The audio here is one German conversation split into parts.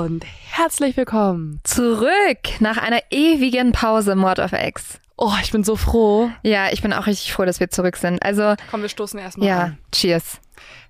und herzlich willkommen. Zurück nach einer ewigen Pause Mord of X. Oh, ich bin so froh. Ja, ich bin auch richtig froh, dass wir zurück sind. Also, Komm, wir stoßen erstmal ja, an. cheers.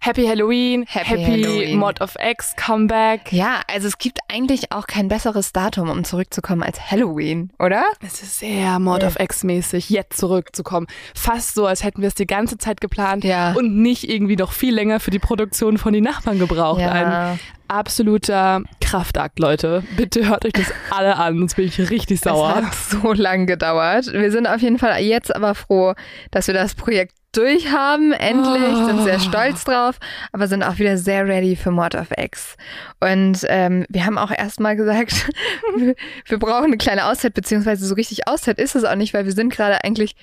Happy Halloween, Happy Happy, Halloween. Mod of X, Comeback. Ja, also es gibt eigentlich auch kein besseres Datum, um zurückzukommen als Halloween, oder? Es ist sehr Mod of X mäßig, jetzt zurückzukommen. Fast so, als hätten wir es die ganze Zeit geplant Ja. und nicht irgendwie noch viel länger für die Produktion von die Nachbarn gebraucht. Ja. Ein absoluter Kraftakt, Leute. Bitte hört euch das alle an, sonst bin ich richtig sauer. Es hat so lang gedauert. Wir sind auf jeden Fall jetzt aber froh, dass wir das Projekt durchhaben. Endlich, Oh. sind sehr stolz drauf, aber sind auch wieder sehr ready für Mord of X. Und ähm, wir haben auch erstmal gesagt, wir, wir brauchen eine kleine Auszeit, beziehungsweise so richtig Auszeit ist es auch nicht, weil wir sind gerade eigentlich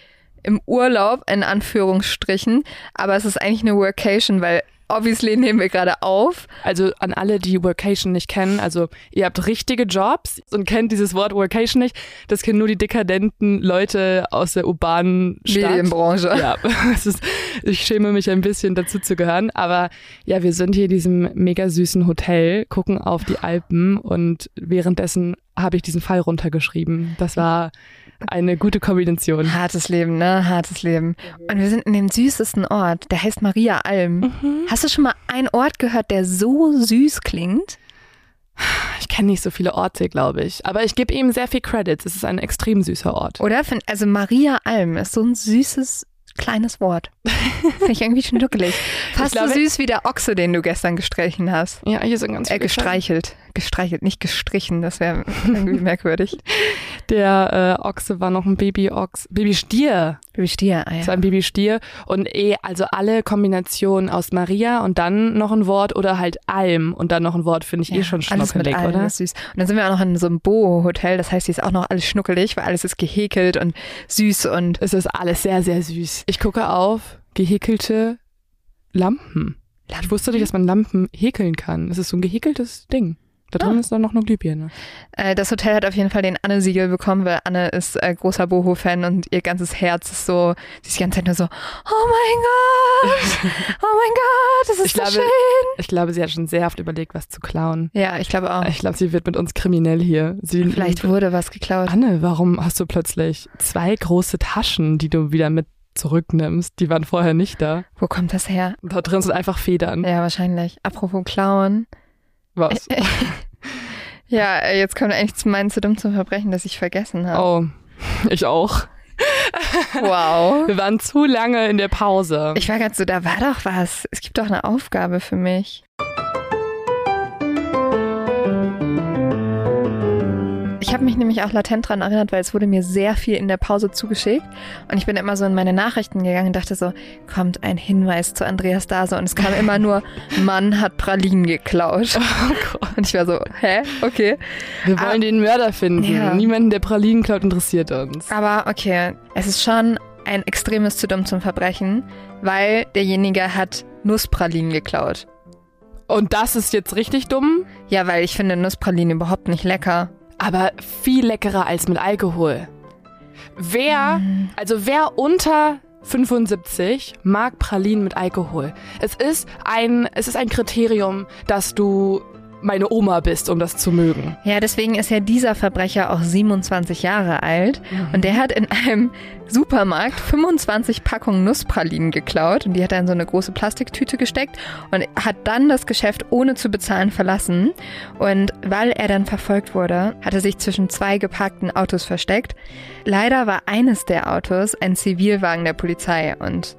im Urlaub, in Anführungsstrichen, aber es ist eigentlich eine Workation, weil obviously nehmen wir gerade auf. Also an alle, die Workation nicht kennen, also ihr habt richtige Jobs und kennt dieses Wort Workation nicht. Das kennen nur die dekadenten Leute aus der urbanen Stadt. Medienbranche. Ja, ist, ich schäme mich ein bisschen dazu zu gehören. Aber ja, wir sind hier in diesem mega süßen Hotel, gucken auf die Alpen und währenddessen habe ich diesen Fall runtergeschrieben. Das war eine gute Kombination. Hartes Leben, ne? Hartes Leben. Und wir sind in dem süßesten Ort, der heißt Maria Alm. Hast du schon mal einen Ort gehört, der so süß klingt? Ich kenne nicht so viele Orte, glaube ich. Aber ich gebe ihm sehr viel Credits. Es ist ein extrem süßer Ort. Oder? Also Maria Alm ist so ein süßes kleines Wort. Finde ich irgendwie schon duckelig. Fast so süß wie der Ochse, den du gestern gestrichen hast. Ja, hier sind ganz Äh, viele gestreichelt. Gestreichelt, nicht gestrichen. Das wäre irgendwie merkwürdig. Der äh, Ochse war noch ein Baby-Ochs, Babystier. Wie Stier, ah, Das ja. war ein Babystier. Und eh, also alle Kombinationen aus Maria und dann noch ein Wort oder halt Alm und dann noch ein Wort finde ich eh schon alles mit schnuckelig, allem oder? ist süß. Und dann sind wir auch noch in so einem Boho-Hotel. Das heißt, hier ist auch noch alles schnuckelig, weil alles ist gehäkelt und süß und Es ist alles sehr, sehr süß. Ich gucke auf gehäkelte Lampen. Ich wusste nicht, dass man Lampen häkeln kann. Es ist so ein gehäkeltes Ding. Da drin Ah. ist dann noch eine Glühbirne. Äh, das Hotel hat auf jeden Fall den Anne-Siegel bekommen, weil Anne ist äh, großer Boho-Fan und ihr ganzes Herz ist so, sie ist die ganze Zeit nur so, oh mein Gott, oh mein Gott, das ist Ich so glaube- schön. Ich glaube, sie hat schon sehr oft überlegt, was zu klauen. Ja, ich glaube auch. Ich glaube, sie wird mit uns kriminell hier. Sie, Vielleicht wurde was geklaut. Anne, warum hast du plötzlich zwei große Taschen, die du wieder mit zurücknimmst? Die waren vorher nicht da. Wo kommt das her? Da drin sind einfach Federn. Ja, wahrscheinlich. Apropos klauen. Was? Ja, jetzt kommt eigentlich zu meinen zu dumm zum Verbrechen, das ich vergessen habe. Oh, ich auch. Wow. Wir waren zu lange in der Pause. Ich war gerade so, da war doch was. Es gibt doch eine Aufgabe für mich. Ich habe mich nämlich auch latent dran erinnert, weil es wurde mir sehr viel in der Pause zugeschickt. Und ich bin immer so in meine Nachrichten gegangen und dachte so, kommt ein Hinweis zu Andreas Dase. Und es kam immer nur, Mann hat Pralinen geklaut. Und ich war so, hä? Okay. Wir wollen den Mörder finden. Ja. Niemanden, der Pralinen klaut, interessiert uns. Aber okay, es ist schon ein extremes zu dumm zum Verbrechen, weil derjenige hat Nusspralinen geklaut. Und das ist jetzt richtig dumm, Ja, weil ich finde Nusspralinen überhaupt nicht lecker. Aber viel leckerer als mit Alkohol. Wer, also wer unter 75 mag Pralinen mit Alkohol? Es ist ein, es ist ein Kriterium, dass du meine Oma bist, um das zu mögen. Ja, deswegen ist ja dieser Verbrecher auch 27 Jahre alt und der hat in einem Supermarkt 25 Packungen Nusspralinen geklaut und die hat er in so eine große Plastiktüte gesteckt und hat dann das Geschäft ohne zu bezahlen verlassen. Und weil er dann verfolgt wurde, hat er sich zwischen zwei geparkten Autos versteckt. Leider war eines der Autos ein Zivilwagen der Polizei und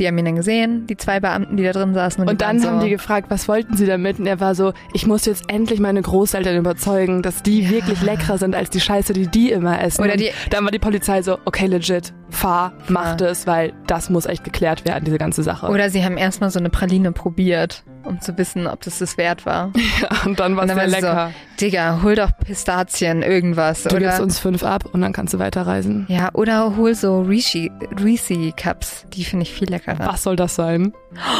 die haben ihn dann gesehen, die zwei Beamten, die da drin saßen. Und, Und dann haben so, die gefragt, was wollten sie damit? Und er war so, ich muss jetzt endlich meine Großeltern überzeugen, dass die Ja. wirklich leckerer sind als die Scheiße, die die immer essen. Oder Und die- dann war die Polizei so, okay, legit, fahr, mach Fahr. das, weil das muss echt geklärt werden, diese ganze Sache. Oder sie haben erstmal so eine Praline probiert, um zu wissen, ob das das wert war. und dann war Und es dann sehr war sie lecker. so, Digga, hol doch Pistazien, irgendwas. du oder, gibst uns fünf ab und dann kannst du weiterreisen. ja, oder hol so Reese Reese Cups. Die finde ich viel leckerer. Was soll das sein?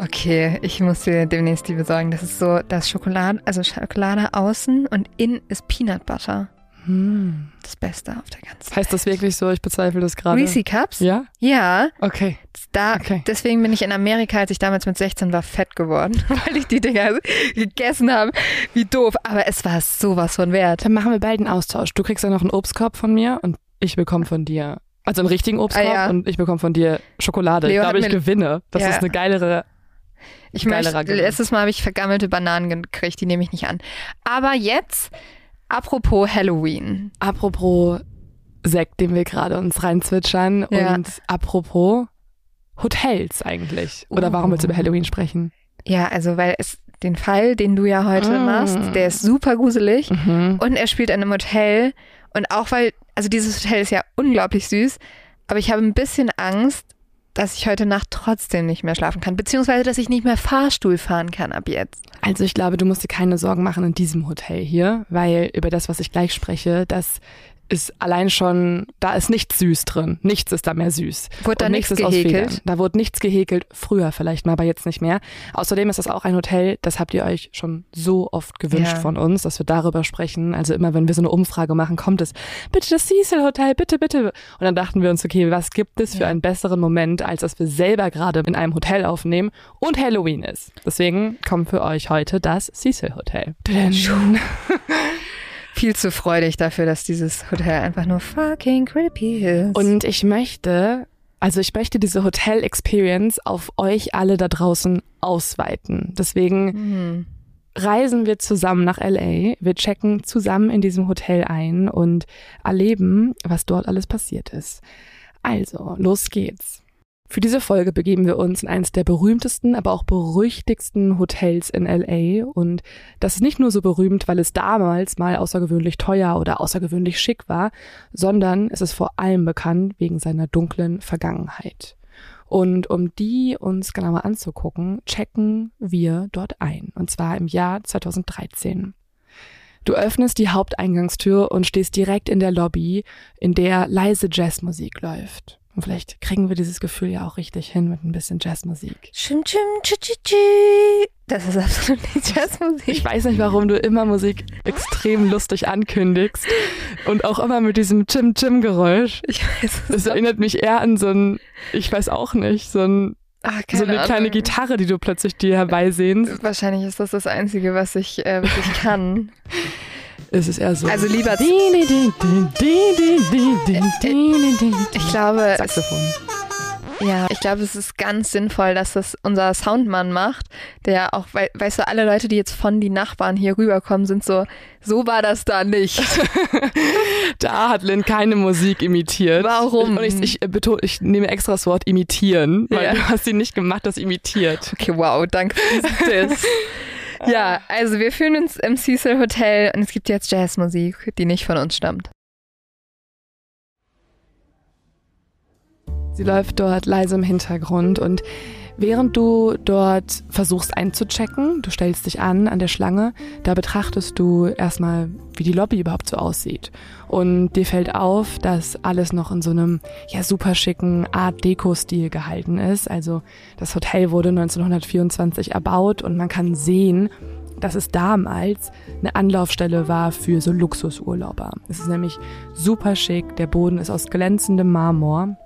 Okay, ich muss dir demnächst die besorgen. Das ist so, das Schokolade, also Schokolade außen und innen ist Peanut Butter. Hm. Das Beste auf der ganzen Heißt das wirklich so? Ich bezweifle das gerade. Reese Cups? Ja? Ja, Okay. da, Okay. deswegen bin ich in Amerika, als ich damals mit 16 war, fett geworden, weil ich die Dinger gegessen habe. Wie doof. Aber es war sowas von wert. Dann machen wir bald einen Austausch. Du kriegst ja noch einen Obstkorb von mir und ich bekomme von dir, also einen richtigen Obstkorb Ah, ja. und ich bekomme von dir Schokolade. Leo ich glaube, ich gewinne. Das Ja. ist eine geilere. Ich möchte, letztes Mal habe ich vergammelte Bananen gekriegt, die nehme ich nicht an. Aber jetzt, apropos Halloween. Apropos Sekt, den wir gerade uns reinzwitschern Ja. und apropos Hotels eigentlich. Oder warum willst du über Oh. Halloween sprechen? Ja, also weil es den Fall, den du ja heute Mm. machst, der ist super gruselig Mhm. und er spielt in einem Hotel und auch weil, also dieses Hotel ist ja unglaublich süß, aber ich habe ein bisschen Angst, dass ich heute Nacht trotzdem nicht mehr schlafen kann, beziehungsweise dass ich nicht mehr Fahrstuhl fahren kann ab jetzt. Also ich glaube, du musst dir keine Sorgen machen in diesem Hotel hier, weil über das, was ich gleich spreche, das ist allein schon, da ist nichts süß drin. Nichts ist da mehr süß. Wurde da nichts gehäkelt? Da wurde nichts gehäkelt. Früher vielleicht mal, aber jetzt nicht mehr. Außerdem ist das auch ein Hotel, das habt ihr euch schon so oft gewünscht Ja. von uns, dass wir darüber sprechen. Also immer, wenn wir so eine Umfrage machen, kommt es, bitte das Cecil Hotel, bitte, bitte. Und dann dachten wir uns, okay, was gibt es für einen besseren Moment, als dass wir selber gerade in einem Hotel aufnehmen und Halloween ist. Deswegen kommt für euch heute das Cecil Hotel. Viel zu freudig dafür, dass dieses Hotel einfach nur fucking creepy ist. Und ich möchte, also ich möchte diese Hotel Experience auf euch alle da draußen ausweiten. Deswegen Mhm. reisen wir zusammen nach LA. Wir checken zusammen in diesem Hotel ein und erleben, was dort alles passiert ist. Also, los geht's. Für diese Folge begeben wir uns in eines der berühmtesten, aber auch berüchtigsten Hotels in LA. Und das ist nicht nur so berühmt, weil es damals mal außergewöhnlich teuer oder außergewöhnlich schick war, sondern es ist vor allem bekannt wegen seiner dunklen Vergangenheit. Und um die uns genauer anzugucken, checken wir dort ein. Und zwar im Jahr 2013. Du öffnest die Haupteingangstür und stehst direkt in der Lobby, in der leise Jazzmusik läuft. Und vielleicht kriegen wir dieses Gefühl ja auch richtig hin mit ein bisschen Jazzmusik. Chim, chim, chi, chi, chi. Das ist absolut nicht Jazzmusik. Ich weiß nicht, warum du immer Musik extrem lustig ankündigst und auch immer mit diesem Chim-Chim-Geräusch. Ich weiß es Das erinnert mich eher an so ein, ich weiß auch nicht, so, ein, Ach, so eine keine kleine Ahnung. Gitarre, die du plötzlich dir herbeisehnst. Wahrscheinlich ist das das Einzige, was ich, äh, was ich kann. Es ist eher so. Also lieber, ich glaube, Saxophon. ja, ich glaube, es ist ganz sinnvoll, dass das unser Soundmann macht, der auch, wei- weißt du, alle Leute, die jetzt von die Nachbarn hier rüberkommen, sind so, so war das da nicht. Da hat Lynn keine Musik imitiert. Warum? Und ich, ich, äh, betone, ich nehme extra das Wort imitieren, weil Ja. du hast sie nicht gemacht, das imitiert. Okay, wow, danke für diesen Diss. Ja, also wir fühlen uns im Cecil Hotel und es gibt jetzt Jazzmusik, die nicht von uns stammt. Sie läuft dort leise im Hintergrund und während du dort versuchst einzuchecken, du stellst dich an an der Schlange, da betrachtest du erstmal, wie die Lobby überhaupt so aussieht. Und dir fällt auf, dass alles noch in so einem ja super schicken Art Deco-Stil gehalten ist. Also das Hotel wurde 1924 erbaut und man kann sehen, dass es damals eine Anlaufstelle war für so Luxusurlauber. Es ist nämlich super schick, der Boden ist aus glänzendem Marmor.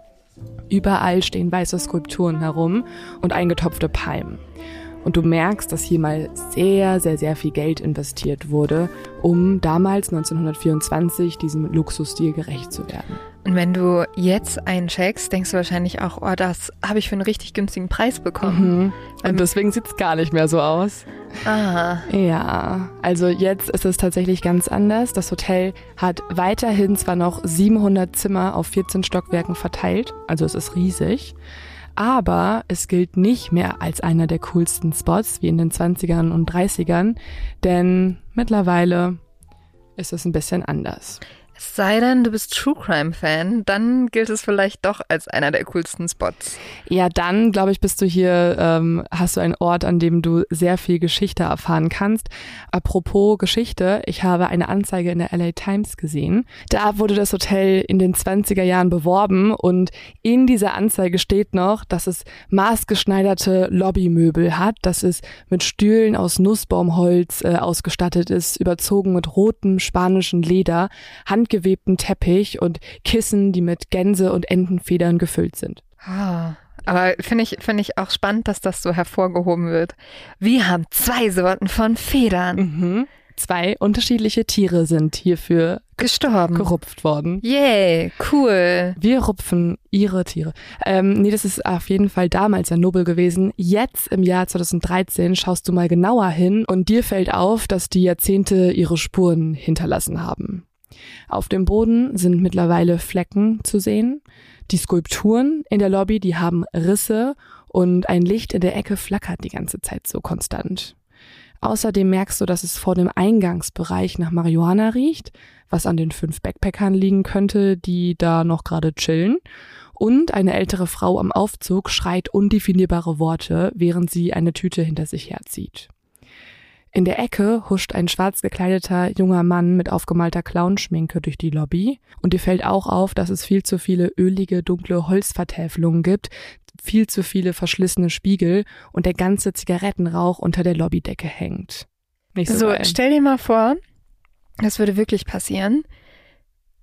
Überall stehen weiße Skulpturen herum und eingetopfte Palmen. Und du merkst, dass hier mal sehr, sehr, sehr viel Geld investiert wurde, um damals 1924 diesem Luxusstil gerecht zu werden. Und wenn du jetzt eincheckst, denkst du wahrscheinlich auch, oh, das habe ich für einen richtig günstigen Preis bekommen. Und deswegen sieht's gar nicht mehr so aus. Ah, Ja, also jetzt ist es tatsächlich ganz anders. Das Hotel hat weiterhin zwar noch 700 Zimmer auf 14 Stockwerken verteilt, also es ist riesig, aber es gilt nicht mehr als einer der coolsten Spots wie in den 20ern und 30ern, denn mittlerweile ist es ein bisschen anders. Sei denn, du bist True Crime Fan, dann gilt es vielleicht doch als einer der coolsten Spots. Ja, dann glaube ich, bist du hier, ähm, hast du einen Ort, an dem du sehr viel Geschichte erfahren kannst. Apropos Geschichte, ich habe eine Anzeige in der LA Times gesehen. Da wurde das Hotel in den 20er Jahren beworben und in dieser Anzeige steht noch, dass es maßgeschneiderte Lobbymöbel hat, dass es mit Stühlen aus Nussbaumholz äh, ausgestattet ist, überzogen mit rotem spanischen Leder, handgewebten Teppich und Kissen, die mit Gänse- und Entenfedern gefüllt sind. Ah. Aber finde ich, finde ich auch spannend, dass das so hervorgehoben wird. Wir haben zwei Sorten von Federn. Mhm. Zwei unterschiedliche Tiere sind hierfür Gestorben. gerupft worden. Yay, cool. Wir rupfen ihre Tiere. Ähm, nee, das ist auf jeden Fall damals ja nobel gewesen. Jetzt im Jahr 2013 schaust du mal genauer hin und dir fällt auf, dass die Jahrzehnte ihre Spuren hinterlassen haben. Auf dem Boden sind mittlerweile Flecken zu sehen. Die Skulpturen in der Lobby, die haben Risse und ein Licht in der Ecke flackert die ganze Zeit so konstant. Außerdem merkst du, dass es vor dem Eingangsbereich nach Marihuana riecht, was an den fünf Backpackern liegen könnte, die da noch gerade chillen. Und eine ältere Frau am Aufzug schreit undefinierbare Worte, während sie eine Tüte hinter sich herzieht. In der Ecke huscht ein schwarz gekleideter junger Mann mit aufgemalter Clownschminke durch die Lobby und dir fällt auch auf, dass es viel zu viele ölige, dunkle Holzvertäfelungen gibt, viel zu viele verschlissene Spiegel und der ganze Zigarettenrauch unter der Lobbydecke hängt. Nicht so, So, geil. stell dir mal vor, das würde wirklich passieren.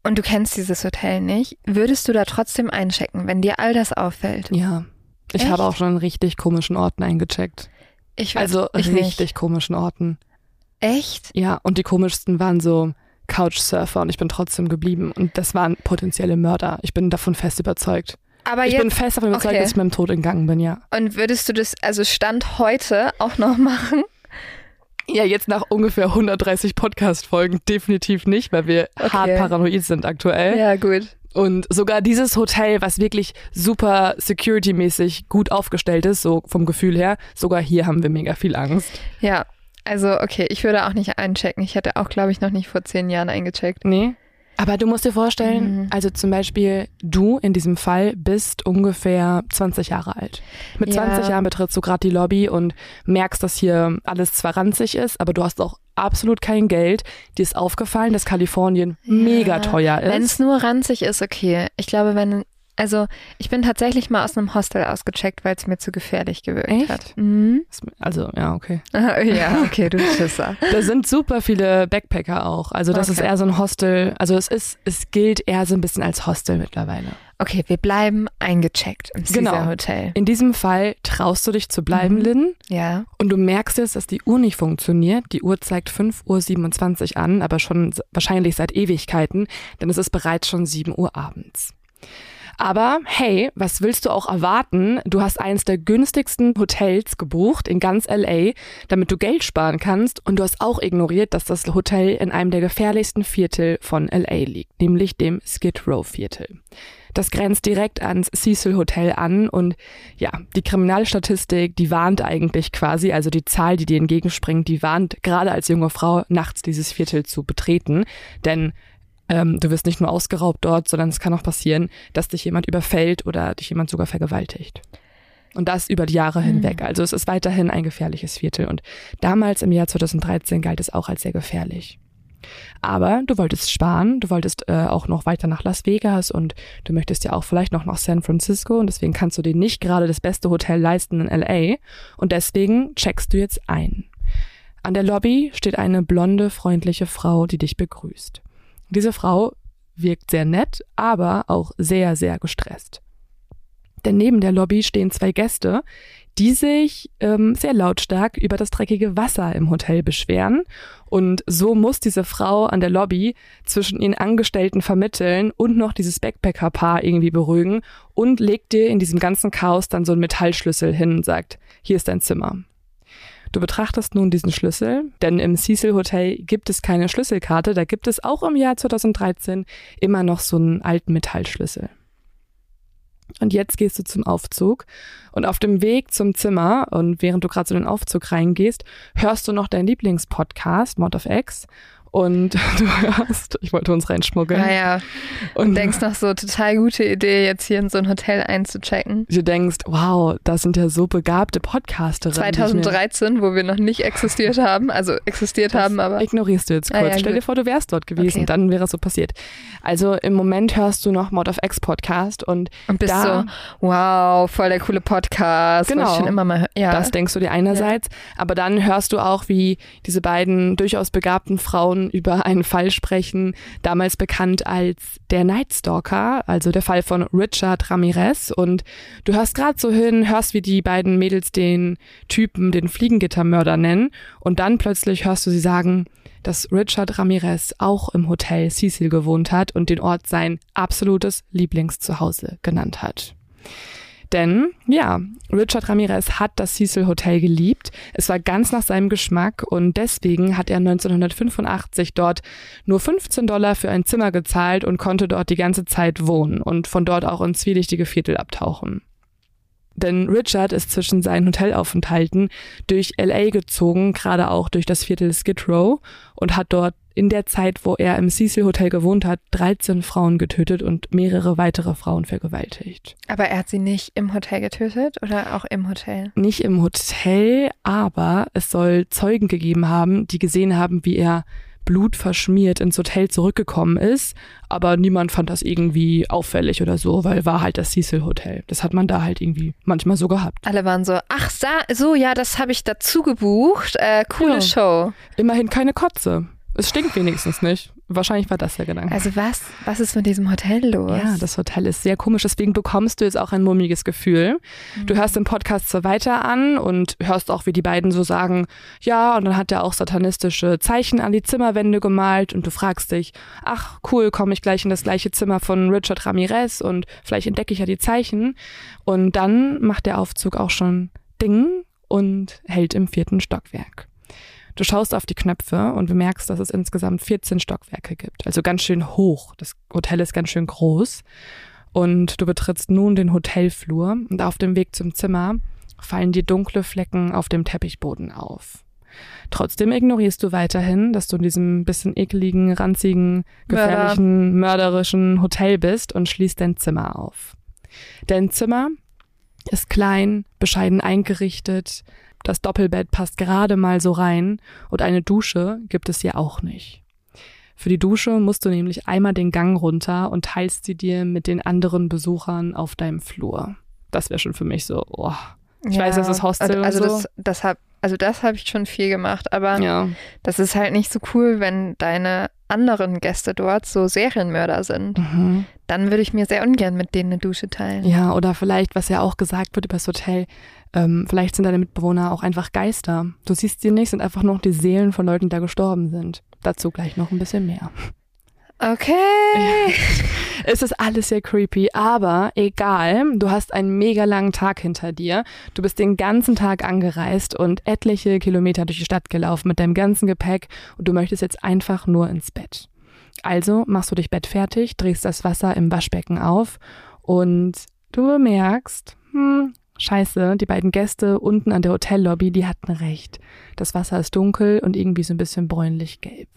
Und du kennst dieses Hotel nicht. Würdest du da trotzdem einchecken, wenn dir all das auffällt? Ja. Ich Echt? habe auch schon an richtig komischen Orten eingecheckt. Ich würd- Also ich richtig Nicht. komischen Orten. Echt? Ja, und die komischsten waren so Couchsurfer und ich bin trotzdem geblieben. Und das waren potenzielle Mörder. Ich bin davon fest überzeugt. Aber ich jetzt, bin fest davon überzeugt, okay. dass ich meinem Tod entgangen bin, ja. und würdest du das also Stand heute auch noch machen? Ja, jetzt nach ungefähr 130 Podcast-Folgen definitiv nicht, weil wir Okay. hart paranoid sind aktuell. Ja, gut. Und sogar dieses Hotel, was wirklich super security-mäßig gut aufgestellt ist, so vom Gefühl her, sogar hier haben wir mega viel Angst. Ja, also okay, ich würde auch nicht einchecken. Ich hätte auch, glaube ich, noch nicht vor zehn Jahren eingecheckt. Nee. Aber du musst dir vorstellen, Mhm. also zum Beispiel du in diesem Fall bist ungefähr 20 Jahre alt. Mit Ja. 20 Jahren betrittst du gerade die Lobby und merkst, dass hier alles zwar ranzig ist, aber du hast auch absolut kein Geld. Dir ist aufgefallen, dass Kalifornien mega teuer Wenn ist. es nur ranzig ist, okay. Ich glaube, wenn, also ich bin tatsächlich mal aus einem Hostel ausgecheckt, weil es mir zu gefährlich gewirkt Echt? hat. Mhm. Also, ja, okay. ja, okay, du Schisser. Da sind super viele Backpacker auch. Also das ist Okay. eher so ein Hostel. Also es ist, es gilt eher so ein bisschen als Hostel mittlerweile. Okay, wir bleiben eingecheckt im Genau. Caesar Hotel. In diesem Fall traust du dich zu bleiben, Mhm. Lynn. Ja. Und du merkst jetzt, dass die Uhr nicht funktioniert. Die Uhr zeigt 5.27 Uhr an, aber schon wahrscheinlich seit Ewigkeiten, denn es ist bereits schon 7 Uhr abends. Aber hey, was willst du auch erwarten? Du hast eins der günstigsten Hotels gebucht in ganz LA, damit du Geld sparen kannst und du hast auch ignoriert, dass das Hotel in einem der gefährlichsten Viertel von LA liegt, nämlich dem Skid Row Viertel. Das grenzt direkt ans Cecil Hotel an und ja, die Kriminalstatistik, die warnt eigentlich quasi, also die Zahl, die dir entgegenspringt, die warnt gerade als junge Frau nachts dieses Viertel zu betreten, denn ähm, du wirst nicht nur ausgeraubt dort, sondern es kann auch passieren, dass dich jemand überfällt oder dich jemand sogar vergewaltigt. Und das über die Jahre hinweg. Also es ist weiterhin ein gefährliches Viertel. Und damals im Jahr 2013 galt es auch als sehr gefährlich. Aber du wolltest sparen, du wolltest äh, auch noch weiter nach Las Vegas und du möchtest ja auch vielleicht noch nach San Francisco und deswegen kannst du dir nicht gerade das beste Hotel leisten in LA und deswegen checkst du jetzt ein. An der Lobby steht eine blonde, freundliche Frau, die dich begrüßt. Diese Frau wirkt sehr nett, aber auch sehr, sehr gestresst. Denn neben der Lobby stehen zwei Gäste, die sich ähm, sehr lautstark über das dreckige Wasser im Hotel beschweren. Und so muss diese Frau an der Lobby zwischen ihren Angestellten vermitteln und noch dieses Backpacker-Paar irgendwie beruhigen und legt dir in diesem ganzen Chaos dann so einen Metallschlüssel hin und sagt, hier ist dein Zimmer. Du betrachtest nun diesen Schlüssel, denn im Cecil Hotel gibt es keine Schlüsselkarte, da gibt es auch im Jahr 2013 immer noch so einen alten Metallschlüssel. Und jetzt gehst du zum Aufzug und auf dem Weg zum Zimmer und während du gerade so in den Aufzug reingehst, hörst du noch deinen Lieblingspodcast, Mod of X. und du hörst, ich wollte uns reinschmuggeln. Naja, und, Und denkst noch so, total gute Idee, jetzt hier in so ein Hotel einzuchecken. du denkst, wow, das sind ja so begabte Podcasterinnen. die ich mir- 2013, wo wir noch nicht existiert haben, also existiert haben, aber Ignorierst du jetzt Ah, kurz. ja, Stell dir gut. vor, du wärst dort gewesen, Okay. dann wäre es so passiert. Also im Moment hörst du noch Mod of X Podcast und und bist da- so, wow, voll der coole Podcast. Genau. Schon immer mal, ja. das denkst du dir einerseits, aber dann hörst du auch, wie diese beiden durchaus begabten Frauen über einen Fall sprechen, damals bekannt als der Night Stalker, also der Fall von Richard Ramirez und du hörst gerade so hin, hörst, wie die beiden Mädels den Typen den Fliegengittermörder nennen und dann plötzlich hörst du sie sagen, dass Richard Ramirez auch im Hotel Cecil gewohnt hat und den Ort sein absolutes Lieblingszuhause genannt hat. Denn ja, Richard Ramirez hat das Cecil Hotel geliebt. Es war ganz nach seinem Geschmack und deswegen hat er 1985 dort nur 15 Dollar für ein Zimmer gezahlt und konnte dort die ganze Zeit wohnen und von dort auch ins zwielichtige Viertel abtauchen. Denn Richard ist zwischen seinen Hotelaufenthalten durch LA gezogen, gerade auch durch das Viertel Skid Row und hat dort in der Zeit, wo er im Cecil Hotel gewohnt hat, 13 Frauen getötet und mehrere weitere Frauen vergewaltigt. aber er hat sie nicht im Hotel getötet oder auch im Hotel? Nicht im Hotel, aber es soll Zeugen gegeben haben, die gesehen haben, wie er blutverschmiert ins Hotel zurückgekommen ist, aber niemand fand das irgendwie auffällig oder so, weil war halt das Cecil Hotel. Das hat man da halt irgendwie manchmal so gehabt. Alle waren so, ach sa- so, ja, das habe ich dazu gebucht. Äh, coole Ja. Show. Immerhin keine Kotze. Es stinkt wenigstens nicht. Wahrscheinlich war das der Gedanke. Also was, was ist mit diesem Hotel los? Ja, das Hotel ist sehr komisch, deswegen bekommst du jetzt auch ein mummiges Gefühl. Du hörst den Podcast so weiter an und hörst auch, wie die beiden so sagen, ja, und dann hat er auch satanistische Zeichen an die Zimmerwände gemalt und du fragst dich, ach cool, komme ich gleich in das gleiche Zimmer von Richard Ramirez und vielleicht entdecke ich ja die Zeichen. Und dann macht der Aufzug auch schon Ding und hält im vierten Stockwerk. Du schaust auf die Knöpfe und bemerkst, dass es insgesamt 14 Stockwerke gibt. Also ganz schön hoch. Das Hotel ist ganz schön groß. Und du betrittst nun den Hotelflur und auf dem Weg zum Zimmer fallen dir dunkle Flecken auf dem Teppichboden auf. Trotzdem ignorierst du weiterhin, dass du in diesem bisschen ekligen, ranzigen, gefährlichen, mörderischen Hotel bist und schließt dein Zimmer auf. Dein Zimmer ist klein, bescheiden eingerichtet, das Doppelbett passt gerade mal so rein und eine Dusche gibt es hier auch nicht. Für die Dusche musst du nämlich einmal den Gang runter und teilst sie dir mit den anderen Besuchern auf deinem Flur. Das wäre schon für mich so, oh. Ich weiß, das ist Hostel und Also so. das, das hab, also das habe ich schon viel gemacht, aber Ja. das ist halt nicht so cool, wenn deine anderen Gäste dort so Serienmörder sind. Mhm. Dann würde ich mir sehr ungern mit denen eine Dusche teilen. Ja, oder vielleicht, was ja auch gesagt wird über das Hotel, ähm, vielleicht sind deine Mitbewohner auch einfach Geister. Du siehst sie nicht, sind einfach nur noch die Seelen von Leuten, die da gestorben sind. Dazu gleich noch ein bisschen mehr. Okay. Es ist alles sehr creepy, aber egal. Du hast einen mega langen Tag hinter dir. Du bist den ganzen Tag angereist und etliche Kilometer durch die Stadt gelaufen mit deinem ganzen Gepäck und du möchtest jetzt einfach nur ins Bett. Also machst du dich bettfertig, drehst das Wasser im Waschbecken auf und du bemerkst, hm, scheiße, die beiden Gäste unten an der Hotellobby, die hatten recht. Das Wasser ist dunkel und irgendwie so ein bisschen bräunlich-gelb.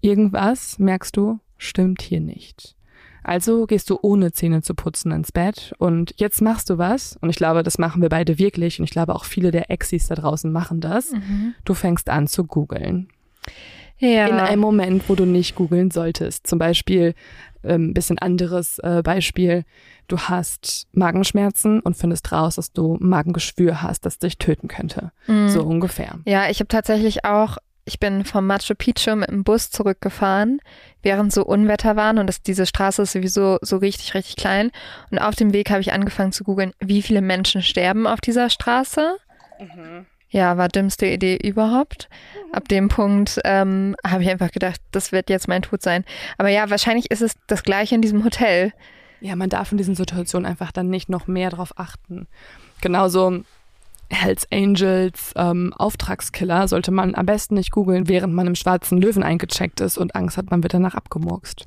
Irgendwas, merkst du, stimmt hier nicht. Also gehst du ohne Zähne zu putzen ins Bett und jetzt machst du was und ich glaube, das machen wir beide wirklich und ich glaube auch viele der Exis da draußen machen das. Mhm. Du fängst an zu googeln. Ja. In einem Moment, wo du nicht googeln solltest. Zum Beispiel ein ähm, bisschen anderes äh, Beispiel. Du hast Magenschmerzen und findest raus, dass du Magengeschwür hast, das dich töten könnte. Mhm. So ungefähr. Ja, ich habe tatsächlich auch, ich bin vom Machu Picchu mit dem Bus zurückgefahren, während so Unwetter waren und das, diese Straße ist sowieso so richtig, richtig klein. Und auf dem Weg habe ich angefangen zu googeln, wie viele Menschen sterben auf dieser Straße. Ja, war dümmste Idee überhaupt. Ab dem Punkt ähm, habe ich einfach gedacht, das wird jetzt mein Tod sein. Aber ja, wahrscheinlich ist es das gleiche in diesem Hotel. Ja, man darf in diesen Situationen einfach dann nicht noch mehr drauf achten. Genauso Hells Angels, ähm, Auftragskiller sollte man am besten nicht googeln, während man im schwarzen Löwen eingecheckt ist und Angst hat, man wird danach abgemurkst.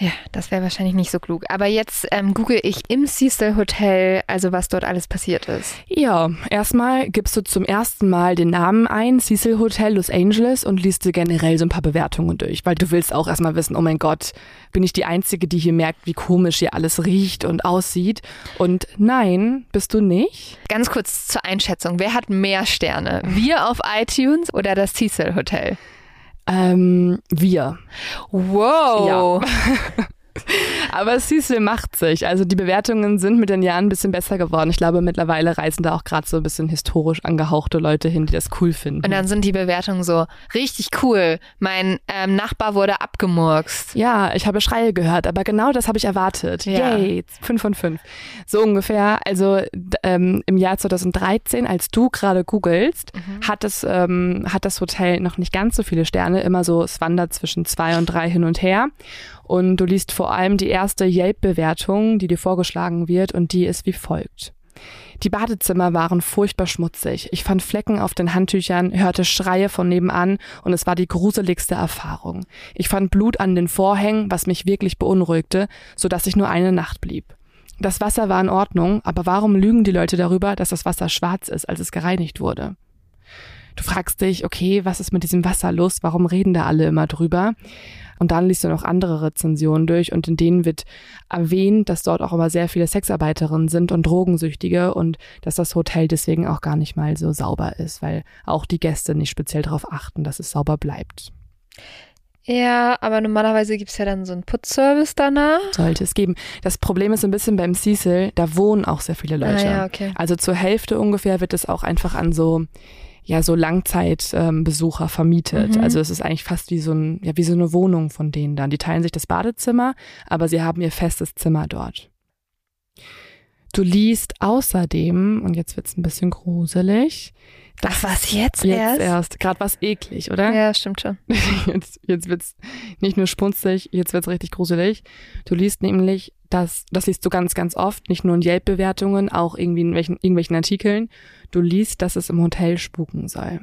Ja, das wäre wahrscheinlich nicht so klug. Aber jetzt ähm, google ich im Cecil Hotel, also was dort alles passiert ist. Ja, erstmal gibst du zum ersten Mal den Namen ein, Cecil Hotel Los Angeles, und liest dir generell so ein paar Bewertungen durch, weil du willst auch erstmal wissen, oh mein Gott, bin ich die Einzige, die hier merkt, wie komisch hier alles riecht und aussieht? Und nein, bist du nicht. Ganz kurz zur Einschätzung. Wer hat mehr Sterne? Wir auf iTunes oder das Cecil Hotel? Ähm, wir. Wow. Ja. Aber Cecil macht sich. Also die Bewertungen sind mit den Jahren ein bisschen besser geworden. Ich glaube, mittlerweile reisen da auch gerade so ein bisschen historisch angehauchte Leute hin, die das cool finden. Und dann sind die Bewertungen so richtig cool. Mein ähm, Nachbar wurde abgemurkst. Ja, ich habe Schreie gehört, aber genau das habe ich erwartet. Ja. Yay, 5 von 5. So ungefähr. Also ähm, im Jahr 2013, als du gerade googelst, hat, es, ähm, hat das Hotel noch nicht ganz so viele Sterne. Immer so, es wandert zwischen zwei und drei hin und her. Und du liest vor allem die erste Yelp-Bewertung, die dir vorgeschlagen wird, und die ist wie folgt. Die Badezimmer waren furchtbar schmutzig. Ich fand Flecken auf den Handtüchern, hörte Schreie von nebenan und es war die gruseligste Erfahrung. Ich fand Blut an den Vorhängen, was mich wirklich beunruhigte, so dass ich nur eine Nacht blieb. Das Wasser war in Ordnung, aber warum lügen die Leute darüber, dass das Wasser schwarz ist, als es gereinigt wurde? Du fragst dich, okay, was ist mit diesem Wasser los? Warum reden da alle immer drüber? Und dann liest du noch andere Rezensionen durch und in denen wird erwähnt, dass dort auch immer sehr viele Sexarbeiterinnen sind und Drogensüchtige und dass das Hotel deswegen auch gar nicht mal so sauber ist, weil auch die Gäste nicht speziell darauf achten, dass es sauber bleibt. Ja, aber normalerweise gibt's ja dann so einen Putzservice danach. Sollte es geben. Das Problem ist ein bisschen beim Cecil, da wohnen auch sehr viele Leute. Ah, ja, okay. Also zur Hälfte ungefähr wird es auch einfach an so ja so Langzeitbesucher ähm, vermietet. Mhm. Also es ist eigentlich fast wie so ein ja wie so eine Wohnung von denen dann. Die teilen sich das Badezimmer, aber sie haben ihr festes Zimmer dort. Du liest außerdem und jetzt wird's ein bisschen gruselig. Ach, was jetzt, Jetzt erst? erst, gerade was eklig, oder? Ja, stimmt schon. Jetzt, jetzt wird's nicht nur spunzig, jetzt wird's richtig gruselig. Du liest nämlich, dass, das liest du ganz, ganz oft, nicht nur in Yelp-Bewertungen, auch irgendwie in welchen, irgendwelchen Artikeln. Du liest, dass es im Hotel spuken soll.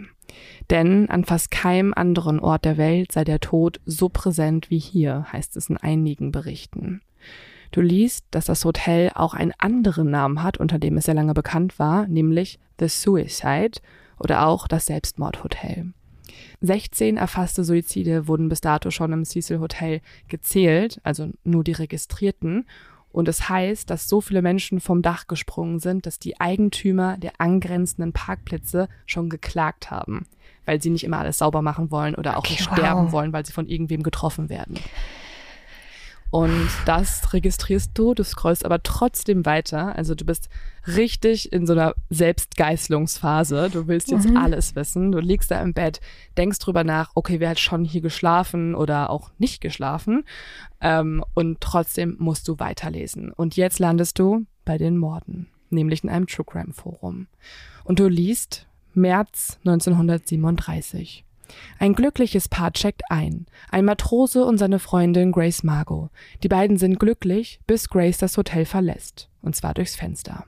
Denn an fast keinem anderen Ort der Welt sei der Tod so präsent wie hier, heißt es in einigen Berichten. Du liest, dass das Hotel auch einen anderen Namen hat, unter dem es sehr lange bekannt war, nämlich The Suicide oder auch das Selbstmordhotel. 16 erfasste Suizide wurden bis dato schon im Cecil Hotel gezählt, also nur die registrierten. Und es heißt, dass so viele Menschen vom Dach gesprungen sind, dass die Eigentümer der angrenzenden Parkplätze schon geklagt haben, weil sie nicht immer alles sauber machen wollen oder auch Okay, nicht wow. sterben wollen, weil sie von irgendwem getroffen werden. Und das registrierst du, du scrollst aber trotzdem weiter. Also du bist richtig in so einer Selbstgeißlungsphase. Du willst jetzt Mhm. alles wissen. Du liegst da im Bett, denkst drüber nach, okay, wer hat schon hier geschlafen oder auch nicht geschlafen. Ähm, und trotzdem musst du weiterlesen. Und jetzt landest du bei den Morden, nämlich in einem True Crime Forum. Und du liest März 1937. Ein glückliches Paar checkt ein. Ein Matrose und seine Freundin Grace Margot. Die beiden sind glücklich, bis Grace das Hotel verlässt. Und zwar durchs Fenster.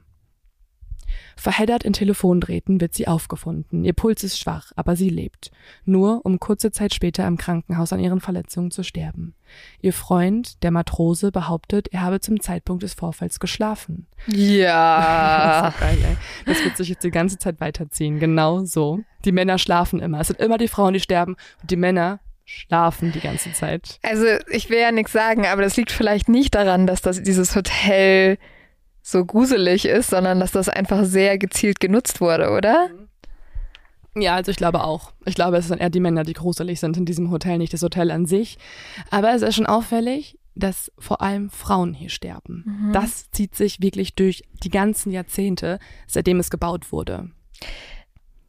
Verheddert in Telefondrähten wird sie aufgefunden. Ihr Puls ist schwach, aber sie lebt. Nur um kurze Zeit später im Krankenhaus an ihren Verletzungen zu sterben. Ihr Freund, der Matrose, behauptet, er habe zum Zeitpunkt des Vorfalls geschlafen. Ja. Das, wird sich jetzt die ganze Zeit weiterziehen. Genau so. Die Männer schlafen immer. Es sind immer die Frauen, die sterben. Und die Männer schlafen die ganze Zeit. Also ich will ja nichts sagen, aber das liegt vielleicht nicht daran, dass das dieses Hotel so gruselig ist, sondern dass das einfach sehr gezielt genutzt wurde, oder? Ja, also ich glaube auch. Ich glaube, es sind eher die Männer, die gruselig sind in diesem Hotel, nicht das Hotel an sich. Aber es ist schon auffällig, dass vor allem Frauen hier sterben. Das zieht sich wirklich durch die ganzen Jahrzehnte, seitdem es gebaut wurde.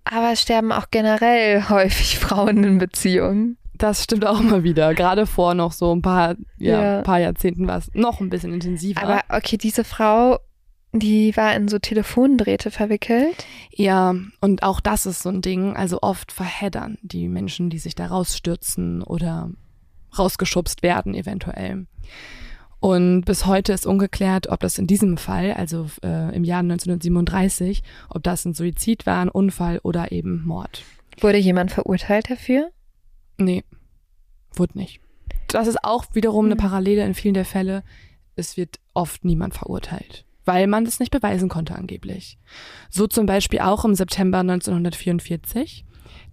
Aber es sterben auch generell häufig Frauen in Beziehungen. Das stimmt auch mal wieder. Gerade vor noch so ein paar, ja, Ja. paar Jahrzehnten war es noch ein bisschen intensiver. Aber okay, diese Frau, die war in so Telefondrähte verwickelt. Ja, und auch das ist so ein Ding. Also oft verheddern die Menschen, die sich da rausstürzen oder rausgeschubst werden eventuell. Und bis heute ist ungeklärt, ob das in diesem Fall, also äh, im Jahr 1937, ob das ein Suizid war, ein Unfall oder eben Mord. Wurde jemand verurteilt dafür? Nee, wurde nicht. das ist auch wiederum eine Mhm. Parallele in vielen der Fälle. Es wird oft niemand verurteilt, weil man das nicht beweisen konnte angeblich. So zum Beispiel auch im September 1944.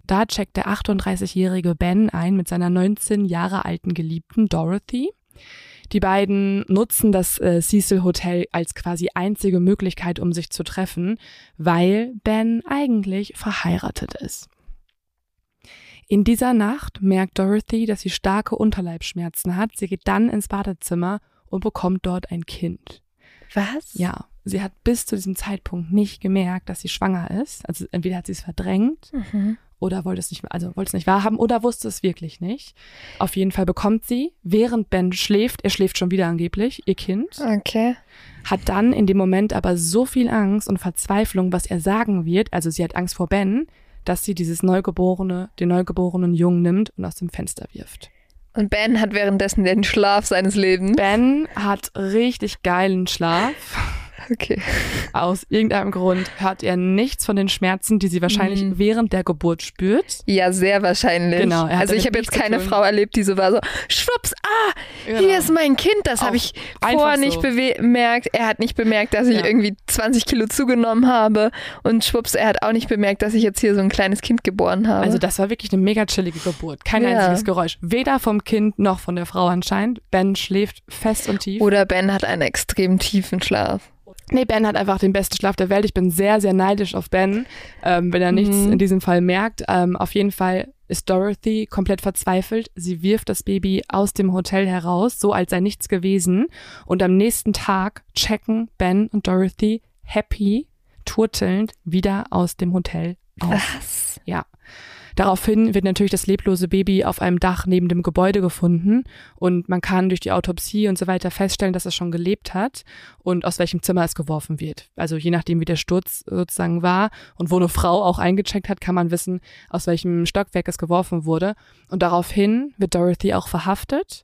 Da checkt der 38-jährige Ben ein mit seiner 19 Jahre alten Geliebten Dorothy. Die beiden nutzen das äh, Cecil Hotel als quasi einzige Möglichkeit, um sich zu treffen, weil Ben eigentlich verheiratet ist. In dieser Nacht merkt Dorothy, dass sie starke Unterleibsschmerzen hat. Sie geht dann ins Badezimmer und bekommt dort ein Kind. Was? Ja, sie hat bis zu diesem Zeitpunkt nicht gemerkt, dass sie schwanger ist. Also entweder hat sie es verdrängt Mhm. oder wollte es nicht, also wollte es nicht wahrhaben oder wusste es wirklich nicht. Auf jeden Fall bekommt sie, während Ben schläft, er schläft schon wieder angeblich, ihr Kind, Okay. hat dann in dem Moment aber so viel Angst und Verzweiflung, was er sagen wird, also sie hat Angst vor Ben, dass sie dieses Neugeborene, den neugeborenen Jungen nimmt und aus dem Fenster wirft. Und Ben hat währenddessen den Schlaf seines Lebens. Ben hat richtig geilen Schlaf. Okay. Aus irgendeinem Grund hört er nichts von den Schmerzen, die sie wahrscheinlich Mhm. während der Geburt spürt. Ja, sehr wahrscheinlich. Genau, Also ich habe jetzt keine. Frau erlebt, die so war so, schwupps, ah, hier ist mein Kind. Das habe ich vorher nicht so. bemerkt. Er hat nicht bemerkt, dass ich Ja. irgendwie 20 Kilo zugenommen habe. Und schwupps, er hat auch nicht bemerkt, dass ich jetzt hier so ein kleines Kind geboren habe. Also das war wirklich eine mega chillige Geburt. Kein Ja. einziges Geräusch. Weder vom Kind noch von der Frau anscheinend. Ben schläft fest und tief. Oder Ben hat einen extrem tiefen Schlaf. Nee, Ben hat einfach den besten Schlaf der Welt. Ich bin sehr, sehr neidisch auf Ben, ähm, wenn er nichts Mhm. in diesem Fall merkt. Ähm, auf jeden Fall ist Dorothy komplett verzweifelt. Sie wirft das Baby aus dem Hotel heraus, so als sei nichts gewesen. Und am nächsten Tag checken Ben und Dorothy happy, turtelnd wieder aus dem Hotel auf. Was? Ja. Daraufhin wird natürlich das leblose Baby auf einem Dach neben dem Gebäude gefunden und man kann durch die Autopsie und so weiter feststellen, dass es schon gelebt hat und aus welchem Zimmer es geworfen wird. Also je nachdem, wie der Sturz sozusagen war und wo eine Frau auch eingecheckt hat, kann man wissen, aus welchem Stockwerk es geworfen wurde. Und daraufhin wird Dorothy auch verhaftet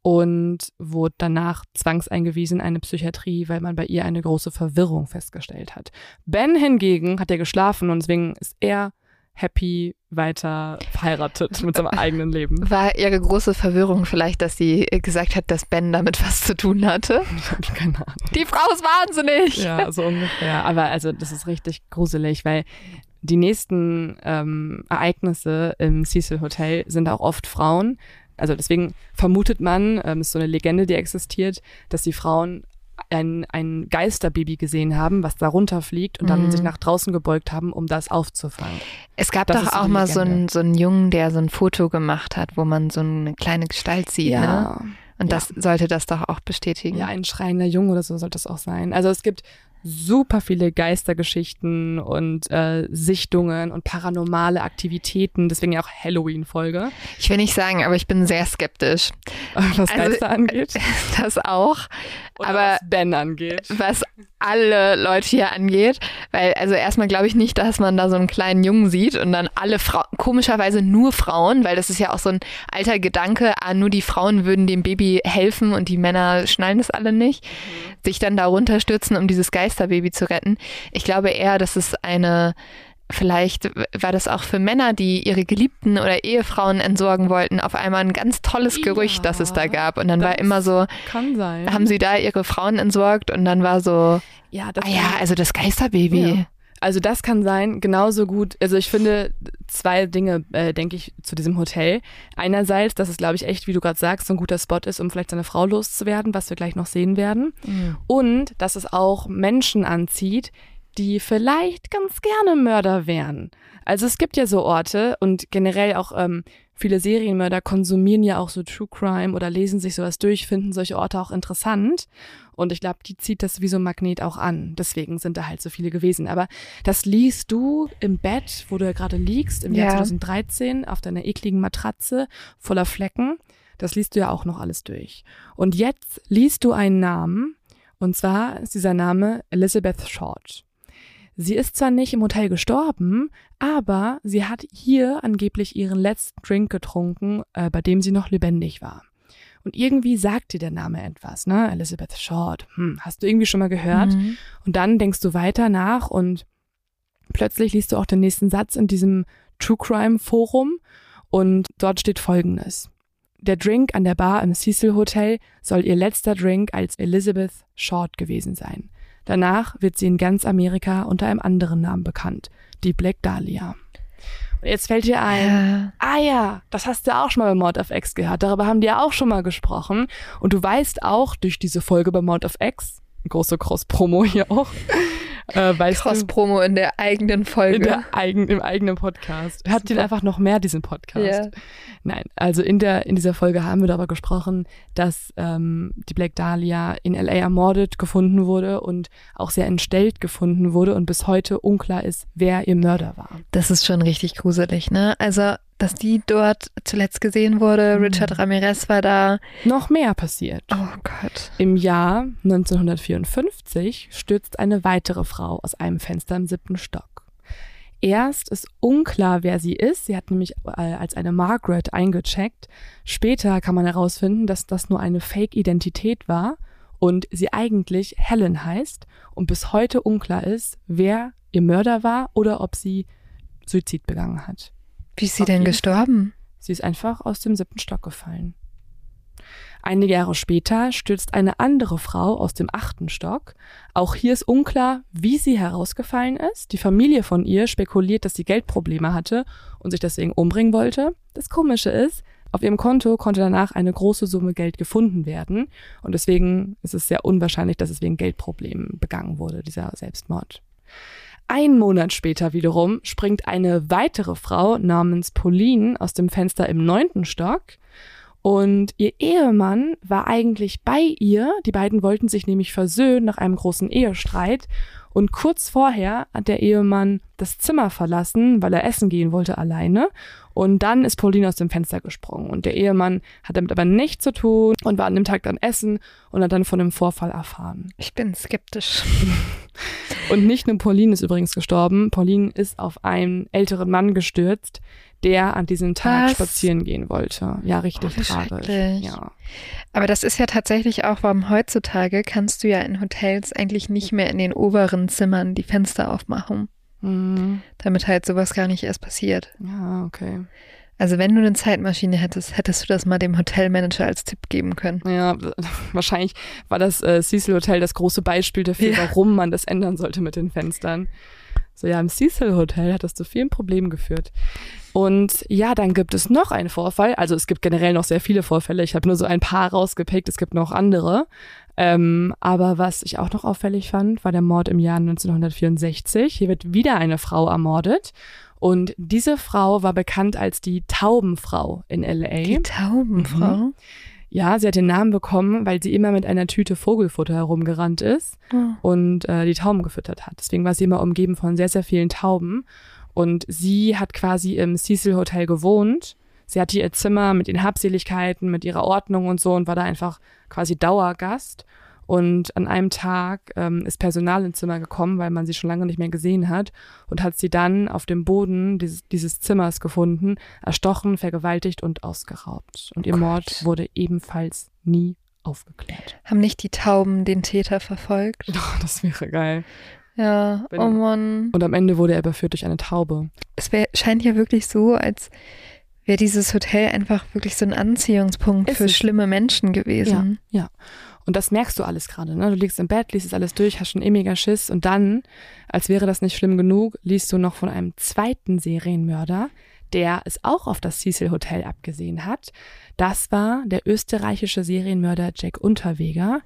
und wurde danach zwangseingewiesen in eine Psychiatrie, weil man bei ihr eine große Verwirrung festgestellt hat. Ben hingegen hat ja geschlafen und deswegen ist er happy weiter verheiratet mit seinem eigenen Leben. War ihre große Verwirrung vielleicht, dass sie gesagt hat, dass Ben damit was zu tun hatte? Ich habe keine Ahnung. Die Frau ist wahnsinnig. Ja, so ungefähr. Aber also das ist richtig gruselig, weil die nächsten ähm, Ereignisse im Cecil Hotel sind auch oft Frauen. Also deswegen vermutet man, ähm, ist so eine Legende, die existiert, dass die Frauen ein, ein Geisterbaby gesehen haben, was darunter fliegt und dann Mhm. sich nach draußen gebeugt haben, um das aufzufangen. Es gab Das doch auch mal so einen, so einen Jungen, der so ein Foto gemacht hat, wo man so eine kleine Gestalt sieht. Ne? Und Ja. das sollte das doch auch bestätigen. Ja, ein schreiender Junge oder so sollte es auch sein. Also es gibt super viele Geistergeschichten und äh, Sichtungen und paranormale Aktivitäten, deswegen ja auch Halloween-Folge, Ich will nicht sagen, aber ich bin sehr skeptisch. was Also, Geister angeht. Das auch. Oder aber was Ben angeht. was alle Leute hier angeht, weil also erstmal glaube ich nicht, dass man da so einen kleinen Jungen sieht und dann alle Frauen, komischerweise nur Frauen, weil das ist ja auch so ein alter Gedanke, ah, nur die Frauen würden dem Baby helfen und die Männer schnallen das alle nicht, sich dann da runterstürzen, um dieses Geisterbaby zu retten. Ich glaube eher, dass es eine Vielleicht war das auch für Männer, die ihre Geliebten oder Ehefrauen entsorgen wollten, auf einmal ein ganz tolles Ja, Gerücht, das es da gab. Und dann war immer so, Kann sein. haben sie da ihre Frauen entsorgt und dann war so, ja, das ah ja, also das Geisterbaby. Ja. Also das kann sein, genauso gut. Also ich finde zwei Dinge, äh, denke ich, zu diesem Hotel. Einerseits, dass es, glaube ich, echt, wie du gerade sagst, so ein guter Spot ist, um vielleicht seine Frau loszuwerden, was wir gleich noch sehen werden. Mhm. Und dass es auch Menschen anzieht, die vielleicht ganz gerne Mörder wären. Also es gibt ja so Orte und generell auch ähm, viele Serienmörder konsumieren ja auch so True Crime oder lesen sich sowas durch, finden solche Orte auch interessant. Und ich glaube, die zieht das wie so ein Magnet auch an. Deswegen sind da halt so viele gewesen. Aber das liest du im Bett, wo du ja gerade liegst, im Jahr Ja. 2013, auf deiner ekligen Matratze voller Flecken. Das liest du ja auch noch alles durch. Und jetzt liest du einen Namen, und zwar ist dieser Name Elizabeth Short. Sie ist zwar nicht im Hotel gestorben, aber sie hat hier angeblich ihren letzten Drink getrunken, äh, bei dem sie noch lebendig war. Und irgendwie sagt dir der Name etwas, ne? Elizabeth Short. Hm, hast du irgendwie schon mal gehört? Mhm. Und dann denkst du weiter nach und plötzlich liest du auch den nächsten Satz in diesem True Crime Forum und dort steht folgendes. Der Drink an der Bar im Cecil Hotel soll ihr letzter Drink als Elizabeth Short gewesen sein. Danach wird sie in ganz Amerika unter einem anderen Namen bekannt, die Black Dahlia. Und jetzt fällt dir ein, ah ja, das hast du auch schon mal bei Mord of X gehört, darüber haben die ja auch schon mal gesprochen. Und du weißt auch durch diese Folge bei Mord of X, große Cross-Promo hier auch, äh, Cross-Promo in der eigenen Folge. in der eigen, im eigenen Podcast. Hört den Super. einfach noch mehr, diesen Podcast. Ja. Nein, also in, der, in dieser Folge haben wir darüber gesprochen, dass ähm, die Black Dahlia in LA ermordet gefunden wurde und auch sehr entstellt gefunden wurde und bis heute unklar ist, wer ihr Mörder war. Das ist schon richtig gruselig, ne? Also, dass die dort zuletzt gesehen wurde, Mhm. Richard Ramirez war da. Noch mehr passiert. Oh Gott. Im Jahr 1954 stürzt eine weitere Frau aus einem Fenster im siebten Stock. Erst ist unklar, wer sie ist. Sie hat nämlich äh, als eine Margaret eingecheckt. Später kann man herausfinden, dass das nur eine Fake-Identität war und sie eigentlich Helen heißt und bis heute unklar ist, wer ihr Mörder war oder ob sie Suizid begangen hat. Wie ist sie denn gestorben? Sie ist einfach aus dem siebten Stock gefallen. Einige Jahre später stürzt eine andere Frau aus dem achten Stock. Auch hier ist unklar, wie sie herausgefallen ist. Die Familie von ihr spekuliert, dass sie Geldprobleme hatte und sich deswegen umbringen wollte. Das Komische ist, auf ihrem Konto konnte danach eine große Summe Geld gefunden werden und deswegen ist es sehr unwahrscheinlich, dass es wegen Geldproblemen begangen wurde, dieser Selbstmord. Ein Monat später wiederum springt eine weitere Frau namens Pauline aus dem Fenster im neunten Stock und ihr Ehemann war eigentlich bei ihr. Die beiden wollten sich nämlich versöhnen nach einem großen Ehestreit. Und kurz vorher hat der Ehemann das Zimmer verlassen, weil er essen gehen wollte alleine. Und dann ist Pauline aus dem Fenster gesprungen. Und der Ehemann hat damit aber nichts zu tun und war an dem Tag dann essen und hat dann von dem Vorfall erfahren. Ich bin skeptisch. Und nicht nur Pauline ist übrigens gestorben. Pauline ist auf einen älteren Mann gestürzt, der an diesem Tag Was? spazieren gehen wollte. Ja, richtig Oh, tragisch. Ja. Aber das ist ja tatsächlich auch, warum heutzutage kannst du ja in Hotels eigentlich nicht mehr in den oberen Zimmern die Fenster aufmachen, Mhm. damit halt sowas gar nicht erst passiert. Ja, okay. Also wenn du eine Zeitmaschine hättest, hättest du das mal dem Hotelmanager als Tipp geben können. Ja, wahrscheinlich war das äh, Cecil Hotel das große Beispiel dafür, Ja. warum man das ändern sollte mit den Fenstern. So, ja, im Cecil Hotel hat das zu vielen Problemen geführt. Und ja, dann gibt es noch einen Vorfall. Also es gibt generell noch sehr viele Vorfälle. Ich habe nur so ein paar rausgepickt. Es gibt noch andere. Ähm, aber was ich auch noch auffällig fand, war der Mord im Jahr 1964. Hier wird wieder eine Frau ermordet. Und diese Frau war bekannt als die Taubenfrau in LA. Die Taubenfrau. Ja, sie hat den Namen bekommen, weil sie immer mit einer Tüte Vogelfutter herumgerannt ist Oh. und äh, die Tauben gefüttert hat. Deswegen war sie immer umgeben von sehr, sehr vielen Tauben. Und sie hat quasi im Cecil Hotel gewohnt. Sie hatte ihr Zimmer mit den Habseligkeiten, mit ihrer Ordnung und so und war da einfach quasi Dauergast. Und an einem Tag ähm, ist Personal ins Zimmer gekommen, weil man sie schon lange nicht mehr gesehen hat und hat sie dann auf dem Boden dieses, dieses Zimmers gefunden, erstochen, vergewaltigt und ausgeraubt. Und ihr Gott. Mord wurde ebenfalls nie aufgeklärt. Haben nicht die Tauben den Täter verfolgt? Oh, das wäre geil. Ja, Wenn- oh Mann. Und am Ende wurde er überführt durch eine Taube. Es wär, scheint ja wirklich so, als wäre dieses Hotel einfach wirklich so ein Anziehungspunkt Ist für es. schlimme Menschen gewesen. Ja. Und das merkst du alles gerade, ne? Du liegst im Bett, liest es alles durch, hast schon eh mega Schiss und dann, als wäre das nicht schlimm genug, liest du noch von einem zweiten Serienmörder, der es auch auf das Cecil Hotel abgesehen hat. Das war der österreichische Serienmörder Jack Unterweger.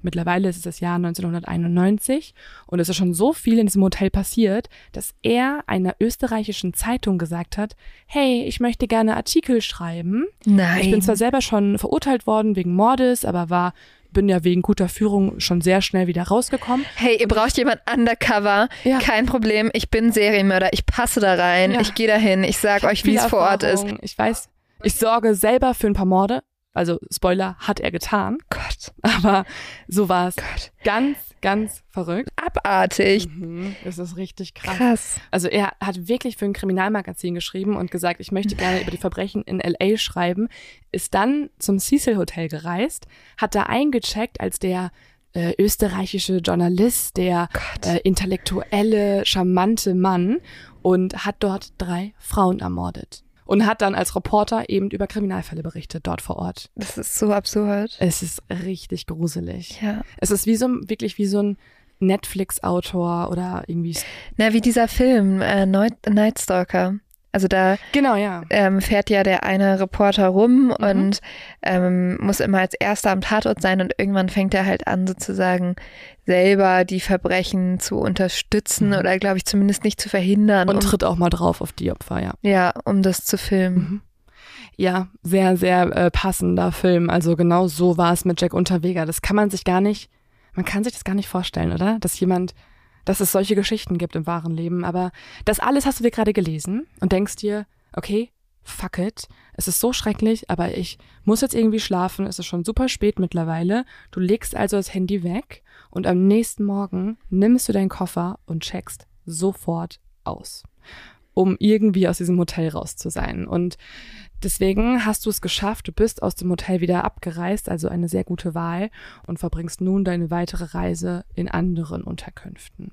Mittlerweile ist es das Jahr 1991 und es ist schon so viel in diesem Hotel passiert, dass er einer österreichischen Zeitung gesagt hat, hey, ich möchte gerne Artikel schreiben Nein. ich bin zwar selber schon verurteilt worden wegen Mordes, aber war bin ja wegen guter Führung schon sehr schnell wieder rausgekommen. Hey, ihr braucht jemand undercover. Ja. Kein Problem. Ich bin Serienmörder. Ich passe da rein. Ja. Ich gehe dahin. Ich sag euch, wie es vor Ort ist. Ich weiß, ich sorge selber für ein paar Morde. Also Spoiler hat er getan, Gott, aber so war es Gott. ganz, ganz verrückt. Abartig. Mhm, das ist richtig krass. Krass. Also er hat wirklich für ein Kriminalmagazin geschrieben und gesagt, ich möchte gerne über die Verbrechen in LA schreiben, ist dann zum Cecil Hotel gereist, hat da eingecheckt als der äh, österreichische Journalist, der äh, intellektuelle, charmante Mann und hat dort drei Frauen ermordet. Und hat dann als Reporter eben über Kriminalfälle berichtet, dort vor Ort. Das ist so absurd. Es ist richtig gruselig. Ja. Es ist wie so, wirklich wie so ein Netflix-Autor oder irgendwie. Na, wie dieser Film, äh, Night Stalker. Also da Genau, ja. ähm, fährt ja der eine Reporter rum Mhm. und ähm, muss immer als erster am Tatort sein und irgendwann fängt er halt an, sozusagen selber die Verbrechen zu unterstützen Mhm. oder glaube ich zumindest nicht zu verhindern. Und um, tritt auch mal drauf auf die Opfer, ja. ja, um das zu filmen. Mhm. Ja, sehr, sehr äh, passender Film. Also genau so war es mit Jack Unterweger. Das kann man sich gar nicht, man kann sich das gar nicht vorstellen, oder? Dass jemand, dass es solche Geschichten gibt im wahren Leben. Aber das alles hast du dir gerade gelesen und denkst dir, okay, fuck it. Es ist so schrecklich, aber ich muss jetzt irgendwie schlafen. Es ist schon super spät mittlerweile. Du legst also das Handy weg und am nächsten Morgen nimmst du deinen Koffer und checkst sofort aus, um irgendwie aus diesem Hotel raus zu sein. Und Deswegen hast du es geschafft, du bist aus dem Hotel wieder abgereist, also eine sehr gute Wahl und verbringst nun deine weitere Reise in anderen Unterkünften.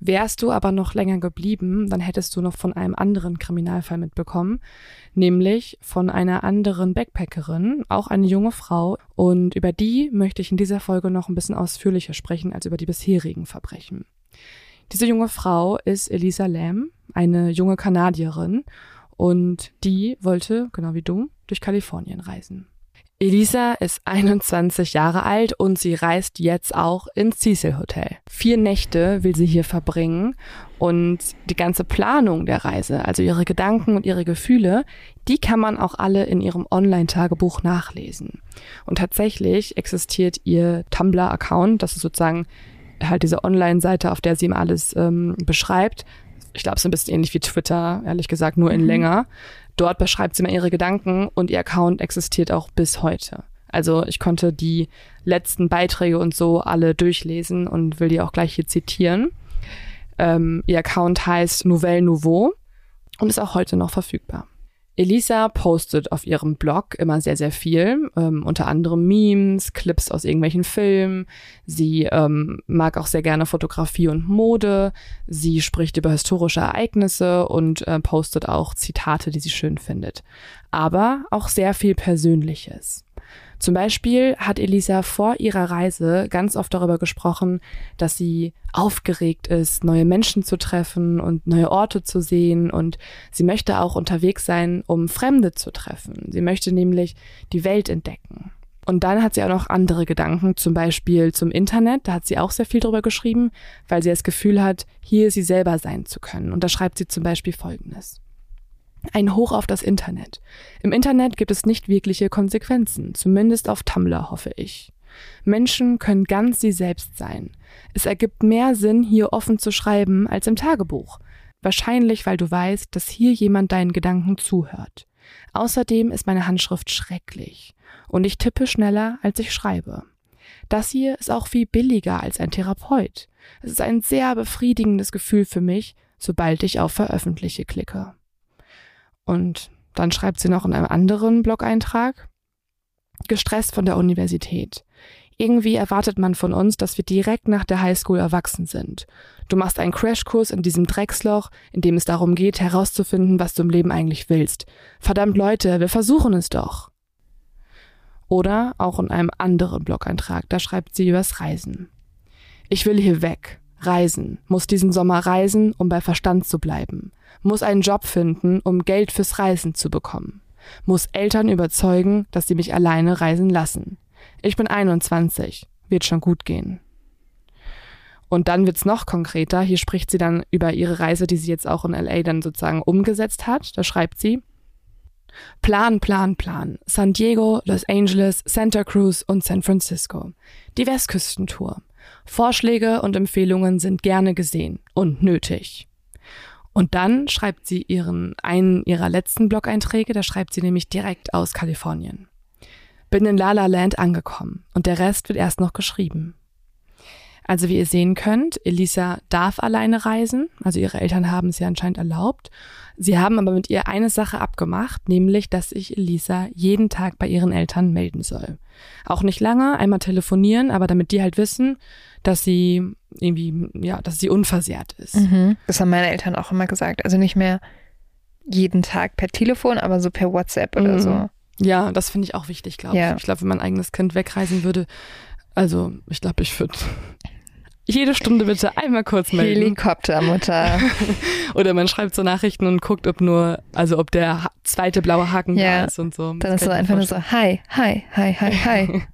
Wärst du aber noch länger geblieben, dann hättest du noch von einem anderen Kriminalfall mitbekommen, nämlich von einer anderen Backpackerin, auch eine junge Frau, und über die möchte ich in dieser Folge noch ein bisschen ausführlicher sprechen als über die bisherigen Verbrechen. Diese junge Frau ist Elisa Lam, eine junge Kanadierin, und die wollte, genau wie du, durch Kalifornien reisen. Elisa ist 21 Jahre alt und sie reist jetzt auch ins Cecil Hotel. Vier Nächte will sie hier verbringen und die ganze Planung der Reise, also ihre Gedanken und ihre Gefühle, die kann man auch alle in ihrem Online-Tagebuch nachlesen. Und tatsächlich existiert ihr Tumblr-Account, das ist sozusagen halt diese Online-Seite, auf der sie ihm alles ähm, beschreibt, ich glaube, es ist ein bisschen ähnlich wie Twitter, ehrlich gesagt, nur in Mhm. länger. Dort beschreibt sie mal ihre Gedanken und ihr Account existiert auch bis heute. Also ich konnte die letzten Beiträge und so alle durchlesen und will die auch gleich hier zitieren. Ähm, ihr Account heißt Nouvelle Nouveau und ist auch heute noch verfügbar. Elisa postet auf ihrem Blog immer sehr, sehr viel, ähm, unter anderem Memes, Clips aus irgendwelchen Filmen. Sie ähm, mag auch sehr gerne Fotografie und Mode. Sie spricht über historische Ereignisse und äh, postet auch Zitate, die sie schön findet. Aber auch sehr viel Persönliches. Zum Beispiel hat Elisa vor ihrer Reise ganz oft darüber gesprochen, dass sie aufgeregt ist, neue Menschen zu treffen und neue Orte zu sehen und sie möchte auch unterwegs sein, um Fremde zu treffen. Sie möchte nämlich die Welt entdecken. Und dann hat sie auch noch andere Gedanken, zum Beispiel zum Internet. Da hat sie auch sehr viel drüber geschrieben, weil sie das Gefühl hat, hier sie selber sein zu können. Und da schreibt sie zum Beispiel Folgendes. Ein Hoch auf das Internet. Im Internet gibt es nicht wirkliche Konsequenzen, zumindest auf Tumblr hoffe ich. Menschen können ganz sie selbst sein. Es ergibt mehr Sinn, hier offen zu schreiben, als im Tagebuch. Wahrscheinlich, weil du weißt, dass hier jemand deinen Gedanken zuhört. Außerdem ist meine Handschrift schrecklich und ich tippe schneller, als ich schreibe. Das hier ist auch viel billiger als ein Therapeut. Es ist ein sehr befriedigendes Gefühl für mich, sobald ich auf Veröffentliche klicke. Und dann schreibt sie noch in einem anderen Blog-Eintrag, gestresst von der Universität. Irgendwie erwartet man von uns, dass wir direkt nach der Highschool erwachsen sind. Du machst einen Crashkurs in diesem Drecksloch, in dem es darum geht, herauszufinden, was du im Leben eigentlich willst. Verdammt Leute, wir versuchen es doch. Oder auch in einem anderen Blog-Eintrag, da schreibt sie übers Reisen. Ich will hier weg, reisen, muss diesen Sommer reisen, um bei Verstand zu bleiben, muss einen Job finden, um Geld fürs Reisen zu bekommen, muss Eltern überzeugen, dass sie mich alleine reisen lassen. Ich bin 21, wird schon gut gehen. Und dann wird's noch konkreter. Hier spricht sie dann über ihre Reise, die sie jetzt auch in LA dann sozusagen umgesetzt hat. Da schreibt sie, Plan, Plan, Plan. San Diego, Los Angeles, Santa Cruz und San Francisco. Die Westküstentour. Vorschläge und Empfehlungen sind gerne gesehen und nötig. Und dann schreibt sie ihren, einen ihrer letzten Blog-Einträge, da schreibt sie nämlich direkt aus Kalifornien. Bin in La La Land angekommen und der Rest wird erst noch geschrieben. Also wie ihr sehen könnt, Elisa darf alleine reisen, also ihre Eltern haben es ja anscheinend erlaubt. Sie haben aber mit ihr eine Sache abgemacht, nämlich, dass sich Elisa jeden Tag bei ihren Eltern melden soll. Auch nicht lange, einmal telefonieren, aber damit die halt wissen, dass sie irgendwie, ja, dass sie unversehrt ist. Mhm. Das haben meine Eltern auch immer gesagt. Also nicht mehr jeden Tag per Telefon, aber so per WhatsApp oder Mhm. so. Ja, das finde ich auch wichtig, glaube Ja. ich. Ich glaube, wenn mein eigenes Kind wegreisen würde, also ich glaube, ich würde jede Stunde bitte einmal kurz melden. Helikoptermutter. Oder man schreibt so Nachrichten und guckt, ob nur, also ob der zweite blaue Haken Ja. da ist und so. Dann ist mir einfach nur so, hi, hi, hi, hi, hi.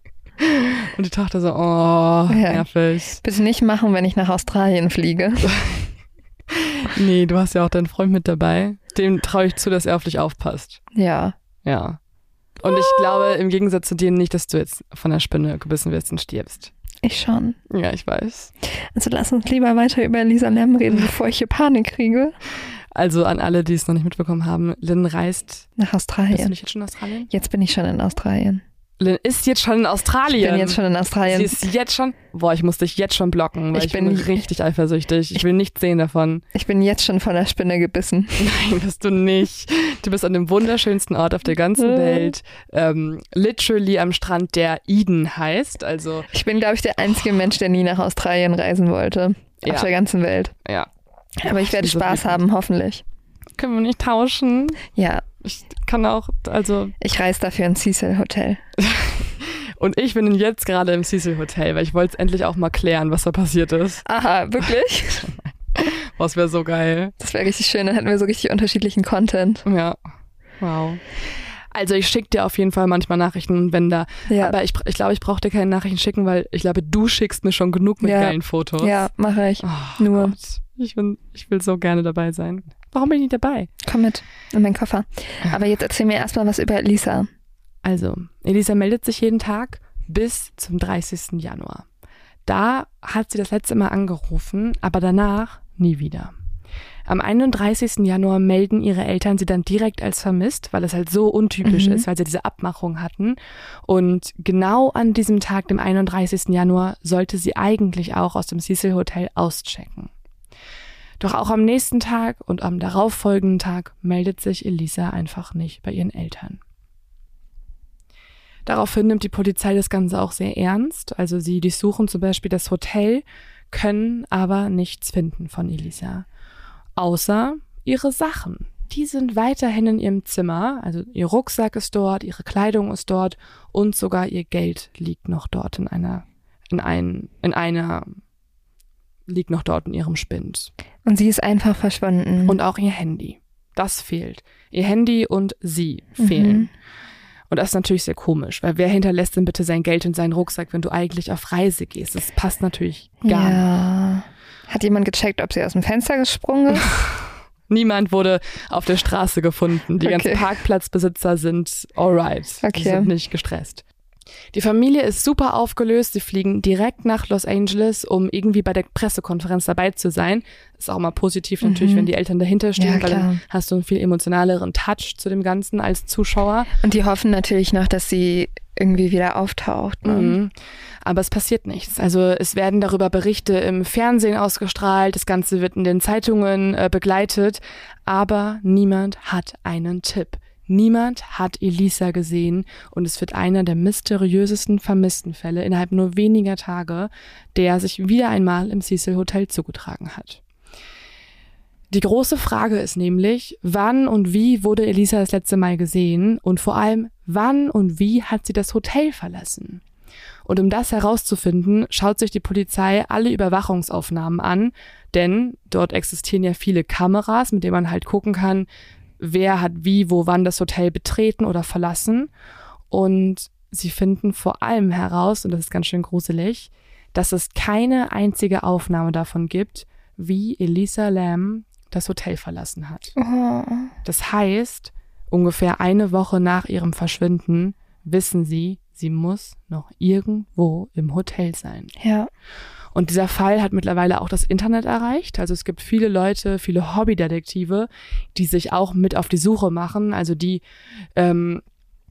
Und die Tochter so, oh, nervig. Bitte nicht machen, wenn ich nach Australien fliege. Nee, du hast ja auch deinen Freund mit dabei. Dem traue ich zu, dass er auf dich aufpasst. Ja. Ja. Und ich glaube im Gegensatz zu dir nicht, dass du jetzt von der Spinne gebissen wirst und stirbst. Ich schon. Ja, ich weiß. Also lass uns lieber weiter über Lisa Lem reden, bevor ich hier Panik kriege. Also an alle, die es noch nicht mitbekommen haben, Lynn reist. Nach Bist du Australien. nicht jetzt schon in Australien? Jetzt bin ich schon in Australien. Lynn ist jetzt schon in Australien. Ich bin jetzt schon in Sie Australien. ist jetzt schon. Boah, ich muss dich jetzt schon blocken, weil ich, Ich bin, bin- richtig eifersüchtig. Ich will nichts sehen davon. Ich bin jetzt schon von der Spinne gebissen. Nein, bist du nicht. Du bist an dem wunderschönsten Ort auf der ganzen Äh. Welt. Ähm, literally am Strand, der Eden heißt. Also, Ich bin, glaube ich, der einzige Mensch, der nie nach Australien reisen wollte. Ja. Auf der ganzen Welt. ja. Aber ich werde Spaß haben, hoffentlich. Können wir nicht tauschen? Ja, Ich kann auch, also, ich reise dafür ins Cecil Hotel. und ich bin jetzt gerade im Cecil Hotel, weil ich wollte es endlich auch mal klären, was da passiert ist. Aha, wirklich? Es wäre so geil. Das wäre richtig schön. Dann hätten wir so richtig unterschiedlichen Content. Ja. Wow. Also ich schicke dir auf jeden Fall manchmal Nachrichten, wenn da. Ja, Aber ich, ich glaube, ich brauche dir keine Nachrichten schicken, weil ich glaube, du schickst mir schon genug mit Ja. geilen Fotos. ja mache ich. Oh, Nur. Gott. Ich, bin, ich will so gerne dabei sein. Warum bin ich nicht dabei? Komm mit in meinen Koffer. Aber jetzt erzähl mir erstmal was über Lisa. Also, Elisa meldet sich jeden Tag bis zum 30. Januar. Da hat sie das letzte Mal angerufen, aber danach nie wieder. Am 31. Januar melden ihre Eltern sie dann direkt als vermisst, weil es halt so untypisch Mhm. ist, weil sie diese Abmachung hatten. Und genau an diesem Tag, dem 31. Januar, sollte sie eigentlich auch aus dem Cecil Hotel auschecken. Doch auch am nächsten Tag und am darauffolgenden Tag meldet sich Elisa einfach nicht bei ihren Eltern. Daraufhin nimmt die Polizei das Ganze auch sehr ernst. Also sie durchsuchen zum Beispiel das Hotel, können aber nichts finden von Elisa. Außer ihre Sachen. Die sind weiterhin in ihrem Zimmer. Also ihr Rucksack ist dort, ihre Kleidung ist dort und sogar ihr Geld liegt noch dort in einer, in ein, in einer, liegt noch dort in ihrem Spind. Und sie ist einfach verschwunden. Und auch ihr Handy. Das fehlt. Ihr Handy und sie fehlen. Mhm. Und das ist natürlich sehr komisch, weil wer hinterlässt denn bitte sein Geld und seinen Rucksack, wenn du eigentlich auf Reise gehst? Das passt natürlich gar nicht. ja. Hat jemand gecheckt, ob sie aus dem Fenster gesprungen ist? Niemand wurde auf der Straße gefunden. Die Okay. ganzen Parkplatzbesitzer sind alright. Die Okay. sind nicht gestresst. Die Familie ist super aufgelöst. Sie fliegen direkt nach Los Angeles, um irgendwie bei der Pressekonferenz dabei zu sein. Ist auch mal positiv natürlich, Mhm. wenn die Eltern dahinter stehen, Ja, weil dann hast du einen viel emotionaleren Touch zu dem Ganzen als Zuschauer. Und die hoffen natürlich noch, dass sie irgendwie wieder auftaucht. Ne? Mhm. Aber es passiert nichts. Also es werden darüber Berichte im Fernsehen ausgestrahlt, das Ganze wird in den Zeitungen äh, begleitet, aber niemand hat einen Tipp. Niemand hat Elisa gesehen und es wird einer der mysteriösesten Vermisstenfälle innerhalb nur weniger Tage, der sich wieder einmal im Cecil Hotel zugetragen hat. Die große Frage ist nämlich, wann und wie wurde Elisa das letzte Mal gesehen und vor allem, wann und wie hat sie das Hotel verlassen? Und um das herauszufinden, schaut sich die Polizei alle Überwachungsaufnahmen an, denn dort existieren ja viele Kameras, mit denen man halt gucken kann, wer hat wie, wo, wann das Hotel betreten oder verlassen. Und sie finden vor allem heraus, und das ist ganz schön gruselig, dass es keine einzige Aufnahme davon gibt, wie Elisa Lam das Hotel verlassen hat. Oh. Das heißt, ungefähr eine Woche nach ihrem Verschwinden wissen sie, sie muss noch irgendwo im Hotel sein. Ja. Und dieser Fall hat mittlerweile auch das Internet erreicht. Also es gibt viele Leute, viele Hobbydetektive, die sich auch mit auf die Suche machen. Also die, ähm,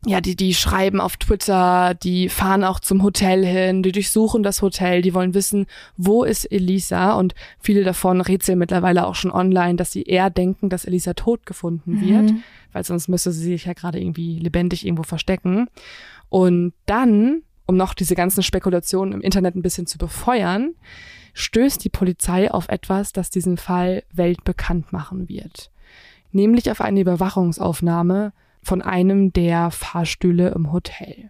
ja, die, die schreiben auf Twitter, die fahren auch zum Hotel hin, die durchsuchen das Hotel, die wollen wissen, wo ist Elisa? Und viele davon rätseln mittlerweile auch schon online, dass sie eher denken, dass Elisa tot gefunden wird, Mhm. weil sonst müsste sie sich ja gerade irgendwie lebendig irgendwo verstecken. Und dann, um noch diese ganzen Spekulationen im Internet ein bisschen zu befeuern, stößt die Polizei auf etwas, das diesen Fall weltbekannt machen wird. nämlich auf eine Überwachungsaufnahme von einem der Fahrstühle im Hotel.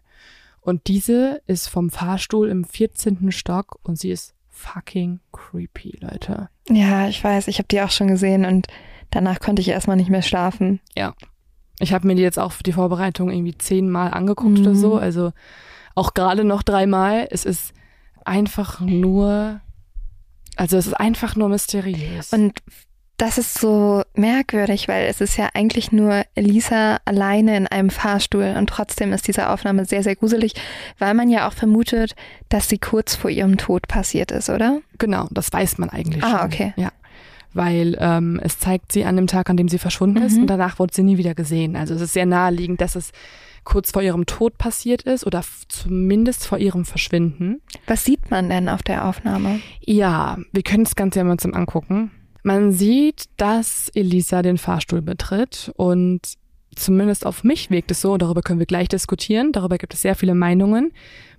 Und diese ist vom Fahrstuhl im 14. Stock und sie ist fucking creepy, Leute. Ja, ich weiß, ich habe die auch schon gesehen und danach konnte ich erstmal nicht mehr schlafen. Ja. Ich habe mir die jetzt auch für die Vorbereitung irgendwie zehnmal angeguckt mhm. oder so. Also auch gerade noch dreimal. Es ist einfach nur, also es ist einfach nur mysteriös. Und das ist so merkwürdig, weil es ist ja eigentlich nur Elisa alleine in einem Fahrstuhl und trotzdem ist diese Aufnahme sehr, sehr gruselig, weil man ja auch vermutet, dass sie kurz vor ihrem Tod passiert ist, oder? Genau, das weiß man eigentlich ah, schon. Ah, okay. Ja. Weil ähm, es zeigt sie an dem Tag, an dem sie verschwunden mhm. ist und danach wurde sie nie wieder gesehen. Also es ist sehr naheliegend, dass es kurz vor ihrem Tod passiert ist oder zumindest vor ihrem Verschwinden. Was sieht man denn auf der Aufnahme? Ja, wir können das Ganze ja mal zum Angucken. Man sieht, dass Elisa den Fahrstuhl betritt und zumindest auf mich wirkt es so, darüber können wir gleich diskutieren, darüber gibt es sehr viele Meinungen.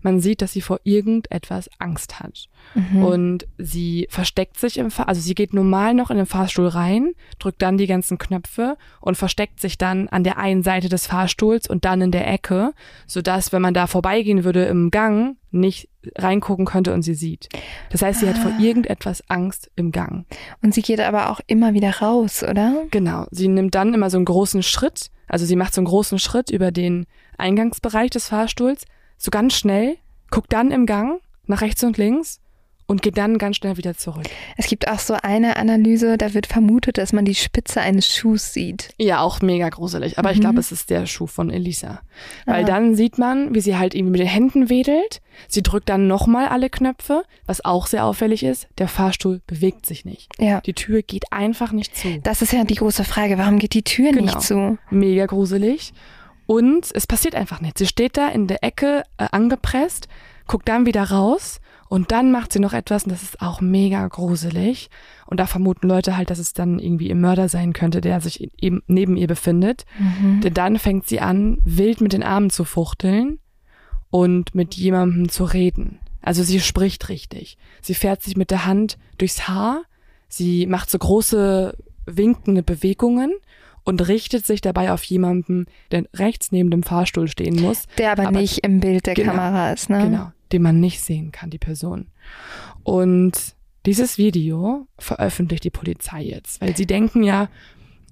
Man sieht, dass sie vor irgendetwas Angst hat. Mhm. Und sie versteckt sich im Fahrstuhl, also sie geht normal noch in den Fahrstuhl rein, drückt dann die ganzen Knöpfe und versteckt sich dann an der einen Seite des Fahrstuhls und dann in der Ecke, sodass, wenn man da vorbeigehen würde im Gang, nicht reingucken könnte und sie sieht. Das heißt, sie ah. hat vor ah. irgendetwas Angst im Gang. Und sie geht aber auch immer wieder raus, oder? Genau. Sie nimmt dann immer so einen großen Schritt, also sie macht so einen großen Schritt über den Eingangsbereich des Fahrstuhls, so ganz schnell, guckt dann im Gang nach rechts und links und geht dann ganz schnell wieder zurück. Es gibt auch so eine Analyse, da wird vermutet, dass man die Spitze eines Schuhs sieht. Ja, auch mega gruselig. Aber mhm. ich glaube, es ist der Schuh von Elisa. Weil Aha. dann sieht man, wie sie halt irgendwie mit den Händen wedelt. Sie drückt dann nochmal alle Knöpfe, was auch sehr auffällig ist. Der Fahrstuhl bewegt sich nicht. Ja. Die Tür geht einfach nicht zu. Das ist ja die große Frage. Warum geht die Tür genau. nicht zu? Mega gruselig. Und es passiert einfach nichts. Sie steht da in der Ecke äh, angepresst, guckt dann wieder raus und dann macht sie noch etwas, und das ist auch mega gruselig. Und da vermuten Leute halt, dass es dann irgendwie ihr Mörder sein könnte, der sich eben neben ihr befindet. Mhm. Denn dann fängt sie an, wild mit den Armen zu fuchteln und mit jemandem zu reden. Also sie spricht richtig. Sie fährt sich mit der Hand durchs Haar. Sie macht so große winkende Bewegungen und richtet sich dabei auf jemanden, der rechts neben dem Fahrstuhl stehen muss. Der aber, aber nicht im Bild der genau, Kamera ist, ne? Genau den man nicht sehen kann, die Person. Und dieses Video veröffentlicht die Polizei jetzt, weil sie denken ja,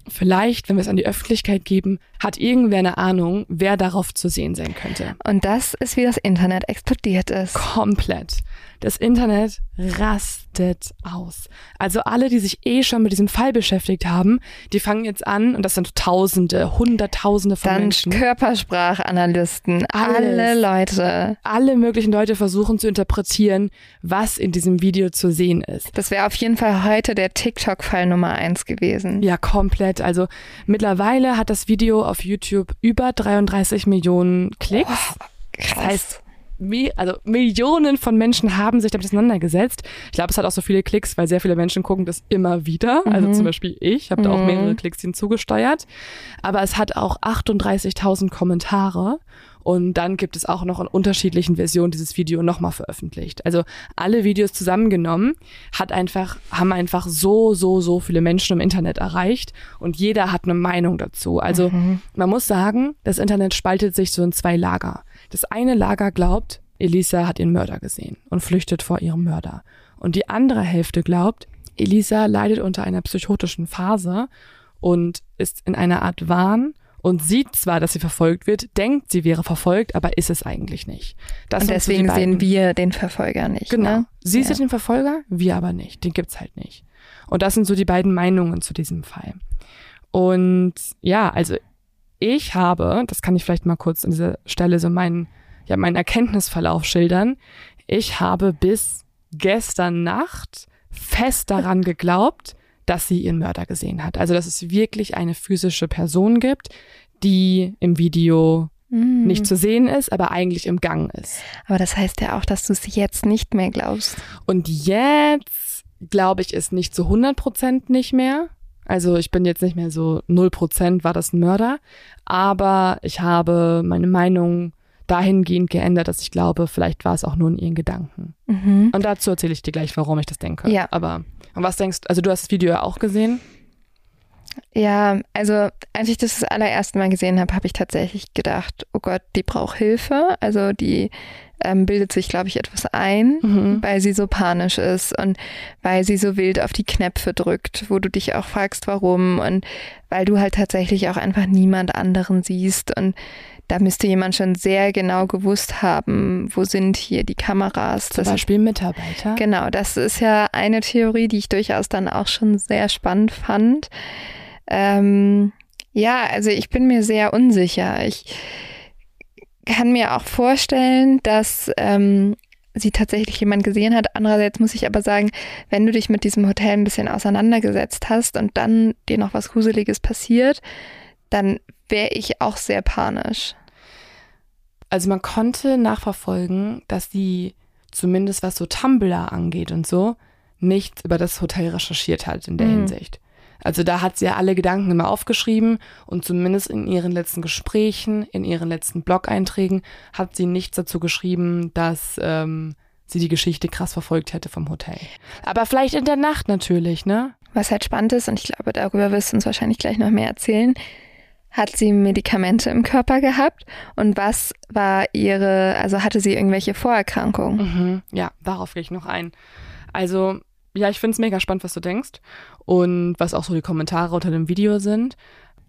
vielleicht, wenn wir es an die Öffentlichkeit geben, hat irgendwer eine Ahnung, wer darauf zu sehen sein könnte. Und das ist, wie das Internet explodiert ist. Komplett. Das Internet rastet aus. Also alle, die sich eh schon mit diesem Fall beschäftigt haben, die fangen jetzt an, und das sind Tausende, Hunderttausende von Dann Menschen. Körpersprachanalysten, alle Leute. Alle möglichen Leute versuchen zu interpretieren, was in diesem Video zu sehen ist. Das wäre auf jeden Fall heute der TikTok-Fall Nummer eins gewesen. Ja, komplett. Also mittlerweile hat das Video auf YouTube über 33 Millionen Klicks. Oh, krass. Das heißt, also Millionen von Menschen haben sich damit auseinandergesetzt. Ich glaube, es hat auch so viele Klicks, weil sehr viele Menschen gucken das immer wieder. Also mhm. Also zum Beispiel ich habe mhm. da auch mehrere mhm. Klicks hinzugesteuert. Aber es hat auch 38.000 Kommentare. Und dann gibt es auch noch in unterschiedlichen Versionen dieses Video nochmal veröffentlicht. Also alle Videos zusammengenommen hat einfach, haben einfach so, so, so viele Menschen im Internet erreicht und jeder hat eine Meinung dazu. Also mhm. man muss sagen, das Internet spaltet sich so in zwei Lager. Das eine Lager glaubt, Elisa hat ihren Mörder gesehen und flüchtet vor ihrem Mörder. Und die andere Hälfte glaubt, Elisa leidet unter einer psychotischen Phase und ist in einer Art Wahn und sieht zwar, dass sie verfolgt wird, denkt, sie wäre verfolgt, aber ist es eigentlich nicht. Das und deswegen so sehen wir den Verfolger nicht. Genau. Ne? Sie ja. sieht den Verfolger, wir aber nicht. Den gibt's halt nicht. Und das sind so die beiden Meinungen zu diesem Fall. Und ja, also ich habe, das kann ich vielleicht mal kurz an dieser Stelle so meinen, ja, meinen Erkenntnisverlauf schildern. Ich habe bis gestern Nacht fest daran geglaubt, dass sie ihren Mörder gesehen hat. Also, dass es wirklich eine physische Person gibt, die im Video mm. nicht zu sehen ist, aber eigentlich im Gang ist. Aber das heißt ja auch, dass du es jetzt nicht mehr glaubst. Und jetzt glaube ich es nicht zu 100 Prozent nicht mehr. Also ich bin jetzt nicht mehr so 0% war das ein Mörder, aber ich habe meine Meinung dahingehend geändert, dass ich glaube, vielleicht war es auch nur in ihren Gedanken. Mhm. Und dazu erzähle ich dir gleich, warum ich das denke. Ja. Aber und was denkst du, also du hast das Video ja auch gesehen? Ja, also als ich das das allererste Mal gesehen habe, habe ich tatsächlich gedacht, oh Gott, die braucht Hilfe. Also die ähm, bildet sich, glaube ich, etwas ein, Mhm. weil sie so panisch ist und weil sie so wild auf die Knöpfe drückt, wo du dich auch fragst, warum und weil du halt tatsächlich auch einfach niemand anderen siehst und da müsste jemand schon sehr genau gewusst haben, wo sind hier die Kameras. Zum Das- Beispiel Mitarbeiter. Genau, das ist ja eine Theorie, die ich durchaus dann auch schon sehr spannend fand. Ähm, ja, also ich bin mir sehr unsicher. Ich kann mir auch vorstellen, dass ähm, sie tatsächlich jemand gesehen hat. Andererseits muss ich aber sagen, wenn du dich mit diesem Hotel ein bisschen auseinandergesetzt hast und dann dir noch was Gruseliges passiert, dann wäre ich auch sehr panisch. Also man konnte nachverfolgen, dass die, zumindest was so Tumblr angeht und so, nichts über das Hotel recherchiert hat in der Mhm. Hinsicht. Also da hat sie ja alle Gedanken immer aufgeschrieben und zumindest in ihren letzten Gesprächen, in ihren letzten Blog-Einträgen hat sie nichts dazu geschrieben, dass ähm, sie die Geschichte krass verfolgt hätte vom Hotel. Aber vielleicht in der Nacht natürlich, ne? Was halt spannend ist, und ich glaube, darüber wirst du uns wahrscheinlich gleich noch mehr erzählen, hat sie Medikamente im Körper gehabt und was war ihre, also hatte sie irgendwelche Vorerkrankungen? Mhm. Ja, darauf gehe ich noch ein. Also, ja, ich finde es mega spannend, was du denkst und was auch so die Kommentare unter dem Video sind.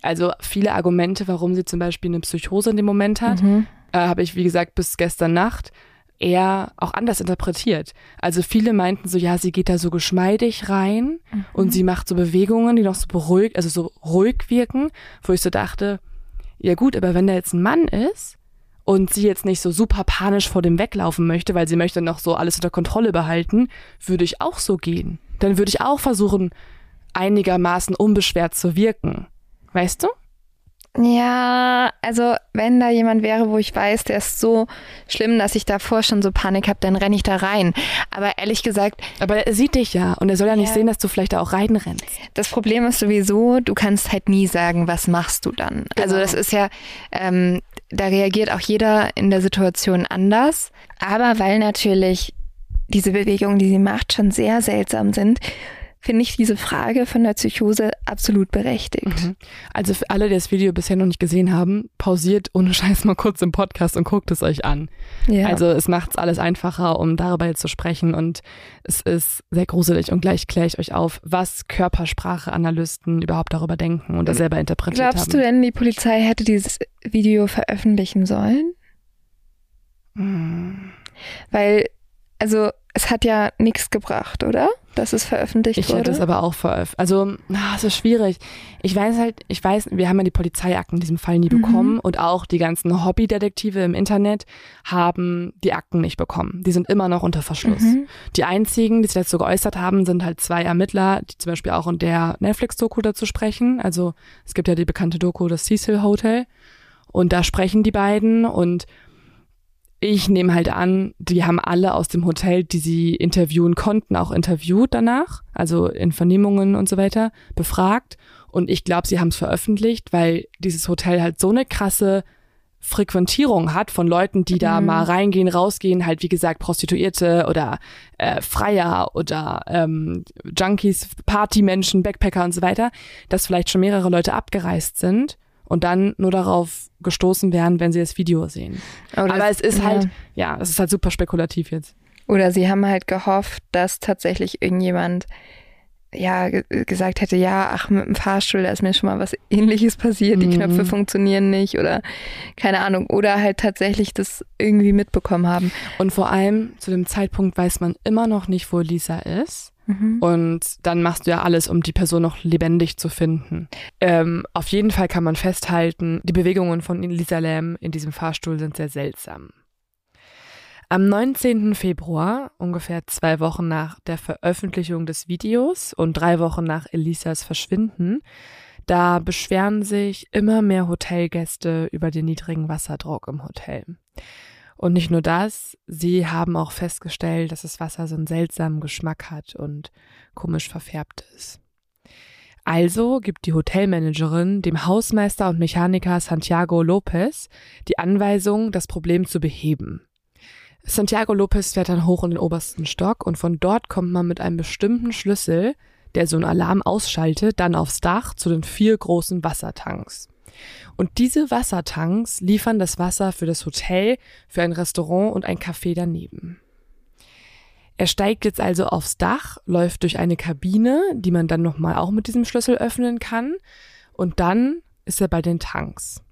Also viele Argumente, warum sie zum Beispiel eine Psychose in dem Moment hat, Mhm. äh, habe ich, wie gesagt, bis gestern Nacht eher auch anders interpretiert. Also viele meinten so, ja, sie geht da so geschmeidig rein und sie macht so Bewegungen, die noch so beruhigt, also so ruhig wirken, wo ich so dachte, ja gut, aber wenn da jetzt ein Mann ist und sie jetzt nicht so super panisch vor dem weglaufen möchte, weil sie möchte noch so alles unter Kontrolle behalten, würde ich auch so gehen. Dann würde ich auch versuchen, einigermaßen unbeschwert zu wirken. Weißt du? Ja, also wenn da jemand wäre, wo ich weiß, der ist so schlimm, dass ich davor schon so Panik habe, dann renne ich da rein. Aber ehrlich gesagt, Aber er sieht dich ja und er soll ja nicht Ja. sehen, dass du vielleicht da auch reinrennst. Das Problem ist sowieso, du kannst halt nie sagen, was machst du dann. Also Genau. das ist ja, ähm, da reagiert auch jeder in der Situation anders. Aber weil natürlich diese Bewegungen, die sie macht, schon sehr seltsam sind, finde ich diese Frage von der Psychose absolut berechtigt. Mhm. Also für alle, die das Video bisher noch nicht gesehen haben, pausiert ohne Scheiß mal kurz im Podcast und guckt es euch an. Ja. Also es macht es alles einfacher, um darüber jetzt zu sprechen und es ist sehr gruselig und gleich kläre ich euch auf, was Körpersprache-Analysten überhaupt darüber denken und das selber interpretiert Glaubst du haben. denn, die Polizei hätte dieses Video veröffentlichen sollen? Hm. Weil, also es hat ja nichts gebracht, oder? Dass es veröffentlicht Ich wurde. hätte es aber auch veröffentlicht. Also, na, es ist schwierig. Ich weiß halt, ich weiß, wir haben ja die Polizeiakten in diesem Fall nie Mhm. bekommen und auch die ganzen Hobbydetektive im Internet haben die Akten nicht bekommen. Die sind immer noch unter Verschluss. Mhm. Die einzigen, die sich dazu geäußert haben, sind halt zwei Ermittler, die zum Beispiel auch in der Netflix-Doku dazu sprechen. Also es gibt ja die bekannte Doku, das Cecil Hotel. Und da sprechen die beiden und ich nehme halt an, die haben alle aus dem Hotel, die sie interviewen konnten, auch interviewt danach, also in Vernehmungen und so weiter, befragt. Und ich glaube, sie haben es veröffentlicht, weil dieses Hotel halt so eine krasse Frequentierung hat von Leuten, die da Mhm. mal reingehen, rausgehen, halt wie gesagt Prostituierte oder äh, Freier oder ähm, Junkies, Partymenschen, Backpacker und so weiter, dass vielleicht schon mehrere Leute abgereist sind und dann nur darauf gestoßen werden, wenn sie das Video sehen. Oder Aber es ist ja. halt, ja, es ist halt super spekulativ jetzt. Oder sie haben halt gehofft, dass tatsächlich irgendjemand ja ge gesagt hätte, ja, ach, mit dem Fahrstuhl, da ist mir schon mal was ähnliches passiert, die Mhm. Knöpfe funktionieren nicht oder keine Ahnung. Oder halt tatsächlich das irgendwie mitbekommen haben. Und vor allem zu dem Zeitpunkt weiß man immer noch nicht, wo Lisa ist. Und dann machst du ja alles, um die Person noch lebendig zu finden. Ähm, auf jeden Fall kann man festhalten, die Bewegungen von Lisa Lam in diesem Fahrstuhl sind sehr seltsam. Am 19. Februar, ungefähr zwei Wochen nach der Veröffentlichung des Videos und drei Wochen nach Elisas Verschwinden, da beschweren sich immer mehr Hotelgäste über den niedrigen Wasserdruck im Hotel. Und nicht nur das, sie haben auch festgestellt, dass das Wasser so einen seltsamen Geschmack hat und komisch verfärbt ist. Also gibt die Hotelmanagerin dem Hausmeister und Mechaniker Santiago Lopez die Anweisung, das Problem zu beheben. Santiago Lopez fährt dann hoch in den obersten Stock und von dort kommt man mit einem bestimmten Schlüssel der so einen Alarm ausschaltet, dann aufs Dach zu den vier großen Wassertanks. Und diese Wassertanks liefern das Wasser für das Hotel, für ein Restaurant und ein Café daneben. Er steigt jetzt also aufs Dach, läuft durch eine Kabine, die man dann nochmal auch mit diesem Schlüssel öffnen kann. Und dann ist er bei den Tanks.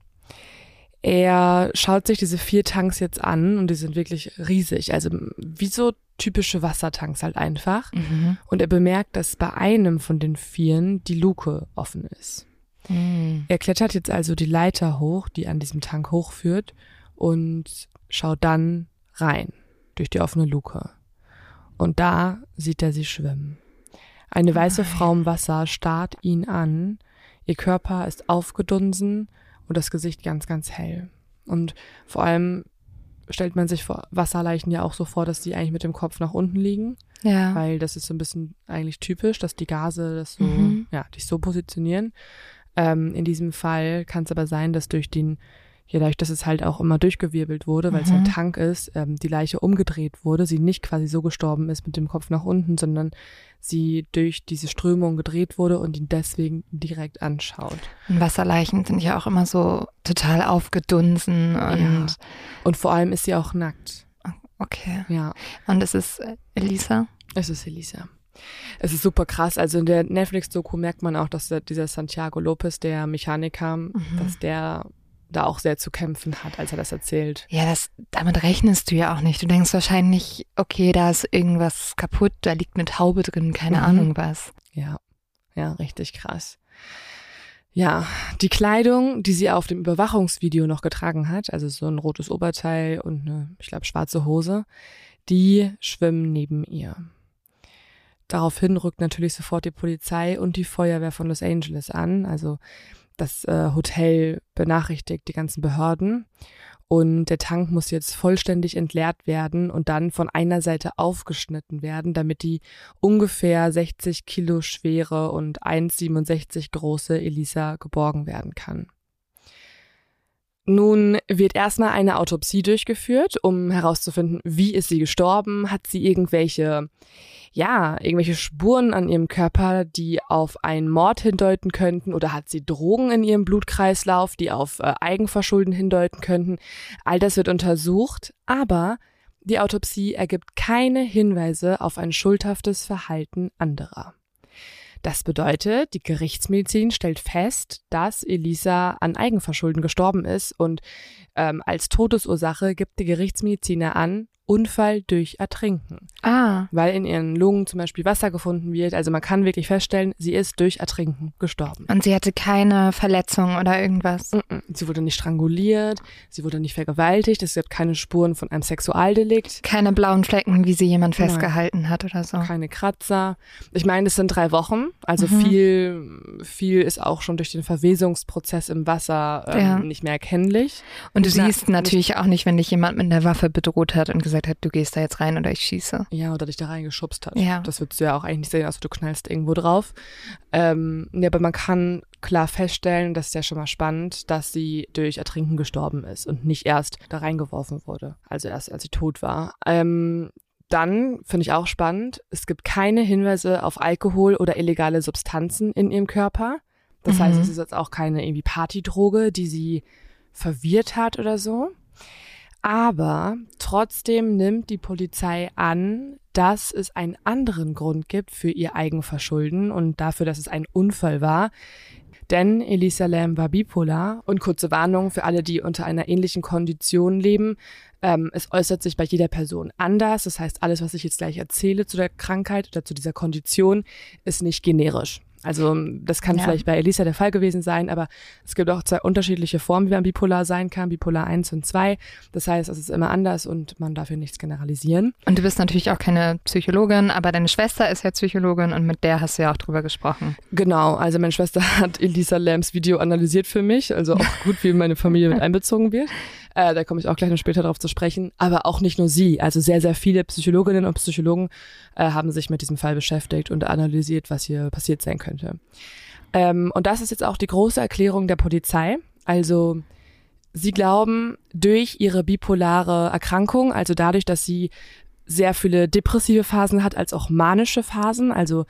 Er schaut sich diese vier Tanks jetzt an und die sind wirklich riesig. Also wie so typische Wassertanks halt einfach. Mhm. Und er bemerkt, dass bei einem von den vieren die Luke offen ist. Mhm. Er klettert jetzt also die Leiter hoch, die an diesem Tank hochführt und schaut dann rein durch die offene Luke. Und da sieht er sie schwimmen. Eine weiße Frau im Wasser starrt ihn an. Ihr Körper ist aufgedunsen und das Gesicht ganz, ganz hell. Und vor allem stellt man sich vor Wasserleichen ja auch so vor, dass die eigentlich mit dem Kopf nach unten liegen, Ja. weil das ist so ein bisschen eigentlich typisch, dass die Gase das so, Mhm. ja, dich so positionieren. Ähm, in diesem Fall kann es aber sein, dass durch den, ja, dadurch, dass es halt auch immer durchgewirbelt wurde, weil es ein Mhm. Tank ist, ähm, die Leiche umgedreht wurde, sie nicht quasi so gestorben ist mit dem Kopf nach unten, sondern sie durch diese Strömung gedreht wurde und ihn deswegen direkt anschaut. Und Wasserleichen sind ja auch immer so total aufgedunsen und Und vor allem ist sie auch nackt. okay. Ja, Und es ist äh, Elisa. es ist Elisa. Es ist super krass. Also in der Netflix-Doku merkt man auch, dass dieser Santiago Lopez, der Mechaniker, dass der da auch sehr zu kämpfen hat, als er das erzählt. Ja, das, damit rechnest du ja auch nicht. Du denkst wahrscheinlich, okay, da ist irgendwas kaputt, da liegt eine Taube drin, keine Mhm. Ahnung was. Ja, ja, richtig krass. Ja, die Kleidung, die sie auf dem Überwachungsvideo noch getragen hat, also so ein rotes Oberteil und eine, ich glaube, schwarze Hose, die schwimmen neben ihr. Daraufhin rückt natürlich sofort die Polizei und die Feuerwehr von Los Angeles an. Also das äh, Hotel benachrichtigt die ganzen Behörden. Und der Tank muss jetzt vollständig entleert werden und dann von einer Seite aufgeschnitten werden, damit die ungefähr 60 Kilo schwere und 1,67 große Elisa geborgen werden kann. Nun wird erstmal eine Autopsie durchgeführt, um herauszufinden, wie ist sie gestorben, hat sie irgendwelche, ja, irgendwelche Spuren an ihrem Körper, die auf einen Mord hindeuten könnten, oder hat sie Drogen in ihrem Blutkreislauf, die auf äh, Eigenverschulden hindeuten könnten. All das wird untersucht, aber die Autopsie ergibt keine Hinweise auf ein schuldhaftes Verhalten anderer. Das bedeutet, die Gerichtsmedizin stellt fest, dass Elisa an Eigenverschulden gestorben ist und ähm, als Todesursache gibt die Gerichtsmediziner an, Unfall durch Ertrinken, Ah, weil in ihren Lungen zum Beispiel Wasser gefunden wird. Also man kann wirklich feststellen, sie ist durch Ertrinken gestorben. und sie hatte keine Verletzung oder irgendwas. Mm-mm. Sie wurde nicht stranguliert, sie wurde nicht vergewaltigt, es gibt keine Spuren von einem Sexualdelikt. Keine blauen Flecken, wie sie jemand Nein. festgehalten hat oder so. keine Kratzer. Ich meine, es sind drei Wochen, also Mhm. viel, viel ist auch schon durch den Verwesungsprozess im Wasser ähm, Ja. nicht mehr erkennlich. Und du Na, siehst natürlich auch nicht, wenn dich jemand mit einer Waffe bedroht hat und gesagt hat, du gehst da jetzt rein oder ich schieße. Ja, oder dich da reingeschubst hat. Ja. Das würdest du ja auch eigentlich nicht sehen, also du knallst irgendwo drauf. Ähm, ja, aber man kann klar feststellen, das ist ja schon mal spannend, dass sie durch Ertrinken gestorben ist und nicht erst da reingeworfen wurde, also erst als sie tot war. Ähm, dann finde ich auch spannend, es gibt keine Hinweise auf Alkohol oder illegale Substanzen in ihrem Körper. Das Mhm. heißt, es ist jetzt auch keine irgendwie Partydroge, die sie verwirrt hat oder so. Aber trotzdem nimmt die Polizei an, dass es einen anderen Grund gibt für ihr Eigenverschulden und dafür, dass es ein Unfall war. Denn Elisa Lam war bipolar und kurze Warnung für alle, die unter einer ähnlichen Kondition leben. Ähm, es äußert sich bei jeder Person anders. Das heißt, alles, was ich jetzt gleich erzähle zu der Krankheit oder zu dieser Kondition, ist nicht generisch. Also das kann Ja. vielleicht bei Elisa der Fall gewesen sein, aber es gibt auch zwei unterschiedliche Formen, wie man bipolar sein kann, bipolar 1 und 2. Das heißt, es ist immer anders und man darf hier nichts generalisieren. Und du bist natürlich auch keine Psychologin, aber deine Schwester ist ja Psychologin und mit der hast du ja auch drüber gesprochen. Genau, also meine Schwester hat Elisa Lambs Video analysiert für mich, also auch gut, wie meine Familie mit einbezogen wird. Äh, da komme ich auch gleich noch später darauf zu sprechen. Aber auch nicht nur sie, also sehr, sehr viele Psychologinnen und Psychologen äh, haben sich mit diesem Fall beschäftigt und analysiert, was hier passiert sein könnte. Ähm, und das ist jetzt auch die große Erklärung der Polizei. Also sie glauben, durch ihre bipolare Erkrankung, also dadurch, dass sie sehr viele depressive Phasen hat, als auch manische Phasen, also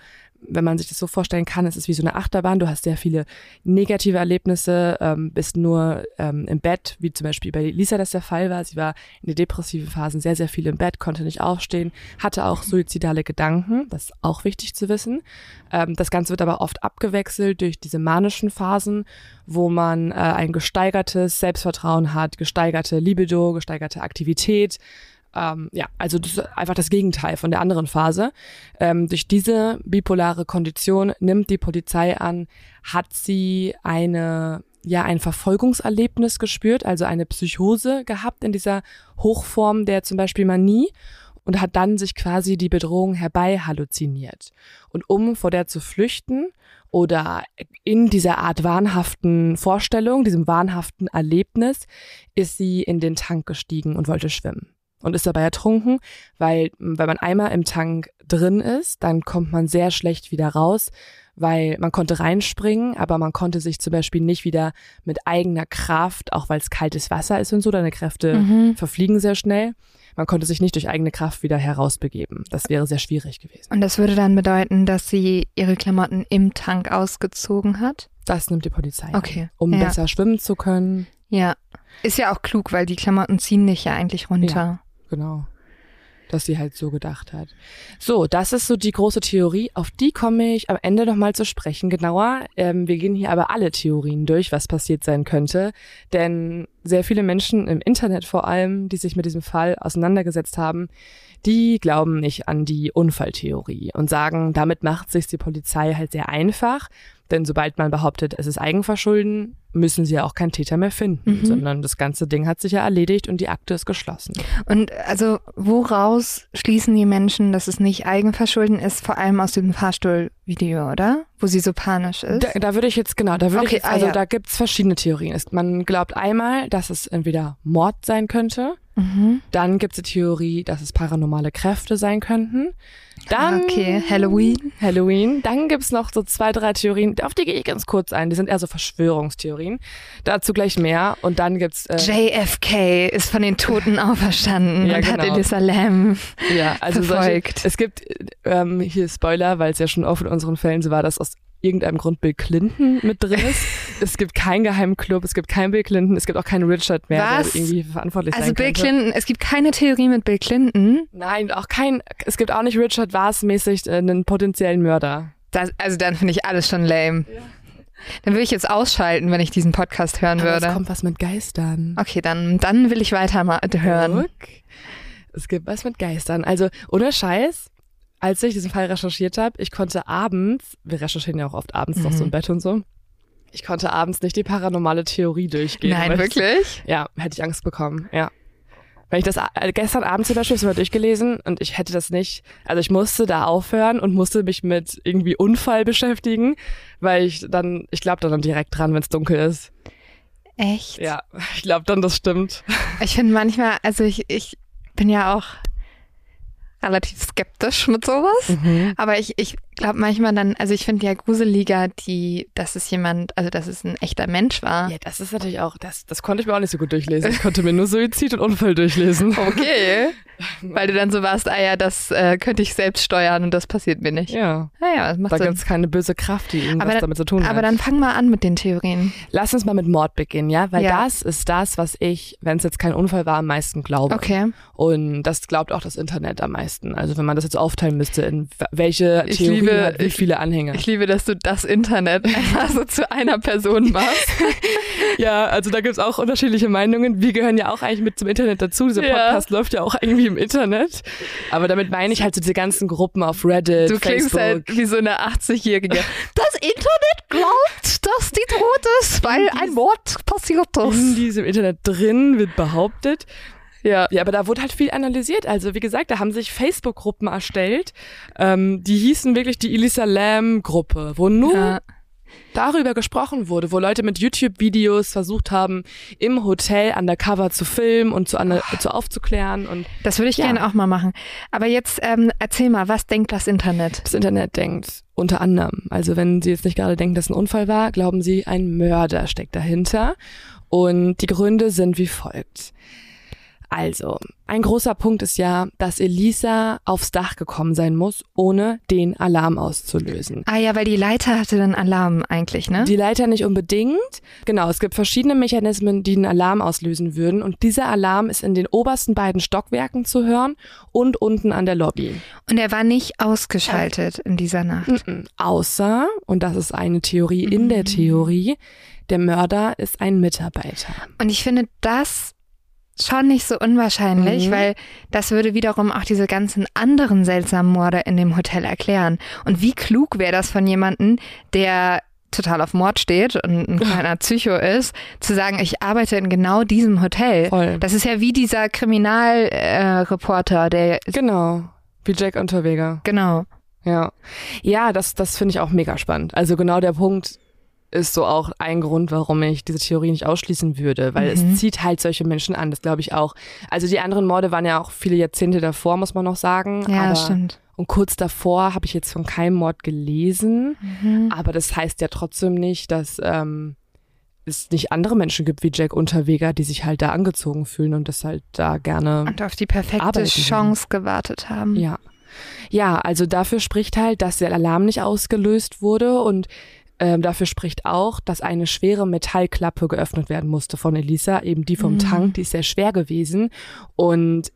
wenn man sich das so vorstellen kann, es ist wie so eine Achterbahn. Du hast sehr viele negative Erlebnisse, ähm, bist nur ähm, im Bett, wie zum Beispiel bei Lisa das der Fall war. Sie war in den depressiven Phasen sehr, sehr viel im Bett, konnte nicht aufstehen, hatte auch suizidale Gedanken. Das ist auch wichtig zu wissen. Ähm, das Ganze wird aber oft abgewechselt durch diese manischen Phasen, wo man äh, ein gesteigertes Selbstvertrauen hat, gesteigerte Libido, gesteigerte Aktivität, ähm, ja, also das ist einfach das Gegenteil von der anderen Phase. Ähm, durch diese bipolare Kondition nimmt die Polizei an, hat sie eine ja ein Verfolgungserlebnis gespürt, also eine Psychose gehabt in dieser Hochform der zum Beispiel Manie und hat dann sich quasi die Bedrohung herbei halluziniert. Und um vor der zu flüchten oder in dieser Art wahnhaften Vorstellung, diesem wahnhaften Erlebnis, ist sie in den Tank gestiegen und wollte schwimmen und ist dabei ertrunken, weil wenn man einmal im Tank drin ist, dann kommt man sehr schlecht wieder raus, weil man konnte reinspringen, aber man konnte sich zum Beispiel nicht wieder mit eigener Kraft, auch weil es kaltes Wasser ist und so, deine Kräfte mhm. verfliegen sehr schnell. Man konnte sich nicht durch eigene Kraft wieder herausbegeben. Das wäre sehr schwierig gewesen. Und das würde dann bedeuten, dass sie ihre Klamotten im Tank ausgezogen hat? Das nimmt die Polizei. Okay. An, um ja. besser schwimmen zu können. Ja. Ist ja auch klug, weil die Klamotten ziehen dich ja eigentlich runter. Ja genau. Dass sie halt so gedacht hat. So, das ist so die große Theorie. Auf die komme ich am Ende nochmal zu sprechen, genauer. Ähm, wir gehen hier aber alle Theorien durch, was passiert sein könnte. Denn sehr viele Menschen im Internet vor allem, die sich mit diesem Fall auseinandergesetzt haben, die glauben nicht an die Unfalltheorie und sagen, damit macht sich die Polizei halt sehr einfach. Denn sobald man behauptet, es ist Eigenverschulden, müssen sie ja auch keinen Täter mehr finden, mhm. sondern das ganze Ding hat sich ja erledigt und die Akte ist geschlossen. Und also woraus schließen die Menschen, dass es nicht Eigenverschulden ist, vor allem aus dem Fahrstuhlvideo, oder? Wo sie so panisch ist? Da, da würde ich jetzt, genau, da würde okay, ich jetzt, also ah, ja. da gibt's verschiedene Theorien. Man glaubt einmal, dass es entweder Mord sein könnte, Mhm. Dann gibt es die Theorie, dass es paranormale Kräfte sein könnten. Dann, okay, Halloween. Halloween. Dann gibt's noch so zwei, drei Theorien, auf die gehe ich ganz kurz ein. Die sind eher so Verschwörungstheorien. Dazu gleich mehr. Und dann gibt's äh, JFK ist von den Toten auferstanden ja, und genau. hat Elisa Lam ja, also verfolgt. Solche, es gibt ähm, hier Spoiler, weil es ja schon oft in unseren Fällen so war, dass aus irgendeinem Grund Bill Clinton mit drin ist. es gibt keinen geheimen Club, es gibt keinen Bill Clinton, es gibt auch keinen Richard mehr, Was? der irgendwie verantwortlich also sein Bill könnte. Clinton, es gibt keine Theorie mit Bill Clinton. Nein, auch kein, es gibt auch nicht Richard Vars mäßig äh, einen potenziellen Mörder. Das, also dann finde ich alles schon lame. Ja. Dann würde ich jetzt ausschalten, wenn ich diesen Podcast hören Aber würde. Es kommt was mit Geistern. Okay, dann, dann will ich weiter mal hören. Es gibt was mit Geistern. Also ohne Scheiß, als ich diesen Fall recherchiert habe, ich konnte abends, wir recherchieren ja auch oft abends mhm. noch so im Bett und so, ich konnte abends nicht die paranormale Theorie durchgehen. Nein, wirklich? Ich, ja, hätte ich Angst bekommen, ja. Wenn ich das äh, gestern Abend zum Beispiel mal durchgelesen und ich hätte das nicht, also ich musste da aufhören und musste mich mit irgendwie Unfall beschäftigen, weil ich dann, ich glaube dann direkt dran, wenn es dunkel ist. Echt? Ja, ich glaube dann, das stimmt. Ich finde manchmal, also ich, ich bin ja auch relativ skeptisch mit sowas. Mhm. Aber ich, ich glaube manchmal dann, also ich finde ja gruseliger, die, dass es jemand, also dass es ein echter Mensch war. Ja, das ist natürlich auch, das, das konnte ich mir auch nicht so gut durchlesen. Ich konnte mir nur Suizid und Unfall durchlesen. Okay. Weil du dann so warst, ah ja, das äh, könnte ich selbst steuern und das passiert mir nicht. Ja. Naja, ah das macht Da gibt es keine böse Kraft, die irgendwas aber damit zu tun hat. Aber dann fang mal an mit den Theorien. Lass uns mal mit Mord beginnen, ja? Weil ja. das ist das, was ich, wenn es jetzt kein Unfall war, am meisten glaube. Okay. Und das glaubt auch das Internet am meisten. Also wenn man das jetzt aufteilen müsste, in welche ich Theorie liebe, hat wie viele Anhänger. Ich liebe, dass du das Internet einfach so zu einer Person machst. ja, also da gibt's auch unterschiedliche Meinungen. Wir gehören ja auch eigentlich mit zum Internet dazu. Dieser Podcast ja. läuft ja auch irgendwie im Internet. Aber damit meine ich halt so diese ganzen Gruppen auf Reddit, Du klingst Facebook. halt wie so eine 80-Jährige. Das Internet glaubt, dass die tot ist, weil ein Mord passiert ist. In diesem Internet drin wird behauptet, ja. ja, aber da wurde halt viel analysiert. Also wie gesagt, da haben sich Facebook-Gruppen erstellt, ähm, die hießen wirklich die Elisa Lam-Gruppe, wo nur ja. darüber gesprochen wurde, wo Leute mit YouTube-Videos versucht haben, im Hotel undercover zu filmen und zu, oh. zu aufzuklären. Und das würde ich ja. gerne auch mal machen. Aber jetzt ähm, erzähl mal, was denkt das Internet? Das Internet denkt unter anderem, also wenn Sie jetzt nicht gerade denken, dass ein Unfall war, glauben Sie, ein Mörder steckt dahinter. Und die Gründe sind wie folgt. Also, ein großer Punkt ist ja, dass Elisa aufs Dach gekommen sein muss, ohne den Alarm auszulösen. Ah ja, weil die Leiter hatte den Alarm eigentlich, ne? Die Leiter nicht unbedingt. Genau, es gibt verschiedene Mechanismen, die einen Alarm auslösen würden. Und dieser Alarm ist in den obersten beiden Stockwerken zu hören und unten an der Lobby. Und er war nicht ausgeschaltet in dieser Nacht. Mhm. Außer, und das ist eine Theorie in der Theorie, der Mörder ist ein Mitarbeiter. Und ich finde das schon nicht so unwahrscheinlich, Mhm. weil das würde wiederum auch diese ganzen anderen seltsamen Morde in dem Hotel erklären. Und wie klug wäre das von jemandem, der total auf Mord steht und ein kleiner Psycho ist, zu sagen, ich arbeite in genau diesem Hotel. Voll. Das ist ja wie dieser Kriminalreporter, äh, der Genau, wie Jack Unterweger. genau. Ja, ja, das, das finde ich auch mega spannend. Also genau der Punkt ist so auch ein Grund, warum ich diese Theorie nicht ausschließen würde, weil Mhm. es zieht halt solche Menschen an, das glaube ich auch. Also die anderen Morde waren ja auch viele Jahrzehnte davor, muss man noch sagen. Ja, aber, stimmt. Und kurz davor habe ich jetzt von keinem Mord gelesen, Mhm. aber das heißt ja trotzdem nicht, dass ähm, es nicht andere Menschen gibt wie Jack Unterweger, die sich halt da angezogen fühlen und das halt da gerne Und auf die perfekte. Chance gewartet haben. ja. Ja, also dafür spricht halt, dass der Alarm nicht ausgelöst wurde und ähm, dafür spricht auch, dass eine schwere Metallklappe geöffnet werden musste von Elisa, eben die vom Mhm. Tank, die ist sehr schwer gewesen. Und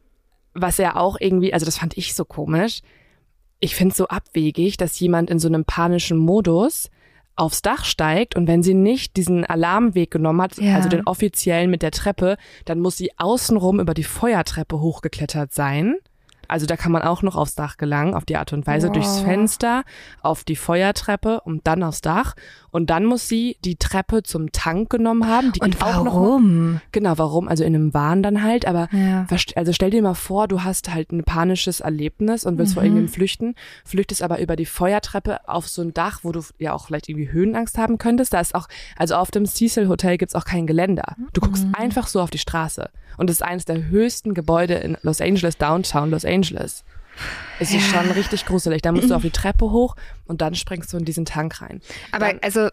was er auch irgendwie, also das fand ich so komisch, ich finde es so abwegig, dass jemand in so einem panischen Modus aufs Dach steigt und wenn sie nicht diesen Alarmweg genommen hat, Ja. also den offiziellen mit der Treppe, dann muss sie außenrum über die Feuertreppe hochgeklettert sein. Also da kann man auch noch aufs Dach gelangen, auf die Art und Weise, Wow. durchs Fenster, auf die Feuertreppe und dann aufs Dach. Und dann muss sie die Treppe zum Tank genommen haben. Die Und auch noch warum? Genau, warum? Also in einem Wahn dann halt, aber Ja. also stell dir mal vor, du hast halt ein panisches Erlebnis und willst vor Mhm. irgendwem flüchten, flüchtest aber über die Feuertreppe auf so ein Dach, wo du ja auch vielleicht irgendwie Höhenangst haben könntest. Da ist auch, also auf dem Cecil Hotel gibt's auch kein Geländer. Du guckst Mhm. einfach so auf die Straße. Und es ist eines der höchsten Gebäude in Los Angeles, Downtown Los Angeles. Es ist schon richtig gruselig. Da musst du auf die Treppe hoch und dann springst du in diesen Tank rein. Aber Dann- also,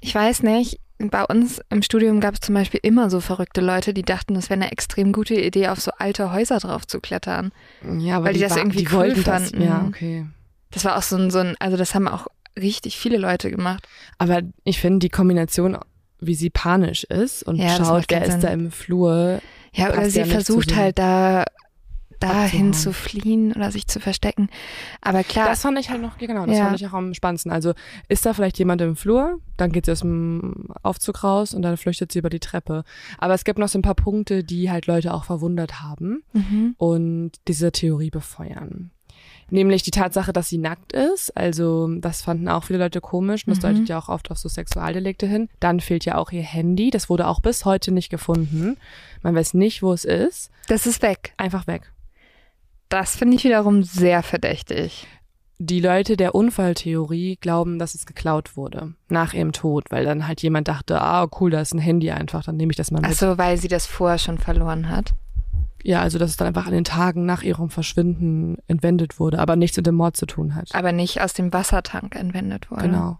ich weiß nicht, bei uns im Studium gab es zum Beispiel immer so verrückte Leute, die dachten, es wäre eine extrem gute Idee, auf so alte Häuser drauf zu klettern. Ja, Weil die das wa- irgendwie die cool wollten das. fanden. Ja, okay. Das war auch so ein, so ein, also das haben auch richtig viele Leute gemacht. Aber ich finde die Kombination, wie sie panisch ist und Ja, schaut, wer ist da im Flur. Ja, oder sie ja versucht halt da dahin zu fliehen oder sich zu verstecken. Aber klar, Das fand ich halt noch, genau, das Ja. fand ich auch am spannendsten. Also ist da vielleicht jemand im Flur, dann geht sie aus dem Aufzug raus und dann flüchtet sie über die Treppe. Aber es gibt noch so ein paar Punkte, die halt Leute auch verwundert haben mhm. und diese Theorie befeuern. Nämlich die Tatsache, dass sie nackt ist. Also das fanden auch viele Leute komisch und das Mhm. deutet ja auch oft auf so Sexualdelikte hin. Dann fehlt ja auch ihr Handy. Das wurde auch bis heute nicht gefunden. Man weiß nicht, wo es ist. das ist weg. Einfach weg. Das finde ich wiederum sehr verdächtig. Die Leute der Unfalltheorie glauben, dass es geklaut wurde nach ihrem Tod, weil dann halt jemand dachte, ah cool, da ist ein Handy einfach, dann nehme ich das mal mit. Ach so, weil sie das vorher schon verloren hat. Ja, also dass es dann einfach an den Tagen nach ihrem Verschwinden entwendet wurde, aber nichts mit dem Mord zu tun hat. Aber nicht aus dem Wassertank entwendet wurde. Genau.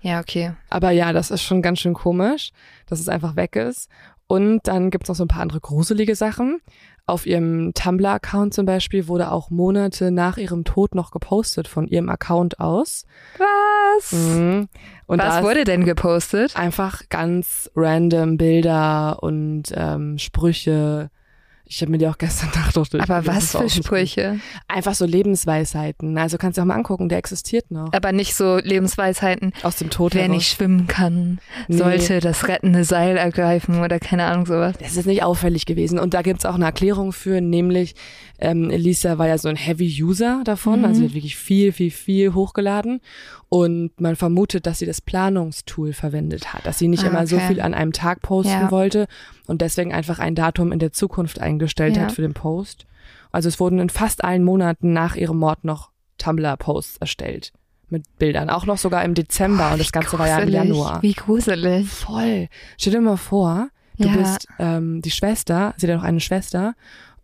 Ja, okay. Aber ja, das ist schon ganz schön komisch, dass es einfach weg ist. Und dann gibt's noch so ein paar andere gruselige Sachen. Auf ihrem Tumblr-Account zum Beispiel wurde auch Monate nach ihrem Tod noch gepostet von ihrem Account aus. Was? Mhm. Und Was wurde denn gepostet? einfach ganz random Bilder und ähm, Sprüche. Ich habe mir die auch gestern Nacht noch Aber was für Sprüche? Einfach so Lebensweisheiten. Also kannst du auch mal angucken, der existiert noch. Aber nicht so Lebensweisheiten. Aus dem Tod Wer heraus. nicht schwimmen kann, Nee. sollte das rettende Seil ergreifen oder keine Ahnung sowas. Das ist nicht auffällig gewesen. Und da gibt's auch eine Erklärung für, nämlich ähm, Elisa war ja so ein Heavy-User davon, Mhm. also sie hat wirklich viel, viel, viel hochgeladen. Und man vermutet, dass sie das Planungstool verwendet hat, dass sie nicht Ah, immer so okay. viel an einem Tag posten Ja. wollte und deswegen einfach ein Datum in der Zukunft eingestellt Ja. hat für den Post. Also es wurden in fast allen Monaten nach ihrem Mord noch Tumblr-Posts erstellt. Mit Bildern. Auch noch sogar im Dezember und das Ganze war ja im Gruselig. Januar. Wie gruselig. Voll. Stell dir mal vor, du Ja. bist ähm, die Schwester, sie hat ja noch eine Schwester,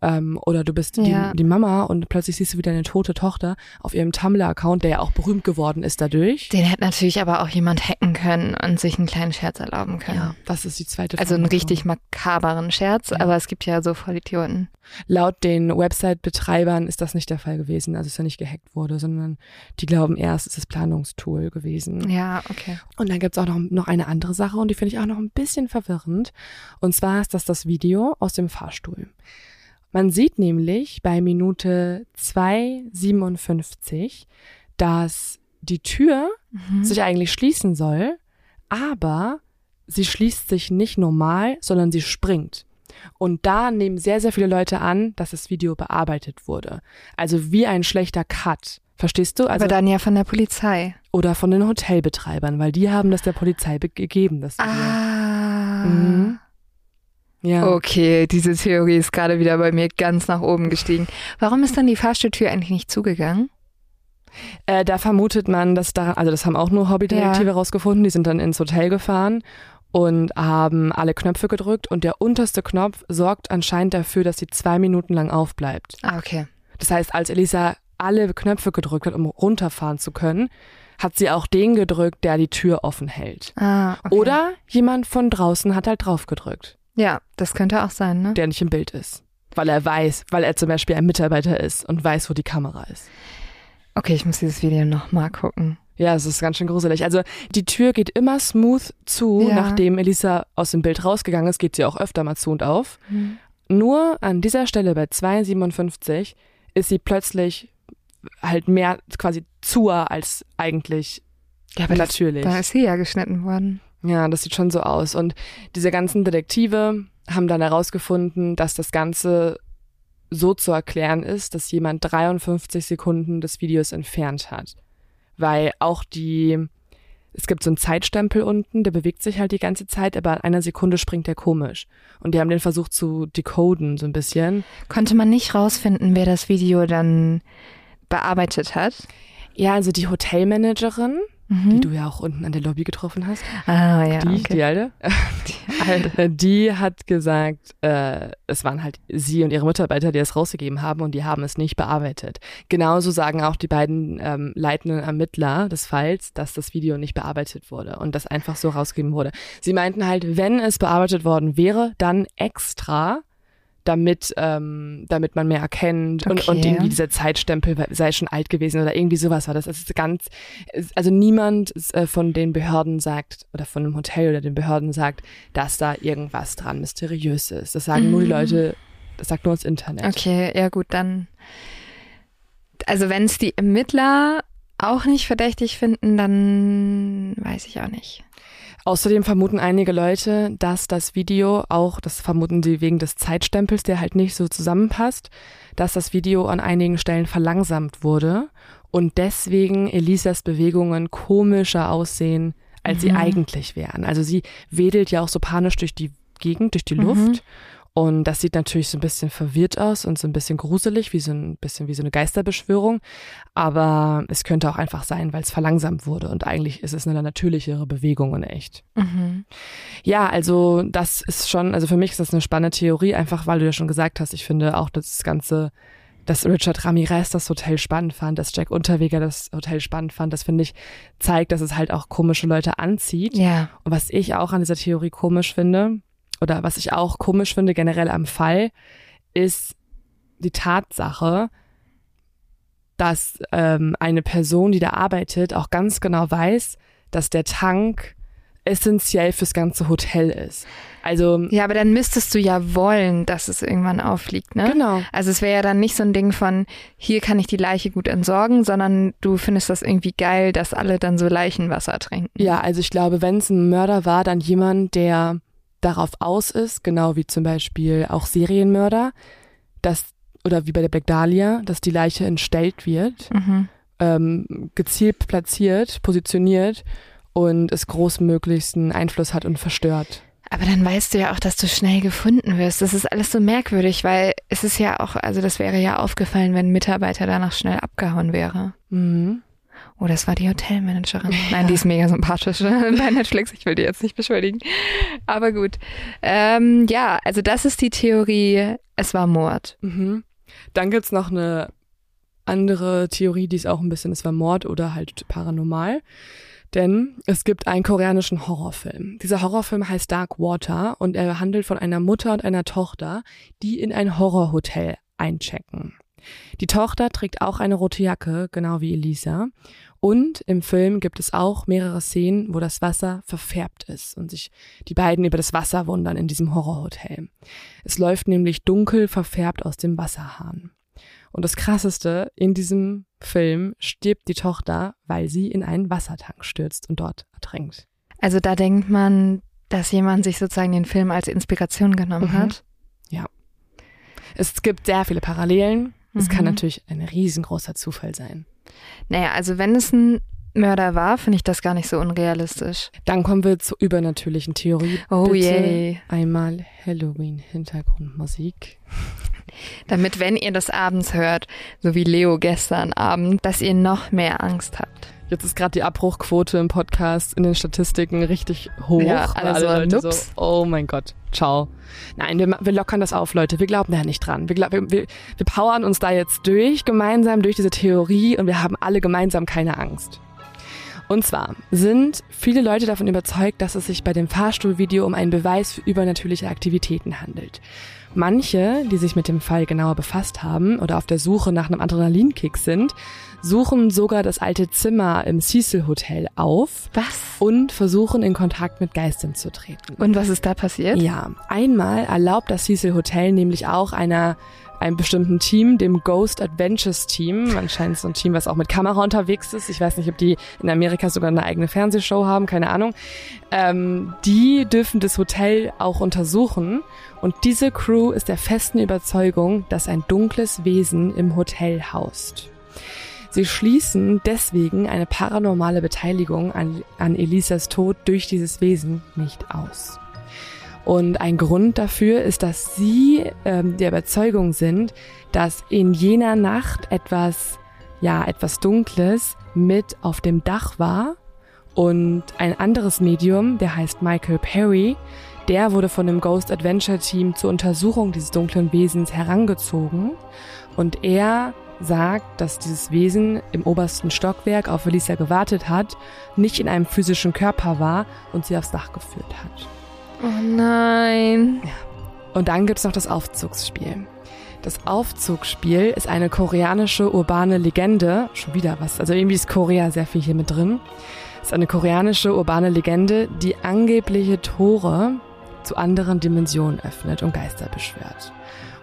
ähm, oder du bist die, Ja. die Mama und plötzlich siehst du wieder eine tote Tochter auf ihrem Tumblr-Account, der ja auch berühmt geworden ist dadurch. Den hätte natürlich aber auch jemand hacken können und sich einen kleinen Scherz erlauben können. Ja, das ist die zweite Also einen richtig makaberen Scherz, Ja. aber es gibt ja so Vollidioten. Laut den Website-Betreibern ist das nicht der Fall gewesen, also dass er nicht gehackt wurde, sondern die glauben erst, es ist Planungstool gewesen. Ja, okay. Und dann gibt's auch noch, noch eine andere Sache und die finde ich auch noch ein bisschen verwirrend. Und zwar ist das das Video aus dem Fahrstuhl. Man sieht nämlich bei Minute 2,57, dass die Tür Mhm. sich eigentlich schließen soll, aber sie schließt sich nicht normal, sondern sie springt. Und da nehmen sehr, sehr viele Leute an, dass das Video bearbeitet wurde. Also wie ein schlechter Cut. Verstehst du? Also aber dann ja von der Polizei. oder von den Hotelbetreibern, weil die haben das der Polizei be- gegeben, das. Ah. Mhm. Ja. Okay, diese Theorie ist gerade wieder bei mir ganz nach oben gestiegen. Warum ist dann die Fahrstuhltür eigentlich nicht zugegangen? Äh, da vermutet man, dass da, also das haben auch nur Hobbydetektive Ja. rausgefunden, die sind dann ins Hotel gefahren und haben alle Knöpfe gedrückt und der unterste Knopf sorgt anscheinend dafür, dass sie zwei Minuten lang aufbleibt. Ah, okay. Das heißt, als Elisa alle Knöpfe gedrückt hat, um runterfahren zu können, hat sie auch den gedrückt, der die Tür offen hält. Ah, okay. Oder jemand von draußen hat halt drauf gedrückt, Ja, das könnte auch sein, ne? der nicht im Bild ist. Weil er weiß, weil er zum Beispiel ein Mitarbeiter ist und weiß, wo die Kamera ist. Okay, ich muss dieses Video nochmal gucken. Ja, es ist ganz schön gruselig. Also die Tür geht immer smooth zu, Ja. nachdem Elisa aus dem Bild rausgegangen ist, geht sie auch öfter mal zu und auf. Nur an dieser Stelle bei 2,57 ist sie plötzlich halt mehr quasi zuer als eigentlich Ja, aber das, natürlich. da ist sie ja geschnitten worden. Ja, das sieht schon so aus. Und diese ganzen Detektive haben dann herausgefunden, dass das Ganze so zu erklären ist, dass jemand 53 Sekunden des Videos entfernt hat. Weil auch die, es gibt so einen Zeitstempel unten, der bewegt sich halt die ganze Zeit, aber an einer Sekunde springt der komisch. Und die haben den versucht zu decoden, so ein bisschen. Konnte man nicht rausfinden, wer das Video dann bearbeitet hat? Ja, also die Hotelmanagerin, Mhm. die du ja auch unten an der Lobby getroffen hast, ah, ja, die, okay. die alte, Alte. Die hat gesagt, äh, es waren halt sie und ihre Mitarbeiter, die es rausgegeben haben und die haben es nicht bearbeitet. Genauso sagen auch die beiden ähm, leitenden Ermittler des Falls, dass das Video nicht bearbeitet wurde und das einfach so rausgegeben wurde. Sie meinten halt, wenn es bearbeitet worden wäre, dann extra, damit, ähm, damit man mehr erkennt und, und Okay. irgendwie dieser Zeitstempel sei schon alt gewesen oder irgendwie sowas war das. Das ist ganz, es- also niemand äh, von den Behörden sagt oder von dem Hotel oder den Behörden sagt, dass da irgendwas dran mysteriös ist. Das sagen nur die Mhm. Leute, das sagt nur das Internet. Okay, ja gut, dann. Also wenn es die Ermittler auch nicht verdächtig finden, dann weiß ich auch nicht. Außerdem vermuten einige Leute, dass das Video auch, das vermuten sie wegen des Zeitstempels, der halt nicht so zusammenpasst, dass das Video an einigen Stellen verlangsamt wurde und deswegen Elisas Bewegungen komischer aussehen, als sie Mhm. eigentlich wären. Also sie wedelt ja auch so panisch durch die Gegend, durch die Mhm. Und das sieht natürlich so ein bisschen verwirrt aus und so ein bisschen gruselig, wie so ein bisschen wie so eine Geisterbeschwörung. Aber es könnte auch einfach sein, weil es verlangsamt wurde. Und eigentlich ist es eine natürlichere Bewegung in echt. Mhm. Ja, also das ist schon, also für mich ist das eine spannende Theorie, einfach weil du ja schon gesagt hast, ich finde auch das Ganze, dass Richard Ramirez das Hotel spannend fand, dass Jack Unterweger das Hotel spannend fand, das finde ich, zeigt, dass es halt auch komische Leute anzieht. Ja. Und was ich auch an dieser Theorie komisch finde, oder was ich auch komisch finde generell am Fall, ist die Tatsache, dass ähm, eine Person, die da arbeitet, auch ganz genau weiß, dass der Tank essentiell fürs ganze Hotel ist. Also Ja, aber dann müsstest du ja wollen, dass es irgendwann auffliegt, ne? genau. Also es wäre ja dann nicht so ein Ding von, hier kann ich die Leiche gut entsorgen, sondern du findest das irgendwie geil, dass alle dann so Leichenwasser trinken. Ja, also ich glaube, wenn es ein Mörder war, dann jemand, der darauf aus ist, genau wie zum Beispiel auch Serienmörder, dass oder wie bei der Black Dahlia, dass die Leiche entstellt wird, Mhm. ähm, gezielt platziert, positioniert und es großmöglichsten Einfluss hat und verstört. Aber dann weißt du ja auch, dass du schnell gefunden wirst. Das ist alles so merkwürdig, weil es ist ja auch, also das wäre ja aufgefallen, wenn ein Mitarbeiter danach schnell abgehauen wäre. Mhm. Oh, das war die Hotelmanagerin. Nein, die ist mega sympathisch bei Netflix. Ich will die jetzt nicht beschuldigen. Aber gut. Ähm, ja, also das ist die Theorie, es war Mord. Mhm. Dann gibt's noch eine andere Theorie, die ist auch ein bisschen, es war Mord oder halt paranormal. Denn es gibt einen koreanischen Horrorfilm. Dieser Horrorfilm heißt Dark Water und er handelt von einer Mutter und einer Tochter, die in ein Horrorhotel einchecken. Die Tochter trägt auch eine rote Jacke, genau wie Elisa. Und im Film gibt es auch mehrere Szenen, wo das Wasser verfärbt ist und sich die beiden über das Wasser wundern in diesem Horrorhotel. Es läuft nämlich dunkel verfärbt aus dem Wasserhahn. Und das Krasseste, in diesem Film stirbt die Tochter, weil sie in einen Wassertank stürzt und dort ertränkt. Also da denkt man, dass jemand sich sozusagen den Film als Inspiration genommen Mhm. hat. Ja. Es gibt sehr viele Parallelen. Es kann Mhm. natürlich ein riesengroßer Zufall sein. Naja, also wenn es ein Mörder war, finde ich das gar nicht so unrealistisch. Dann kommen wir zur übernatürlichen Theorie. Oh Bitte je. Einmal Halloween-Hintergrundmusik. Damit, wenn ihr das abends hört, so wie Leo gestern Abend, dass ihr noch mehr Angst habt. Jetzt ist gerade die Abbruchquote im Podcast in den Statistiken richtig hoch. Ja, weil alle so, Leute nups. oh mein Gott, ciao. Nein, wir, wir lockern das auf, Leute. Wir glauben da nicht dran. Wir, wir, wir, wir powern uns da jetzt durch, gemeinsam durch diese Theorie und wir haben alle gemeinsam keine Angst. Und zwar sind viele Leute davon überzeugt, dass es sich bei dem Fahrstuhlvideo um einen Beweis für übernatürliche Aktivitäten handelt. Manche, die sich mit dem Fall genauer befasst haben oder auf der Suche nach einem Adrenalinkick sind, suchen sogar das alte Zimmer im Cecil Hotel auf Was? und versuchen in Kontakt mit Geistern zu treten. Und was ist da passiert? Ja, einmal erlaubt das Cecil Hotel nämlich auch einer einem bestimmten Team, dem Ghost Adventures Team, anscheinend so ein Team, was auch mit Kamera unterwegs ist. Ich weiß nicht, ob die in Amerika sogar eine eigene Fernsehshow haben, keine Ahnung. Ähm, die dürfen das Hotel auch untersuchen und diese Crew ist der festen Überzeugung, dass ein dunkles Wesen im Hotel haust. Sie schließen deswegen eine paranormale Beteiligung an, an Elisas Tod durch dieses Wesen nicht aus. Und ein Grund dafür ist, dass sie ähm, der Überzeugung sind, dass in jener Nacht etwas, ja, etwas Dunkles mit auf dem Dach war und ein anderes Medium, der heißt Michael Perry, der wurde von dem Ghost Adventure Team zur Untersuchung dieses dunklen Wesens herangezogen und er sagt, dass dieses Wesen im obersten Stockwerk auf Felicia gewartet hat, nicht in einem physischen Körper war und sie aufs Dach geführt hat. Oh nein. Und dann gibt's noch das Aufzugsspiel. Das Aufzugsspiel ist eine koreanische urbane Legende. Schon wieder was. Also irgendwie ist Korea sehr viel hier mit drin. Ist eine koreanische urbane Legende, die angebliche Tore zu anderen Dimensionen öffnet und Geister beschwört.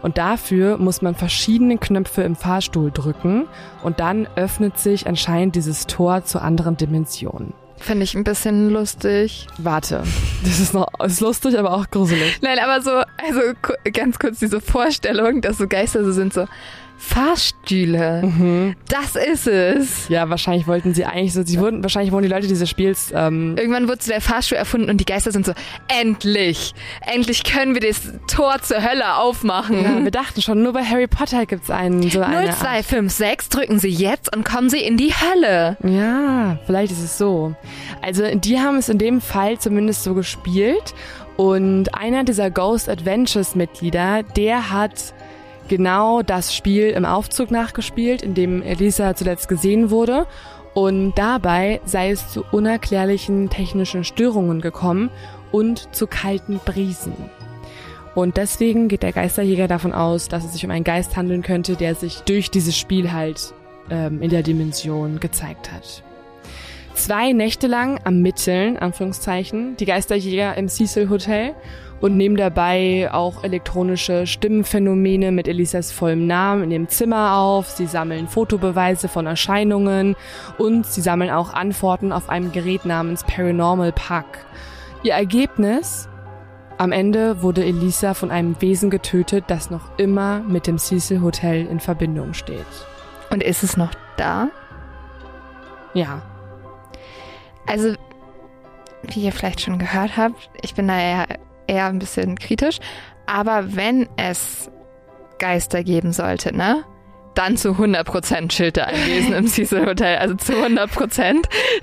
Und dafür muss man verschiedene Knöpfe im Fahrstuhl drücken und dann öffnet sich anscheinend dieses Tor zu anderen Dimensionen. Finde ich ein bisschen lustig. Warte, das ist noch ist lustig, aber auch gruselig. Nein, aber so, also ganz kurz diese Vorstellung, dass so Geister so sind, so Fahrstühle. Mhm. Das ist es. Ja, wahrscheinlich wollten sie eigentlich so, sie wurden, wahrscheinlich wurden die Leute dieses Spiels, ähm, Irgendwann wurde so der Fahrstuhl erfunden und die Geister sind so, endlich, endlich können wir das Tor zur Hölle aufmachen. ja, wir dachten schon, nur bei Harry Potter gibt's einen, so eine. 0256 drücken Sie jetzt und kommen Sie in die Hölle. Ja, vielleicht ist es so. Also die haben es in dem Fall zumindest so gespielt und einer dieser Ghost Adventures Mitglieder, der hat genau das Spiel im Aufzug nachgespielt, in dem Elisa zuletzt gesehen wurde und dabei sei es zu unerklärlichen technischen Störungen gekommen und zu kalten Brisen. Und deswegen geht der Geisterjäger davon aus, dass es sich um einen Geist handeln könnte, der sich durch dieses Spiel halt ähm, in der Dimension gezeigt hat. Zwei Nächte lang ermitteln, Anführungszeichen, die Geisterjäger im Cecil Hotel und nehmen dabei auch elektronische Stimmenphänomene mit Elisas vollem Namen in dem Zimmer auf. Sie sammeln Fotobeweise von Erscheinungen und sie sammeln auch Antworten auf einem Gerät namens Paranormal Pack. Ihr Ergebnis? Am Ende wurde Elisa von einem Wesen getötet, das noch immer mit dem Cecil Hotel in Verbindung steht. Und ist es noch da? Ja, Also, wie ihr vielleicht schon gehört habt, ich bin da eher, eher ein bisschen kritisch. Aber wenn es Geister geben sollte, ne? dann zu 100% chillt da ein Wesen im Cecil Hotel. Also zu 100%. Das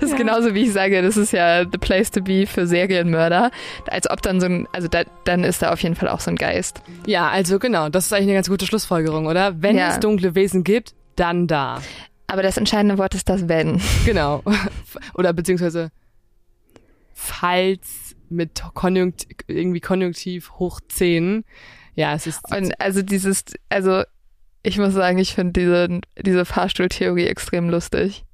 ist ja. genauso wie ich sage, das ist ja the place to be für Serienmörder. Als ob dann so ein, also da, dann ist da auf jeden Fall auch so ein Geist. Ja, also genau, das ist eigentlich eine ganz gute Schlussfolgerung, oder? Wenn ja. es dunkle Wesen gibt, dann da. Aber das entscheidende Wort ist das wenn. Genau. Oder beziehungsweise falls mit Konjunkt irgendwie Konjunktiv hoch 10. Ja, es ist. Und also dieses, also ich muss sagen, ich finde diese, diese Fahrstuhltheorie extrem lustig.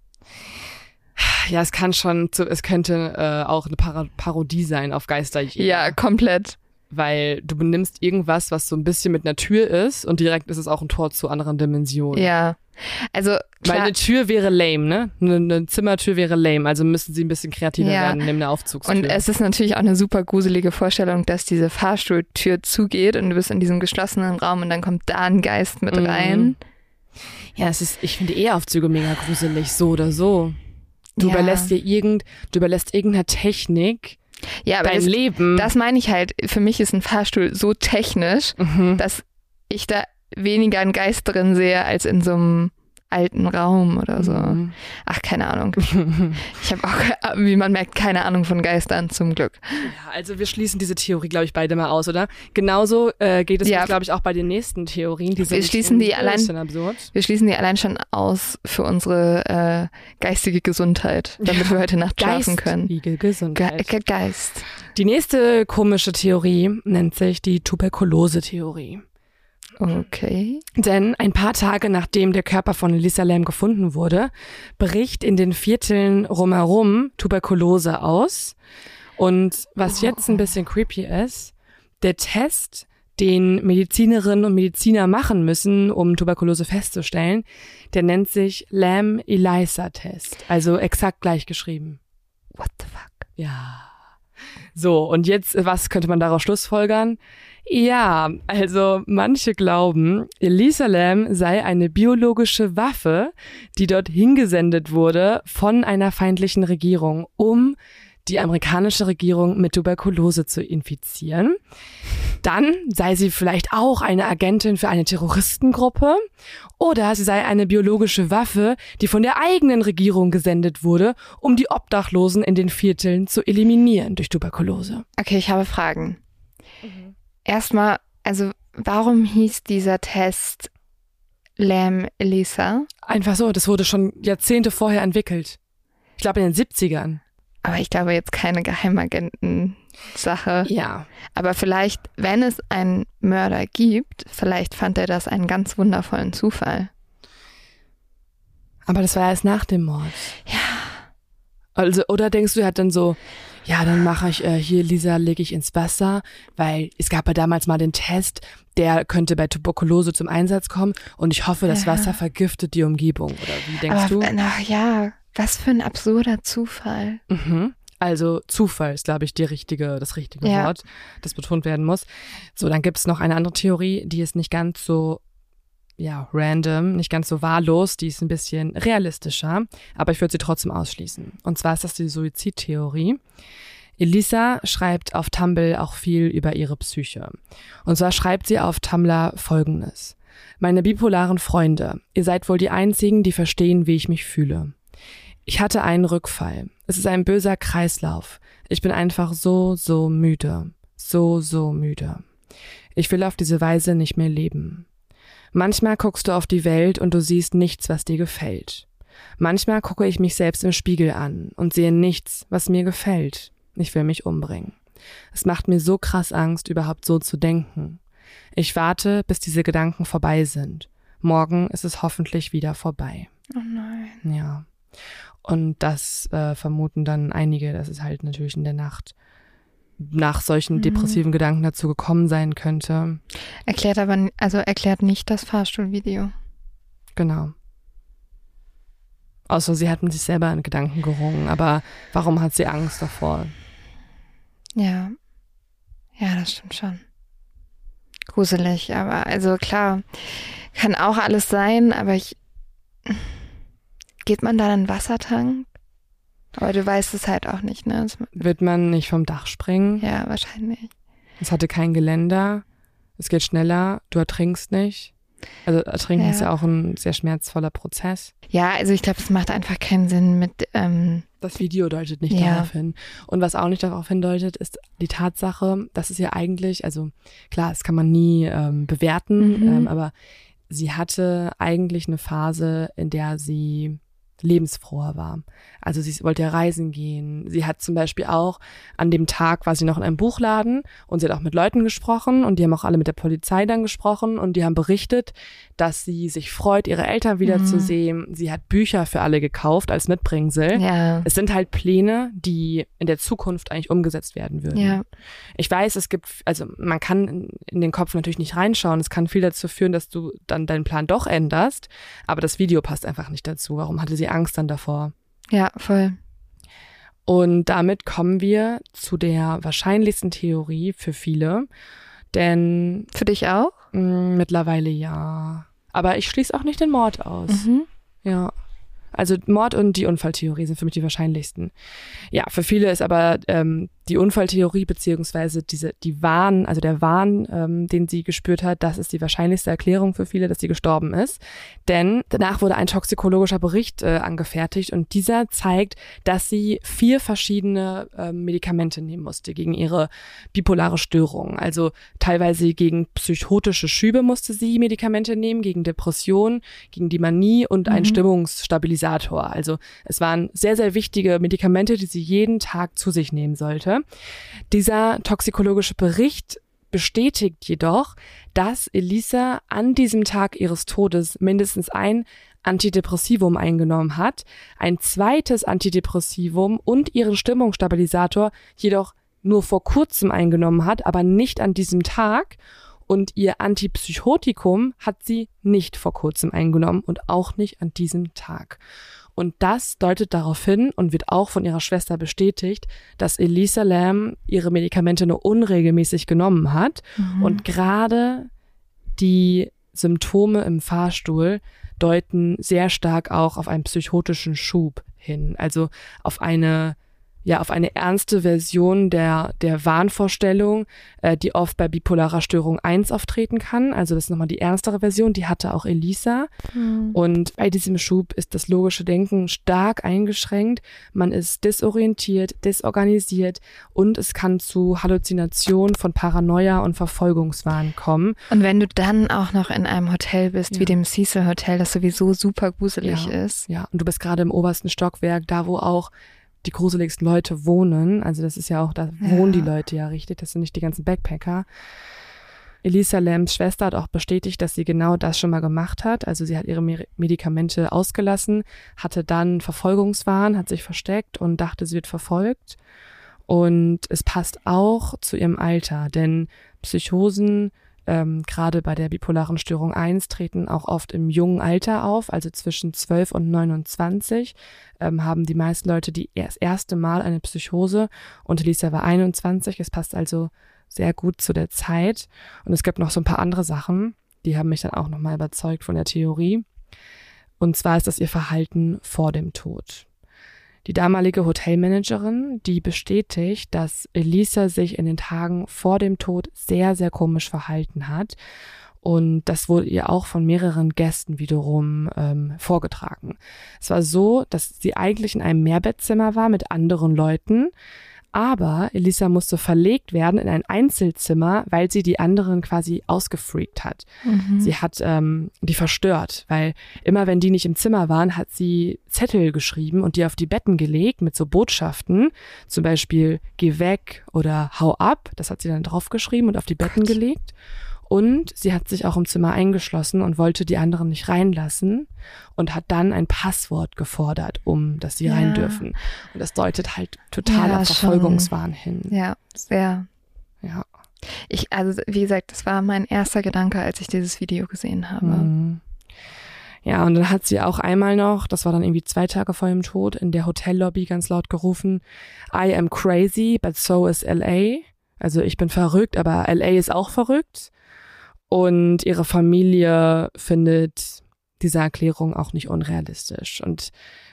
Ja, es kann schon, zu, es könnte äh, auch eine Par Parodie sein auf Geister. Ja, komplett. Weil du benimmst irgendwas, was so ein bisschen mit einer Tür ist und direkt ist es auch ein Tor zu anderen Dimensionen. Ja. Also klar, Weil eine Tür wäre lame, ne? Eine, eine, Zimmertür wäre lame, also müssen sie ein bisschen kreativer ja. werden neben der Aufzugstür. Und es ist natürlich auch eine super gruselige Vorstellung, dass diese Fahrstuhltür zugeht und du bist in diesem geschlossenen Raum und dann kommt da ein Geist mit mhm. rein. Ja, es ist, ich finde eh Aufzüge mega gruselig, so oder so. Du ja. überlässt dir irgend, du überlässt irgendeiner Technik ja, aber dein das, Leben. Das meine ich halt. Für mich ist ein Fahrstuhl so technisch, mhm. dass ich da weniger einen Geist drin sehe als in so einem alten Raum oder so. Mhm. Ach, keine Ahnung. Ich habe auch, wie man merkt, keine Ahnung von Geistern zum Glück. Ja, also wir schließen diese Theorie, glaube ich, beide mal aus, oder? Genauso äh, geht es, ja. glaube ich, auch bei den nächsten Theorien. Die wir schließen die allein, wir schließen die allein schon aus für unsere äh, geistige Gesundheit, damit wir heute Nacht schlafen können. Geistige Gesundheit. Ge Geist. Die nächste komische Theorie nennt sich die Tuberkulose-Theorie. Okay. Denn ein paar Tage nachdem der Körper von Lisa Lam gefunden wurde, bricht in den Vierteln rumherum Tuberkulose aus. Und was oh. jetzt ein bisschen creepy ist, der Test, den Medizinerinnen und Mediziner machen müssen, um Tuberkulose festzustellen, der nennt sich Lam-Elisa-Test. Also exakt gleich geschrieben. What the fuck? Ja. So, und jetzt, was könnte man daraus schlussfolgern? Ja, also manche glauben, Elisa Lam sei eine biologische Waffe, die dort hingesendet wurde von einer feindlichen Regierung, um die amerikanische Regierung mit Tuberkulose zu infizieren. Dann sei sie vielleicht auch eine Agentin für eine Terroristengruppe oder sie sei eine biologische Waffe, die von der eigenen Regierung gesendet wurde, um die Obdachlosen in den Vierteln zu eliminieren durch Tuberkulose. Okay, ich habe Fragen. Mhm. Erstmal, also warum hieß dieser Test Lam Elisa? Einfach so, das wurde schon Jahrzehnte vorher entwickelt. Ich glaube in den 70ern. Aber ich glaube jetzt keine Geheimagenten-Sache. Ja. Aber vielleicht, wenn es einen Mörder gibt, vielleicht fand er das einen ganz wundervollen Zufall. Aber das war erst nach dem Mord. Ja. Also, oder denkst du, er hat dann so, ja, dann mache ich äh, hier, Lisa, lege ich ins Wasser, weil es gab ja damals mal den Test, der könnte bei Tuberkulose zum Einsatz kommen und ich hoffe, das ja. Wasser vergiftet die Umgebung. Oder wie denkst Aber, du? Na ja, was für ein absurder Zufall. Mhm. Also Zufall ist, glaube ich, die richtige, das richtige ja. Wort, das betont werden muss. So, dann gibt es noch eine andere Theorie, die ist nicht ganz so ja, random, nicht ganz so wahllos, die ist ein bisschen realistischer, aber ich würde sie trotzdem ausschließen. Und zwar ist das die Suizidtheorie. Elisa schreibt auf Tumblr auch viel über ihre Psyche. Und zwar schreibt sie auf Tumblr folgendes. Meine bipolaren Freunde, ihr seid wohl die einzigen, die verstehen, wie ich mich fühle. Ich hatte einen Rückfall. Es ist ein böser Kreislauf. Ich bin einfach so, so müde. So, so müde. Ich will auf diese Weise nicht mehr leben. Manchmal guckst du auf die Welt und du siehst nichts, was dir gefällt. Manchmal gucke ich mich selbst im Spiegel an und sehe nichts, was mir gefällt. Ich will mich umbringen. Es macht mir so krass Angst, überhaupt so zu denken. Ich warte, bis diese Gedanken vorbei sind. Morgen ist es hoffentlich wieder vorbei. Oh nein. Ja. Und das äh, vermuten dann einige, dass es halt natürlich in der Nacht nach solchen mhm. depressiven Gedanken dazu gekommen sein könnte. Erklärt aber, also erklärt nicht das Fahrstuhlvideo. Genau. Außer sie hatten sich selber in Gedanken gerungen, aber warum hat sie Angst davor? Ja. Ja, das stimmt schon. Gruselig, aber also klar, kann auch alles sein, aber ich Geht man da in den Wassertank? Aber du weißt es halt auch nicht, ne? Das Wird man nicht vom Dach springen? Ja, wahrscheinlich. Es hatte kein Geländer. Es geht schneller. Du ertrinkst nicht. Also Ertrinken ja. ist ja auch ein sehr schmerzvoller Prozess. Ja, also ich glaube, es macht einfach keinen Sinn mit. Ähm das Video deutet nicht ja. darauf hin. Und was auch nicht darauf hindeutet, ist die Tatsache, dass es ja eigentlich, also klar, das kann man nie ähm, bewerten, mhm. ähm, aber sie hatte eigentlich eine Phase, in der sie lebensfroher war. Also sie wollte ja reisen gehen. Sie hat zum Beispiel auch an dem Tag war sie noch in einem Buchladen und sie hat auch mit Leuten gesprochen und die haben auch alle mit der Polizei dann gesprochen und die haben berichtet, dass sie sich freut, ihre Eltern wiederzusehen. Mhm. Sie hat Bücher für alle gekauft als Mitbringsel. Ja. Es sind halt Pläne, die in der Zukunft eigentlich umgesetzt werden würden. Ja. Ich weiß, es gibt, also man kann in den Kopf natürlich nicht reinschauen. Es kann viel dazu führen, dass du dann deinen Plan doch änderst, aber das Video passt einfach nicht dazu. Warum hatte sie Angst dann davor? Ja, voll. Und damit kommen wir zu der wahrscheinlichsten Theorie für viele. Denn. Für dich auch? Mh, mm, mittlerweile ja. Aber ich schließe auch nicht den Mord aus. Mhm. Ja. Also Mord und die Unfalltheorie sind für mich die wahrscheinlichsten. Ja, für viele ist aber ähm, die Unfalltheorie beziehungsweise diese die Wahn, also der Wahn, ähm, den sie gespürt hat, das ist die wahrscheinlichste Erklärung für viele, dass sie gestorben ist. Denn danach wurde ein toxikologischer Bericht äh, angefertigt und dieser zeigt, dass sie vier verschiedene äh, Medikamente nehmen musste gegen ihre bipolare Störung. Also teilweise gegen psychotische Schübe musste sie Medikamente nehmen, gegen Depression, gegen die Manie und mhm. einen Stimmungsstabilisator. Also es waren sehr, sehr wichtige Medikamente, die sie jeden Tag zu sich nehmen sollte sollte. Dieser toxikologische Bericht bestätigt jedoch, dass Elisa an diesem Tag ihres Todes mindestens ein Antidepressivum eingenommen hat, ein zweites Antidepressivum und ihren Stimmungsstabilisator jedoch nur vor kurzem eingenommen hat, aber nicht an diesem Tag. Und ihr Antipsychotikum hat sie nicht vor kurzem eingenommen und auch nicht an diesem Tag. Und das deutet darauf hin und wird auch von ihrer Schwester bestätigt, dass Elisa Lam ihre Medikamente nur unregelmäßig genommen hat. Mhm. Und gerade die Symptome im Fahrstuhl deuten sehr stark auch auf einen psychotischen Schub hin, also auf eine ja auf eine ernste Version der, der Wahnvorstellung, äh, die oft bei bipolarer Störung 1 auftreten kann. Also das ist nochmal die ernstere Version, die hatte auch Elisa. Mhm. Und bei diesem Schub ist das logische Denken stark eingeschränkt. Man ist desorientiert, desorganisiert und es kann zu Halluzinationen von Paranoia und Verfolgungswahn kommen. Und wenn du dann auch noch in einem Hotel bist, ja. wie dem Cecil Hotel, das sowieso super gruselig ja. ist. Ja, und du bist gerade im obersten Stockwerk, da wo auch die gruseligsten Leute wohnen. Also das ist ja auch, da ja. wohnen die Leute ja richtig, das sind nicht die ganzen Backpacker. Elisa Lambs Schwester hat auch bestätigt, dass sie genau das schon mal gemacht hat. Also sie hat ihre Medikamente ausgelassen, hatte dann Verfolgungswahn, hat sich versteckt und dachte, sie wird verfolgt. Und es passt auch zu ihrem Alter, denn Psychosen ähm, gerade bei der bipolaren Störung 1 treten auch oft im jungen Alter auf, also zwischen 12 und 29 ähm, haben die meisten Leute die das erste Mal eine Psychose und Lisa war 21. Es passt also sehr gut zu der Zeit. Und es gibt noch so ein paar andere Sachen, die haben mich dann auch nochmal überzeugt von der Theorie. Und zwar ist das ihr Verhalten vor dem Tod. Die damalige Hotelmanagerin, die bestätigt, dass Elisa sich in den Tagen vor dem Tod sehr, sehr komisch verhalten hat. Und das wurde ihr auch von mehreren Gästen wiederum ähm, vorgetragen. Es war so, dass sie eigentlich in einem Mehrbettzimmer war mit anderen Leuten, aber Elisa musste verlegt werden in ein Einzelzimmer, weil sie die anderen quasi ausgefreakt hat. Mhm. Sie hat ähm, die verstört, weil immer wenn die nicht im Zimmer waren, hat sie Zettel geschrieben und die auf die Betten gelegt mit so Botschaften, zum Beispiel geh weg oder hau ab. Das hat sie dann draufgeschrieben und auf die Betten Gott. gelegt. Und sie hat sich auch im Zimmer eingeschlossen und wollte die anderen nicht reinlassen und hat dann ein Passwort gefordert, um dass sie ja. rein dürfen. Und das deutet halt total ja, auf Verfolgungswahn hin. Ja, sehr. Ja. Ich, also wie gesagt, das war mein erster Gedanke, als ich dieses Video gesehen habe. Mhm. Ja, und dann hat sie auch einmal noch, das war dann irgendwie zwei Tage vor ihrem Tod, in der Hotellobby ganz laut gerufen, I am crazy, but so is LA. Also ich bin verrückt, aber LA ist auch verrückt. Und ihre Familie findet diese Erklärung auch nicht unrealistisch. Und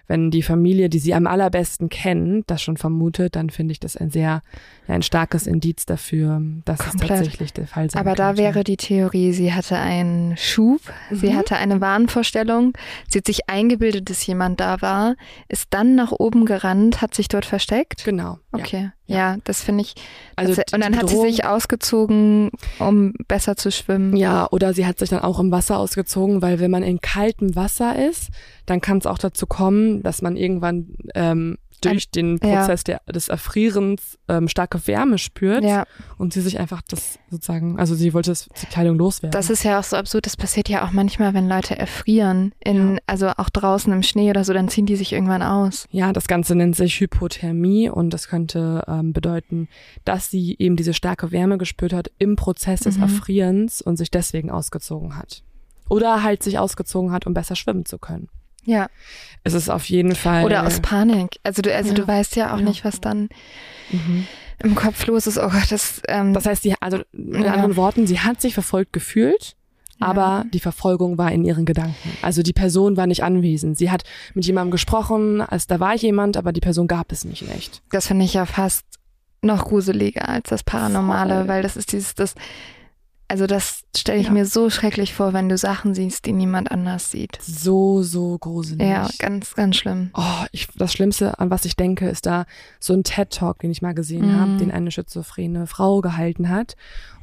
wenn die Familie, die sie am allerbesten kennt, das schon vermutet, dann finde ich das ein sehr, ein starkes Indiz dafür, dass Komplett. es tatsächlich der Fall sein Aber da könnte. wäre die Theorie, sie hatte einen Schub, sie Mhm. hatte eine Wahnvorstellung, sie hat sich eingebildet, dass jemand da war, ist dann nach oben gerannt, hat sich dort versteckt. Genau. Ja. Okay, ja, das finde ich. Also tats- und dann hat sie Bedrohung- sich ausgezogen, um besser zu schwimmen. Ja, oder sie hat sich dann auch im Wasser ausgezogen, weil wenn man in kaltem Wasser ist, dann kann es auch dazu kommen, dass man irgendwann ähm, durch den ja. Prozess der, des Erfrierens ähm, starke Wärme spürt Ja, und sie sich einfach das sozusagen, also sie wollte das, die Kleidung loswerden. das ist ja auch so absurd. Das passiert ja auch manchmal, wenn Leute erfrieren, in, Ja. also auch draußen im Schnee oder so, dann ziehen die sich irgendwann aus. ja, das Ganze nennt sich Hypothermie und das könnte ähm, bedeuten, dass sie eben diese starke Wärme gespürt hat im Prozess des Mhm. Erfrierens und sich deswegen ausgezogen hat. Oder halt sich ausgezogen hat, um besser schwimmen zu können. Ja. Es ist auf jeden Fall. Oder aus Panik. Also du, also Ja. du weißt ja auch Ja. nicht, was dann Mhm. im Kopf los ist. Oh Gott, das, ähm, Das heißt, sie, also in Ja. anderen Worten, sie hat sich verfolgt gefühlt, aber die Verfolgung war in ihren Gedanken. Also die Person war nicht anwesend. Sie hat mit jemandem gesprochen, als da war jemand, aber die Person gab es nicht echt. das finde ich ja fast noch gruseliger als das Paranormale, Voll. weil das ist dieses, das, also das stelle ich Ja. mir so schrecklich vor, wenn du Sachen siehst, die niemand anders sieht. So, so gruselig. Ja, ganz, ganz schlimm. Oh, ich, das Schlimmste, an was ich denke, ist da so ein TED-Talk, den ich mal gesehen Mhm. habe, den eine schizophrene Frau gehalten hat.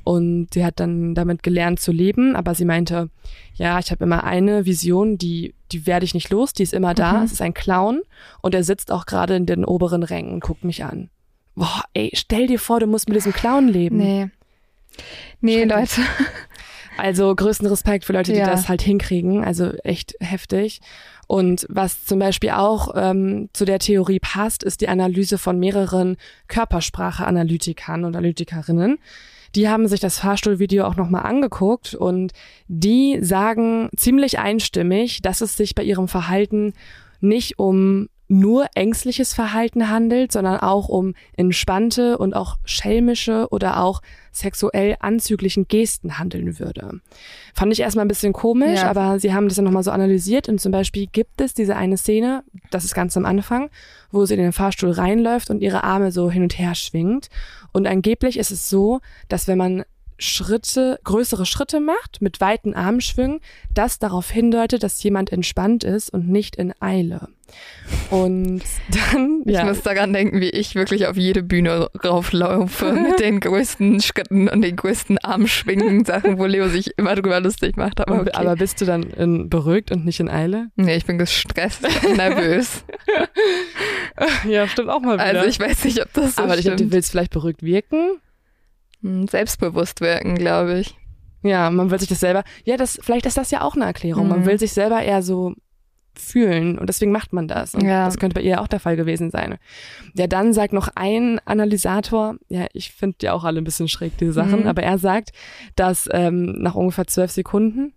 Und sie hat dann damit gelernt zu leben, aber sie meinte, ja, ich habe immer eine Vision, die, die werde ich nicht los, die ist immer da. Mhm. Es ist ein Clown und er sitzt auch gerade in den oberen Rängen und guckt mich an. Boah, ey, stell dir vor, du musst mit diesem Clown leben. Nee. Nee. Leute. Also größten Respekt für Leute, die Ja. das halt hinkriegen. Also echt heftig. Und was zum Beispiel auch ähm, zu der Theorie passt, ist die Analyse von mehreren Körpersprache-Analytikern und Analytikerinnen. Die haben sich das Fahrstuhlvideo auch nochmal angeguckt und die sagen ziemlich einstimmig, dass es sich bei ihrem Verhalten nicht um nur ängstliches Verhalten handelt, sondern auch um entspannte und auch schelmische oder auch sexuell anzüglichen Gesten handeln würde. Fand ich erstmal ein bisschen komisch, Ja. aber sie haben das dann nochmal so analysiert und zum Beispiel gibt es diese eine Szene, das ist ganz am Anfang, wo sie in den Fahrstuhl reinläuft und ihre Arme so hin und her schwingt. Und angeblich ist es so, dass wenn man Schritte, größere Schritte macht mit weiten Armschwüngen, das darauf hindeutet, dass jemand entspannt ist und nicht in Eile. Und dann, Ich ja, muss daran denken, wie ich wirklich auf jede Bühne rauflaufe mit den größten Schritten und den größten Armschwingen, Sachen, wo Leo sich immer drüber lustig macht. Aber, okay. aber bist du dann in, beruhigt und nicht in Eile? nee, ich bin gestresst und nervös. Ja, stimmt auch mal Also ich weiß nicht, ob das so aber ich glaube, stimmt. du willst vielleicht beruhigt wirken. Hm, Selbstbewusst wirken, glaube ich. Ja, man will sich das selber. Ja, das vielleicht ist das ja auch eine Erklärung. Man Mhm. will sich selber eher so fühlen und deswegen macht man das. Und Ja. das könnte bei ihr auch der Fall gewesen sein. Ja, dann sagt noch ein Analysator, ja, ich finde ja auch alle ein bisschen schräg, diese Sachen, Mhm. aber er sagt, dass ähm, nach ungefähr zwölf Sekunden,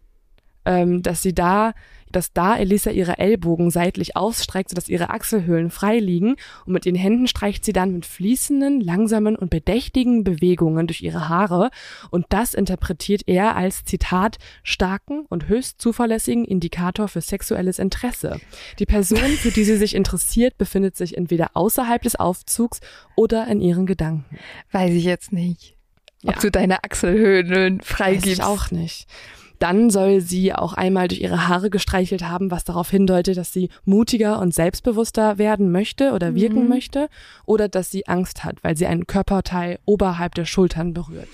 ähm, dass sie da, dass da Elisa ihre Ellbogen seitlich ausstreckt, sodass ihre Achselhöhlen frei liegen und mit den Händen streicht sie dann mit fließenden, langsamen und bedächtigen Bewegungen durch ihre Haare und das interpretiert er als Zitat starken und höchst zuverlässigen Indikator für sexuelles Interesse. Die Person, für die sie sich interessiert, befindet sich entweder außerhalb des Aufzugs oder in ihren Gedanken. Weiß ich jetzt nicht. Ob Ja. du deine Achselhöhlen Weiß freigibst. ich auch nicht. Dann soll sie auch einmal durch ihre Haare gestreichelt haben, was darauf hindeutet, dass sie mutiger und selbstbewusster werden möchte oder wirken Mhm. möchte oder dass sie Angst hat, weil sie ein Körperteil oberhalb der Schultern berührt.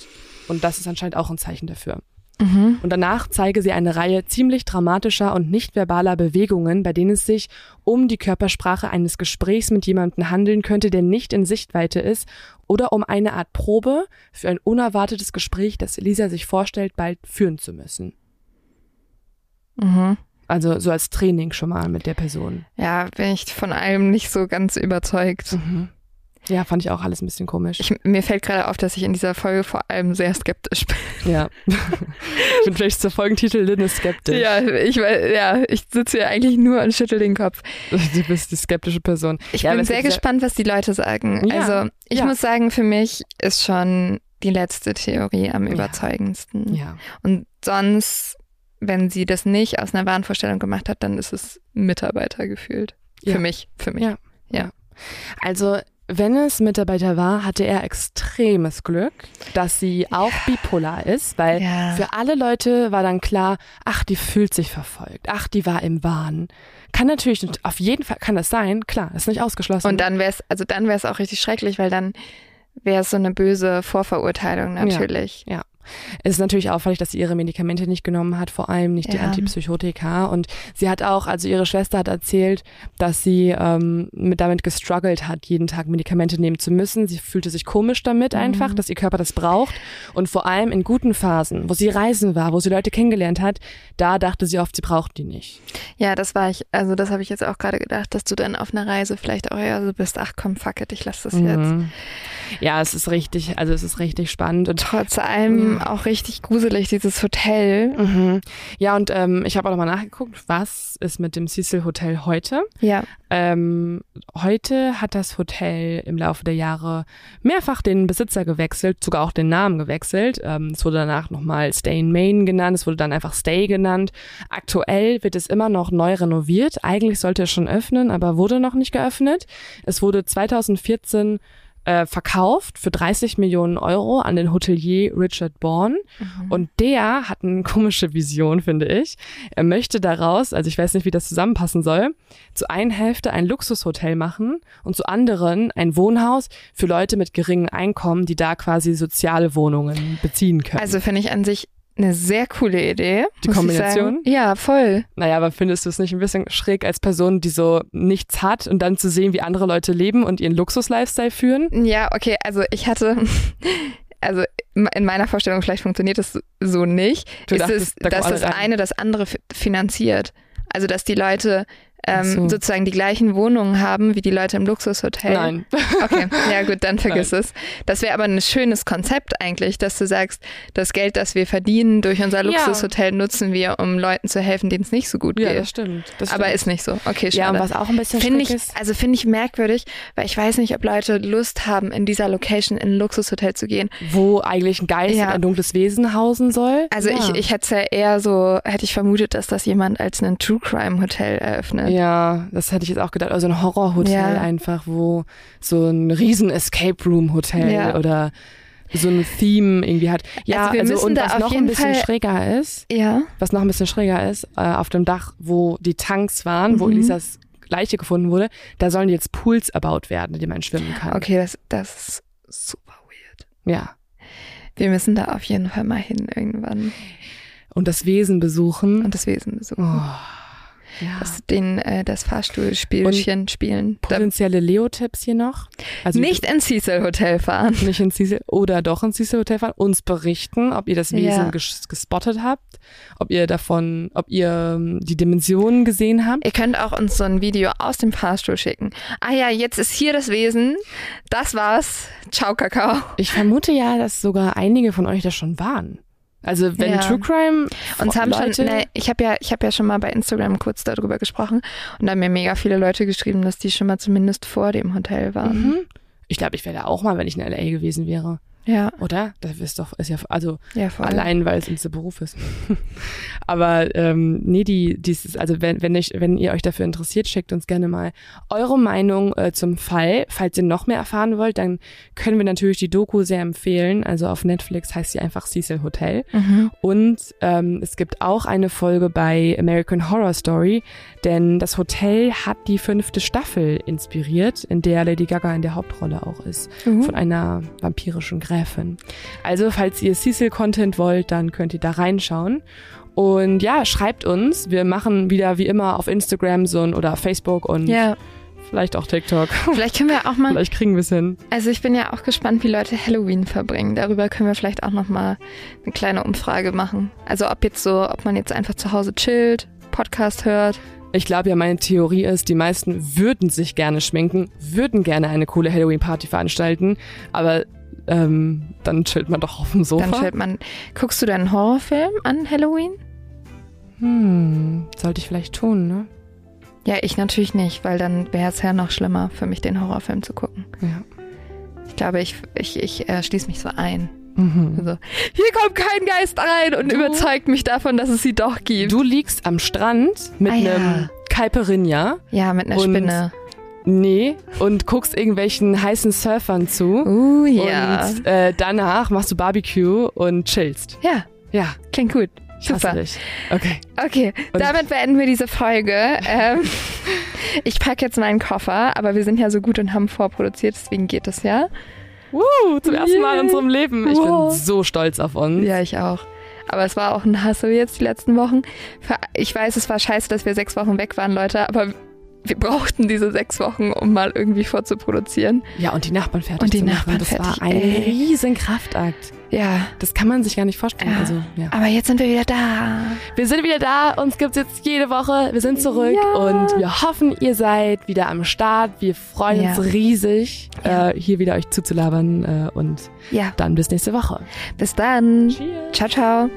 Und das ist anscheinend auch ein Zeichen dafür. Mhm. Und danach zeige sie eine Reihe ziemlich dramatischer und nicht verbaler Bewegungen, bei denen es sich um die Körpersprache eines Gesprächs mit jemandem handeln könnte, der nicht in Sichtweite ist, oder um eine Art Probe für ein unerwartetes Gespräch, das Elisa sich vorstellt, bald führen zu müssen. Mhm. Also so als Training schon mal mit der Person. Ja, bin ich von allem nicht so ganz überzeugt. Ja, fand ich auch alles ein bisschen komisch. Ich, mir fällt gerade auf, dass ich in dieser Folge vor allem sehr skeptisch bin. ja. ich bin vielleicht zur Folgentitel Lynn ist skeptisch. Ja, ich ja, ich sitze hier eigentlich nur und schüttel den Kopf. Du bist die skeptische Person. Ich Ja, bin sehr gespannt, was die Leute sagen. Ja, Also, ich ja. muss sagen, für mich ist schon die letzte Theorie am überzeugendsten. Ja. Und sonst, wenn sie das nicht aus einer Wahnvorstellung gemacht hat, dann ist es Mitarbeiter gefühlt. Für mich, für mich. Ja. Ja. Also, wenn es Mitarbeiter war, hatte er extremes Glück, dass sie auch bipolar ist, weil Ja. für alle Leute war dann klar, ach, die fühlt sich verfolgt, ach, die war im Wahn. Kann natürlich, auf jeden Fall kann das sein, klar, ist nicht ausgeschlossen. Und dann wäre es, also dann wäre es auch richtig schrecklich, weil dann wäre es so eine böse Vorverurteilung natürlich. Ja. Es ist natürlich auffällig, dass sie ihre Medikamente nicht genommen hat, vor allem nicht die Ja. Antipsychotika. Und sie hat auch, also ihre Schwester hat erzählt, dass sie ähm, mit, damit gestruggelt hat, jeden Tag Medikamente nehmen zu müssen. Sie fühlte sich komisch damit einfach, dass ihr Körper das braucht. Und vor allem in guten Phasen, wo sie reisen war, wo sie Leute kennengelernt hat, da dachte sie oft, sie braucht die nicht. Ja, das war ich, also das habe ich jetzt auch gerade gedacht, dass du dann auf einer Reise vielleicht auch eher so bist, ach komm, fuck it, ich lass das jetzt. Ja, es ist richtig, also es ist richtig spannend. Und Trotz allem auch richtig gruselig, dieses Hotel. Mhm. Ja, und ähm, ich habe auch nochmal nachgeguckt, was ist mit dem Cecil Hotel heute. Ja. Ähm, heute hat das Hotel im Laufe der Jahre mehrfach den Besitzer gewechselt, sogar auch den Namen gewechselt. Ähm, es wurde danach nochmal Stay in Maine genannt, es wurde dann einfach Stay genannt. Aktuell wird es immer noch neu renoviert. Eigentlich sollte es schon öffnen, aber wurde noch nicht geöffnet. Es wurde 2014 äh, verkauft für 30 Millionen Euro an den Hotelier Richard Bourne. Und der hat eine komische Vision, finde ich. Er möchte daraus, also ich weiß nicht, wie das zusammenpassen soll, zu einer Hälfte ein Luxushotel machen und zu anderen ein Wohnhaus für Leute mit geringem Einkommen, die da quasi soziale Wohnungen beziehen können. Also finde ich an sich eine sehr coole Idee. Die Kombination? Ja, voll. naja, aber findest du es nicht ein bisschen schräg als Person, die so nichts hat und dann zu sehen, wie andere Leute leben und ihren Luxus-Lifestyle führen? Ja, okay, also ich hatte, also in meiner Vorstellung, vielleicht funktioniert das so nicht, Du ist dachtest, es, da dass das rein. eine das andere fi- finanziert. Also dass die Leute ähm, so. sozusagen die gleichen Wohnungen haben wie die Leute im Luxushotel. Nein. Okay, ja gut, dann vergiss es. Das wäre aber ein schönes Konzept eigentlich, dass du sagst, das Geld, das wir verdienen durch unser Ja. Luxushotel, nutzen wir, um Leuten zu helfen, denen es nicht so gut Ja, geht. das stimmt. Das aber stimmt. ist nicht so. Okay, schade. ja, und was auch ein bisschen schräg ich, ist. also finde ich merkwürdig, weil ich weiß nicht, ob Leute Lust haben, in dieser Location in ein Luxushotel zu gehen. wo eigentlich ein Geist Ja. und ein dunkles Wesen hausen soll. Also ja. ich, ich hätte es ja eher so, hätte ich vermutet, dass das jemand als ein True Crime Hotel eröffnet. Ja, das hätte ich jetzt auch gedacht. Also ein Horrorhotel Ja. einfach, wo so ein riesen Escape Room Hotel Ja. oder so ein Theme irgendwie hat. Ja, Also also, und was noch ein bisschen Fall- schräger ist, Ja. was noch ein bisschen schräger ist, äh, auf dem Dach, wo die Tanks waren, wo Mhm. Elisas Leiche gefunden wurde, da sollen jetzt Pools erbaut werden, in denen man schwimmen kann. Okay, das, das ist super weird. Ja. Wir müssen da auf jeden Fall mal hin irgendwann Und das Wesen besuchen. und das Wesen Oh, besuchen. Ja. Das, den, äh, das Fahrstuhlspielchen spielen. Potenzielle Leo-Tipps hier noch. Also nicht ins Cecil Hotel fahren. nicht ins Cecil oder doch ins Cecil Hotel fahren, uns berichten, ob ihr das Wesen Ja. ges gespottet habt, ob ihr davon, ob ihr ähm, die Dimensionen gesehen habt. Ihr könnt auch uns so ein Video aus dem Fahrstuhl schicken. Ah ja, jetzt ist hier das Wesen. Das war's. Ciao, Kakao. Ich vermute ja, dass sogar einige von euch das schon waren. Also wenn Ja. True Crime Uns haben Leute, schon, ne, ich habe ja, ich habe ja schon mal bei Instagram kurz darüber gesprochen und da haben mir mega viele Leute geschrieben, dass die schon mal zumindest vor dem Hotel waren. mhm. ich glaube, ich wäre da auch mal, wenn ich in LA gewesen wäre, Ja, oder? Das ist doch, ist ja, also ja. Allein, weil es unser Beruf ist. Aber ähm, nee, die, dieses, also wenn, wenn, ich, wenn ihr euch dafür interessiert, schickt uns gerne mal eure Meinung äh, zum Fall. Falls ihr noch mehr erfahren wollt, dann können wir natürlich die Doku sehr empfehlen. Also auf Netflix heißt sie einfach Cecil Hotel. Mhm. Und ähm, es gibt auch eine Folge bei American Horror Story, denn das Hotel hat die fünfte Staffel inspiriert, in der Lady Gaga in der Hauptrolle auch ist Mhm. von einer vampirischen Gräfin. Also, falls ihr Cecil-Content wollt, dann könnt ihr da reinschauen. Und ja, schreibt uns. Wir machen wieder wie immer auf Instagram so ein oder Facebook und Ja, vielleicht auch TikTok. vielleicht können wir auch mal, vielleicht kriegen wir es hin. also ich bin ja auch gespannt, wie Leute Halloween verbringen. Darüber können wir vielleicht auch noch mal eine kleine Umfrage machen. Also ob jetzt so, ob man jetzt einfach zu Hause chillt, Podcast hört. Ich glaube ja, meine Theorie ist, die meisten würden sich gerne schminken, würden gerne eine coole Halloween-Party veranstalten, aber ähm, dann chillt man doch auf dem Sofa. Dann chillt man. Guckst du dann einen Horrorfilm an Halloween? hm, sollte ich vielleicht tun, ne? Ja, ich natürlich nicht, weil dann wäre es ja noch schlimmer für mich, den Horrorfilm zu gucken. Ja. Ich glaube, ich, ich, ich äh, schließe mich so ein. Mhm. Also, hier kommt kein Geist rein und Du- überzeugt mich davon, dass es sie doch gibt. Du liegst am Strand mit Ah, ja. einem Caipirinha. Ja, mit einer Spinne. Nee. Und guckst irgendwelchen heißen Surfern zu. Uh, ja. Und äh, danach machst du Barbecue und chillst. Ja, Ja, klingt gut. Super. Okay. Okay, Und- damit beenden wir diese Folge. ähm, ich packe jetzt meinen Koffer, aber wir sind ja so gut und haben vorproduziert, deswegen geht es ja. Woo, zum ersten Mal in unserem Leben. Ich Wow. bin so stolz auf uns. Ja, ich auch. Aber es war auch ein Hassel jetzt die letzten Wochen. Ich weiß, es war scheiße, dass wir sechs Wochen weg waren, Leute, aber wir brauchten diese sechs Wochen, um mal irgendwie vorzuproduzieren. Ja, und die Nachbarn fertig Und die zu machen. Nachbarn das fertig, war ein ey. riesen Kraftakt. Ja, Das kann man sich gar nicht vorstellen. Ja. Also, ja. aber jetzt sind wir wieder da. Wir sind wieder da, uns gibt's jetzt jede Woche. Wir sind zurück Ja. und wir hoffen, ihr seid wieder am Start. Wir freuen Ja. uns riesig, äh, hier wieder euch zuzulabern. Äh, und Ja, dann bis nächste Woche. bis dann. Cheers. Ciao, ciao.